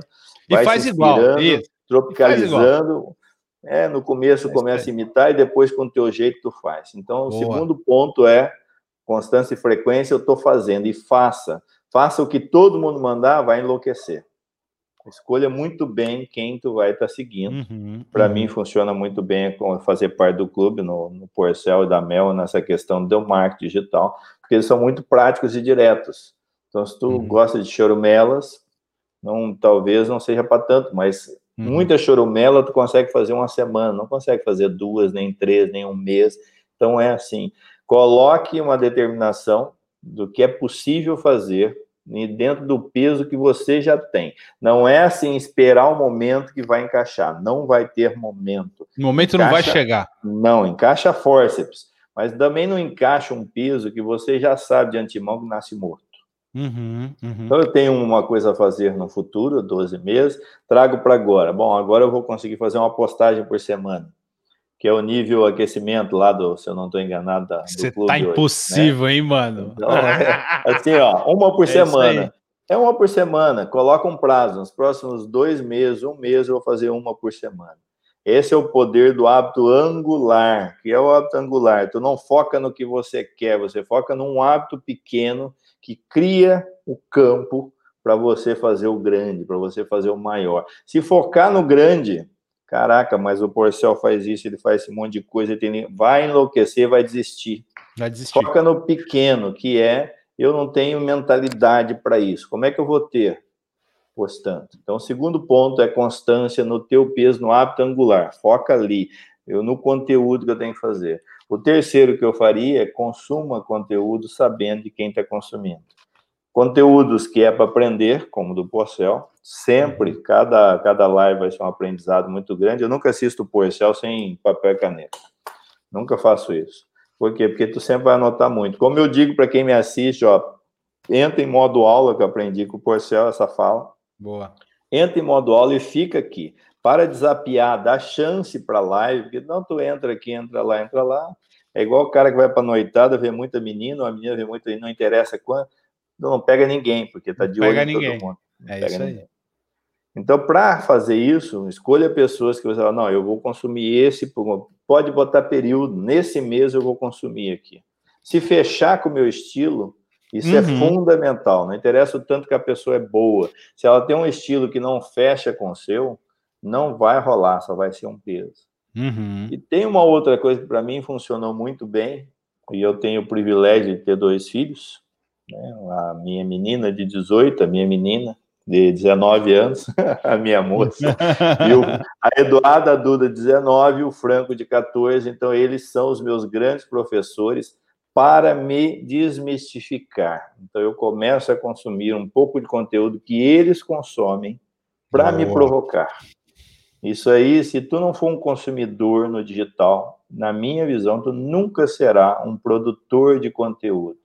E faz igual. Isso. Tropicalizando. É, no começo é, começa a imitar e depois com o teu jeito tu faz. Então, Boa. o segundo ponto é constância e frequência, eu estou fazendo. E faça. Faça o que todo mundo mandar, vai enlouquecer. Escolha muito bem quem tu vai estar tá seguindo. Uhum, Para uhum. mim, funciona muito bem fazer parte do clube, no, no Porcel e da Mel, nessa questão do marketing digital, porque eles são muito práticos e diretos. Então, se tu uhum. gosta de chorumelas, não, talvez não seja para tanto, mas uhum. muita chorumela tu consegue fazer uma semana, não consegue fazer duas, nem três, nem um mês. Então, é assim, coloque uma determinação do que é possível fazer dentro do peso que você já tem. Não é assim esperar o momento que vai encaixar. Não vai ter momento. O momento encaixa, não vai chegar. Não, encaixa forceps. Mas também não encaixa um peso que você já sabe de antemão que nasce morto. Uhum, uhum. Então eu tenho uma coisa a fazer no futuro, 12 meses, trago para agora. Bom, agora eu vou conseguir fazer uma postagem por semana que é o nível aquecimento lá do, se eu não estou enganado, da, Você tá impossível, né? hein, mano? Então, é, assim, ó, uma por é semana. É uma por semana. Coloca um prazo. Nos próximos dois meses, um mês, eu vou fazer uma por semana. Esse é o poder do hábito angular. que é o hábito angular? Tu não foca no que você quer, você foca num hábito pequeno que cria o campo para você fazer o grande, para você fazer o maior. Se focar no grande, Caraca, mas o Porcel faz isso, ele faz esse monte de coisa, ele tem... vai enlouquecer, vai desistir. Vai desistir. Foca no pequeno, que é eu não tenho mentalidade para isso. Como é que eu vou ter? Postando. Então, o segundo ponto é constância no teu peso, no hábito angular. Foca ali, eu no conteúdo que eu tenho que fazer. O terceiro que eu faria é consuma conteúdo sabendo de quem está consumindo. Conteúdos que é para aprender, como do Porcel, sempre, cada, cada live vai ser um aprendizado muito grande. Eu nunca assisto o Porcel sem papel e caneta. Nunca faço isso. Por quê? Porque tu sempre vai anotar muito. Como eu digo para quem me assiste, ó, entra em modo aula, que eu aprendi com o Porcel, essa fala. Boa. Entra em modo aula e fica aqui. Para desapiar, dá chance para a live, porque não tu entra aqui, entra lá, entra lá. É igual o cara que vai para noitada, vê muita menina, a menina vê muita, não interessa quanto não pega ninguém, porque está de olho pega ninguém. todo mundo. Não é isso aí. Então, para fazer isso, escolha pessoas que você fala, não, eu vou consumir esse, pode botar período, nesse mês eu vou consumir aqui. Se fechar com o meu estilo, Isso é uhum. é fundamental. Não interessa o tanto que a pessoa é boa. Se ela tem um estilo que não fecha com o seu, não vai rolar, só vai ser um peso. Uhum. E tem uma outra coisa que para mim funcionou muito bem, e eu tenho o privilégio de ter dois filhos, né? a minha menina de 18, a minha menina de 19 anos, a minha moça, e o, a Eduarda Duda, 19, e o Franco, de 14. Então, eles são os meus grandes professores para me desmistificar. Então, eu começo a consumir um pouco de conteúdo que eles consomem para me provocar. Isso aí, se tu não for um consumidor no digital, na minha visão, tu nunca será um produtor de conteúdo.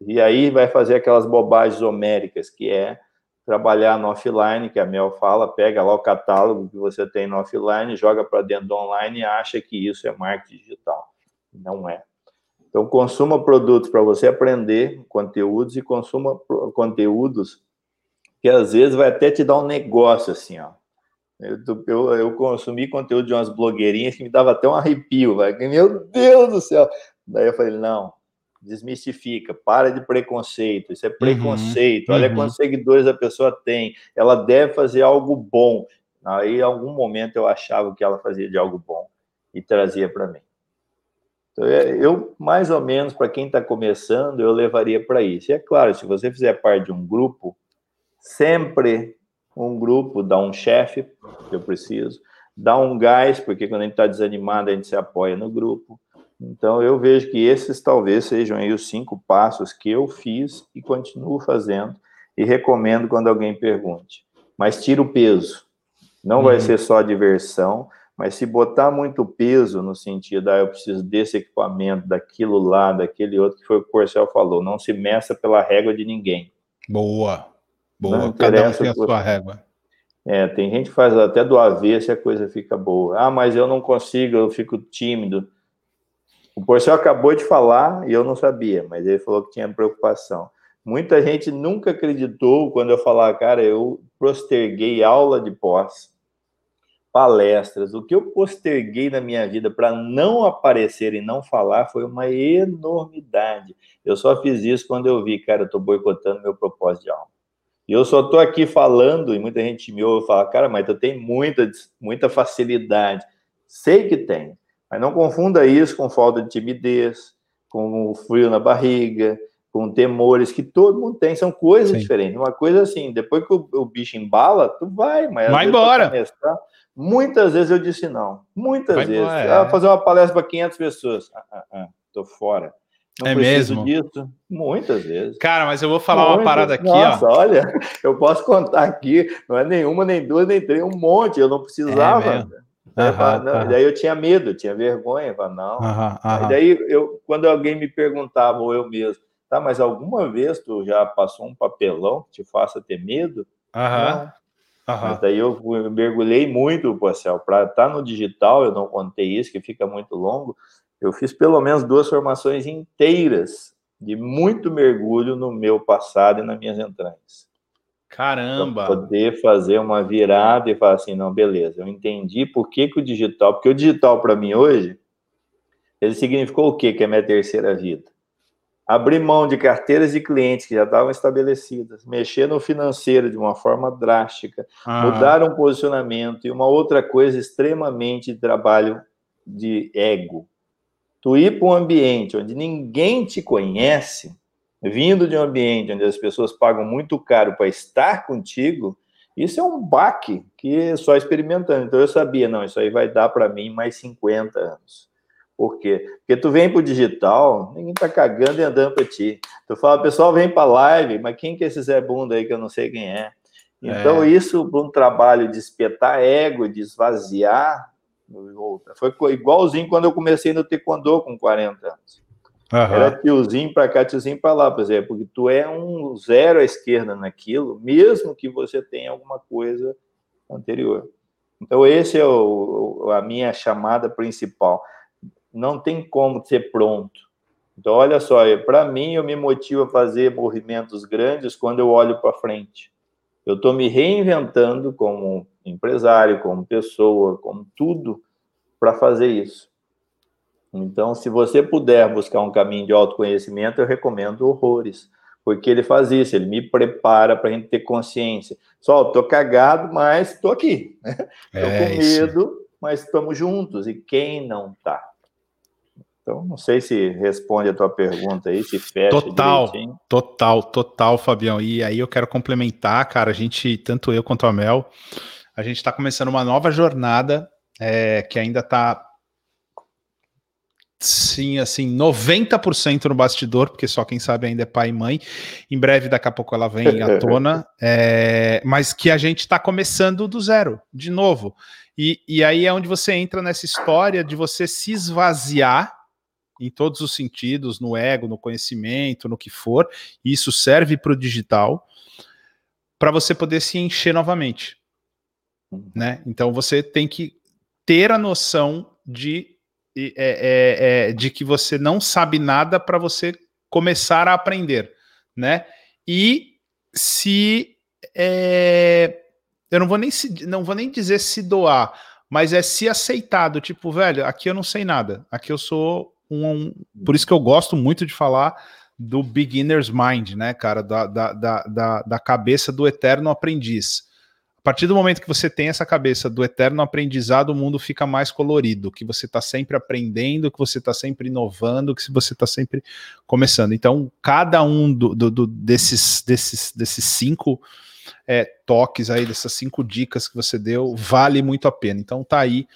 E aí vai fazer aquelas bobagens homéricas, que é trabalhar no offline, que a Mel fala, pega lá o catálogo que você tem no offline, joga para dentro do online e acha que isso é marketing digital. Não é. Então, consuma produtos para você aprender conteúdos e consuma conteúdos que às vezes vai até te dar um negócio assim, ó. Eu, eu, eu consumi conteúdo de umas blogueirinhas que me dava até um arrepio, vai. Meu Deus do céu! Daí eu falei, não, desmistifica, para de preconceito, isso é uhum, preconceito, uhum, olha uhum. quantos seguidores a pessoa tem, ela deve fazer algo bom. Aí, em algum momento, eu achava que ela fazia de algo bom e trazia para mim. Então, é, eu, mais ou menos, para quem está começando, eu levaria para isso. E é claro, se você fizer parte de um grupo, sempre um grupo dá um chefe, que eu preciso, dá um gás, porque quando a gente está desanimado, a gente se apoia no grupo. Então, eu vejo que esses talvez sejam aí os cinco passos que eu fiz e continuo fazendo e recomendo quando alguém pergunte. Mas tira o peso. Não uhum. vai ser só diversão, mas se botar muito peso no sentido, ah, eu preciso desse equipamento, daquilo lá, daquele outro, que foi o que o Corcel falou, não se meça pela régua de ninguém. Boa, boa, cada um tem a sua régua. É, tem gente que faz até do avesso e a coisa fica boa. Ah, mas eu não consigo, eu fico tímido. O Porcel acabou de falar e eu não sabia, mas ele falou que tinha preocupação. Muita gente nunca acreditou quando eu falar, cara, eu posterguei aula de pós, palestras. O que eu posterguei na minha vida para não aparecer e não falar foi uma enormidade. Eu só fiz isso quando eu vi, cara, eu estou boicotando meu propósito de alma. E eu só estou aqui falando, e muita gente me ouve falar, cara, mas tu tem muita, muita facilidade. Sei que tem, mas não confunda isso com falta de timidez, com frio na barriga, com temores que todo mundo tem, são coisas Sim. diferentes. Uma coisa assim, depois que o, o, bicho embala, tu vai, mas vai embora. muitas vezes eu disse não, muitas vai vezes. Embora, ah, fazer uma palestra para 500 pessoas, ah, ah, ah, tô fora. Não é mesmo? disso, muitas vezes. Cara, mas eu vou falar muitas. uma parada aqui, Nossa, ó. olha, eu posso contar aqui, não é nenhuma, nem duas, nem três, um monte, eu não precisava. É Uhum, não, uhum. Daí eu tinha medo, tinha vergonha, falava, não. Uhum, daí eu, quando alguém me perguntava, ou eu mesmo, tá, mas alguma vez tu já passou um papelão que te faça ter medo? Não. Mas daí eu mergulhei muito, Porcel, para estar tá no digital, eu não contei isso, que fica muito longo. Eu fiz pelo menos duas formações inteiras de muito mergulho no meu passado e nas minhas entranhas. Caramba! Poder fazer uma virada e falar assim, não, beleza, eu entendi por que, que o digital, porque o digital para mim hoje, ele significou o quê que é minha terceira vida? Abrir mão de carteiras de clientes que já estavam estabelecidas, mexer no financeiro de uma forma drástica, ah. mudar um posicionamento e uma outra coisa extremamente de trabalho de ego. Tu ir para um ambiente onde ninguém te conhece, vindo de um ambiente onde as pessoas pagam muito caro para estar contigo, isso é um baque que só experimentando. Então eu sabia, não, isso aí vai dar para mim mais 50 anos. Por quê? Porque tu vem para o digital, ninguém tá cagando e andando para ti. Tu fala, pessoal, vem para live, mas quem que é esse Zé Bunda aí que eu não sei quem é? Então, é. isso para um trabalho de espetar ego, de esvaziar, foi igualzinho quando eu comecei no Taekwondo com 40 anos. Uhum. Era tiozinho para cá, tiozinho para lá, por exemplo, porque tu é um zero à esquerda naquilo, mesmo que você tenha alguma coisa anterior. Então, esse é o, a minha chamada principal. Não tem como ser pronto. Então, olha só, para mim, eu me motivo a fazer movimentos grandes quando eu olho para frente. Eu estou me reinventando como empresário, como pessoa, como tudo, para fazer isso. Então, se você puder buscar um caminho de autoconhecimento, eu recomendo horrores, porque ele faz isso, ele me prepara para a gente ter consciência. Só, tô cagado, mas tô aqui. Né? Tô é, com medo, isso. mas estamos juntos. E quem não tá? Então, não sei se responde a tua pergunta aí, se fecha Total, direitinho. total, total, Fabião. E aí eu quero complementar, cara, a gente, tanto eu quanto a Mel, a gente está começando uma nova jornada é, que ainda está sim, assim, 90% no bastidor, porque só quem sabe ainda é pai e mãe. Em breve, daqui a pouco ela vem à tona, é, mas que a gente está começando do zero, de novo. E, e aí é onde você entra nessa história de você se esvaziar em todos os sentidos, no ego, no conhecimento, no que for. E isso serve para o digital, para você poder se encher novamente. Uhum. Né? Então você tem que ter a noção de, é, é, é, de que você não sabe nada para você começar a aprender. Né? E se é, eu não vou nem se, não vou nem dizer se doar, mas é se aceitado, tipo, velho, aqui eu não sei nada, aqui eu sou um, por isso que eu gosto muito de falar do beginner's mind, né, cara, da, da, da, da, cabeça do eterno aprendiz. Partir do momento que você tem essa cabeça do eterno aprendizado, o mundo fica mais colorido, que você está sempre aprendendo, que você está sempre inovando, que você está sempre começando. Então, cada um do, do, do desses, desses, desses cinco é, toques aí, dessas cinco dicas que você deu, vale muito a pena. Então, tá aí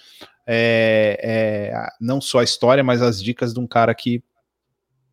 é, é, não só a história, mas as dicas de um cara que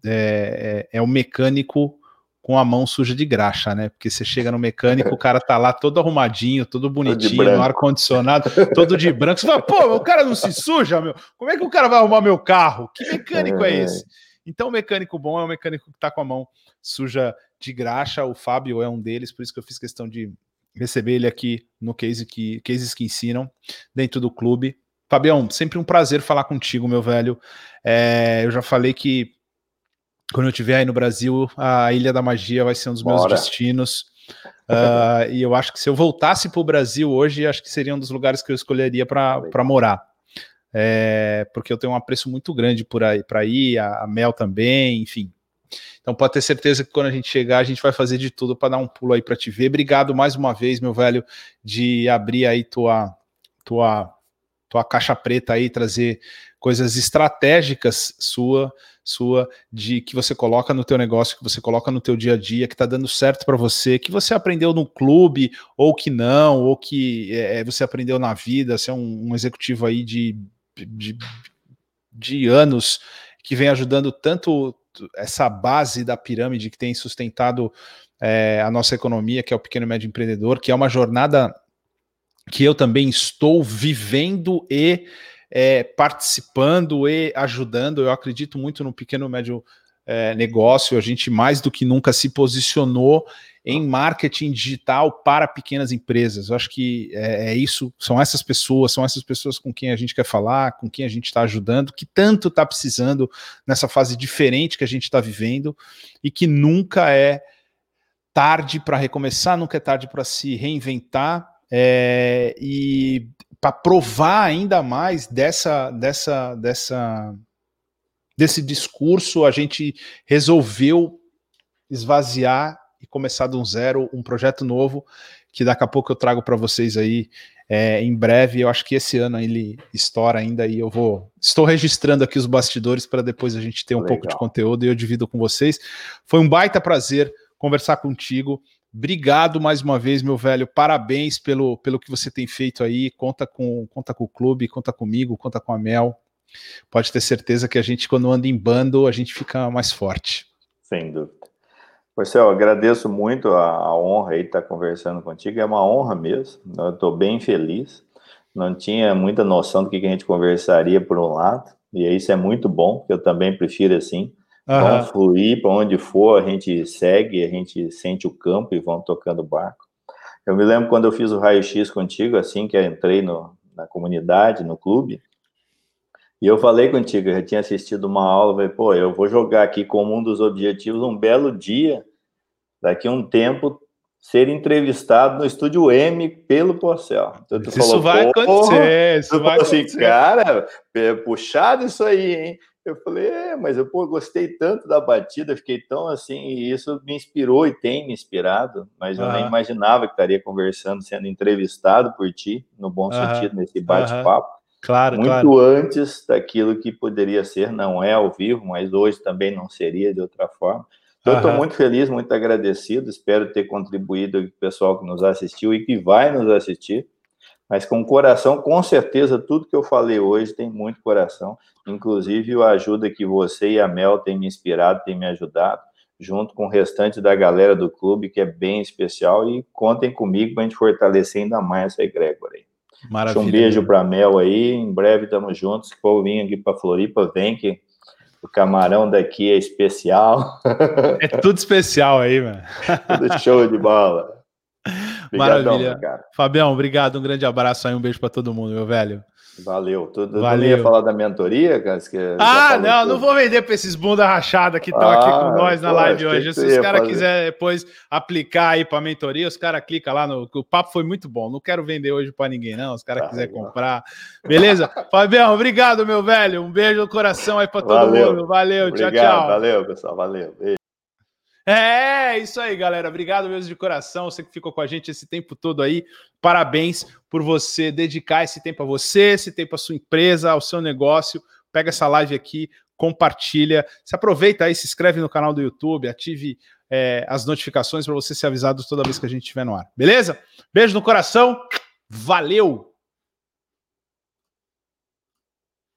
é, é, é, mecânico com a mão suja de graxa, né? Porque você chega no mecânico, o cara tá lá todo arrumadinho, todo bonitinho, no ar-condicionado, todo de branco. Você fala, pô, o cara não se suja, meu. Como é que o cara vai arrumar meu carro? Que mecânico é, é esse? Então, o mecânico bom é o mecânico que tá com a mão suja de graxa. O Fábio é um deles, por isso que eu fiz questão de receber ele aqui no Case que, Cases que Ensinam, dentro do clube. Fabião, sempre um prazer falar contigo, meu velho. É, eu já falei que quando eu estiver aí no Brasil, a Ilha da Magia vai ser um dos meus Bora. destinos. Uh, e eu acho que se eu voltasse para o Brasil hoje, acho que seria um dos lugares que eu escolheria para morar. É, porque eu tenho um apreço muito grande por aí para ir, a, a Mel também, enfim. Então pode ter certeza que quando a gente chegar, a gente vai fazer de tudo para dar um pulo aí para te ver. Obrigado mais uma vez, meu velho, de abrir aí tua tua tua caixa preta aí, trazer coisas estratégicas sua, sua de que você coloca no teu negócio, que você coloca no teu dia a dia, que está dando certo para você, que você aprendeu no clube ou que não, ou que é, você aprendeu na vida, você é um, um executivo aí de, de, de anos que vem ajudando tanto essa base da pirâmide que tem sustentado é, a nossa economia, que é o pequeno e médio empreendedor, que é uma jornada que eu também estou vivendo e é, participando e ajudando. Eu acredito muito no pequeno médio é, negócio. A gente mais do que nunca se posicionou em marketing digital para pequenas empresas. Eu acho que é, é isso, são essas pessoas, são essas pessoas com quem a gente quer falar, com quem a gente está ajudando, que tanto está precisando nessa fase diferente que a gente está vivendo e que nunca é tarde para recomeçar, nunca é tarde para se reinventar é, e para provar ainda mais dessa, dessa, dessa, desse discurso, a gente resolveu esvaziar e começar um zero, um projeto novo, que daqui a pouco eu trago para vocês aí é, em breve. Eu acho que esse ano ele estoura ainda e eu vou. Estou registrando aqui os bastidores para depois a gente ter um Legal. pouco de conteúdo e eu divido com vocês. Foi um baita prazer conversar contigo. Obrigado mais uma vez, meu velho. Parabéns pelo, pelo que você tem feito aí. Conta com, conta com o clube, conta comigo, conta com a Mel. Pode ter certeza que a gente, quando anda em bando, a gente fica mais forte. Sem dúvida. Marcelo, agradeço muito a, a, honra aí de estar conversando contigo. É uma honra mesmo. Eu estou bem feliz. Não tinha muita noção do que a gente conversaria por um lado. E isso é muito bom, eu também prefiro assim. Uhum. Vão fluir para onde for, a gente segue, a gente sente o campo e vão tocando o barco. Eu me lembro quando eu fiz o raio-x contigo, assim que eu entrei no, na comunidade, no clube, e eu falei contigo, eu já tinha assistido uma aula, falei, pô, eu vou jogar aqui como um dos objetivos, um belo dia, daqui a um tempo, ser entrevistado no Estúdio M pelo Porcel. Então, isso falou, vai acontecer, isso vai assim, acontecer. cara, é puxado isso aí, hein? Eu falei, é, mas eu pô, gostei tanto da batida, fiquei tão assim, e isso me inspirou e tem me inspirado, mas eu nem imaginava que estaria conversando, sendo entrevistado por ti, no bom sentido, nesse bate-papo. Claro, Muito claro. antes daquilo que poderia ser, não é ao vivo, mas hoje também não seria de outra forma. Então, eu estou muito feliz, muito agradecido, espero ter contribuído com o pessoal que nos assistiu e que vai nos assistir mas com coração, com certeza, tudo que eu falei hoje tem muito coração, inclusive a ajuda que você e a Mel têm me inspirado, têm me ajudado, junto com o restante da galera do clube, que é bem especial, e contem comigo para a gente fortalecer ainda mais essa egrégora aí. Maravilha. Um beijo para a Mel aí, em breve estamos juntos, se for vir aqui para Floripa, vem que o camarão daqui é especial. É tudo especial aí, mano. tudo show de bola. Obrigadão, Maravilha. Cara. Fabião, obrigado. Um grande abraço aí, um beijo para todo mundo, meu velho. Valeu. Tu, tu Valeu. ia falar da mentoria, cara? ah, não, tudo. não vou vender para esses bunda rachada que estão ah, aqui com nós na live hoje. Se os caras quiserem depois aplicar aí para mentoria, os caras clicam lá no. O papo foi muito bom. Não quero vender hoje para ninguém, não. Os caras ah, quiserem comprar. Beleza? Fabião, obrigado, meu velho. Um beijo no coração aí para todo Valeu. mundo. Valeu, Obrigado, tchau, tchau. Valeu, pessoal. Valeu. Beijo. É, isso aí, galera. Obrigado mesmo de coração. Você que ficou com a gente esse tempo todo aí. Parabéns por você dedicar esse tempo a você, esse tempo à sua empresa, ao seu negócio. Pega essa live aqui, compartilha. Se aproveita aí, se inscreve no canal do YouTube, ative é, as notificações para você ser avisado toda vez que a gente estiver no ar. Beleza? Beijo no coração. Valeu!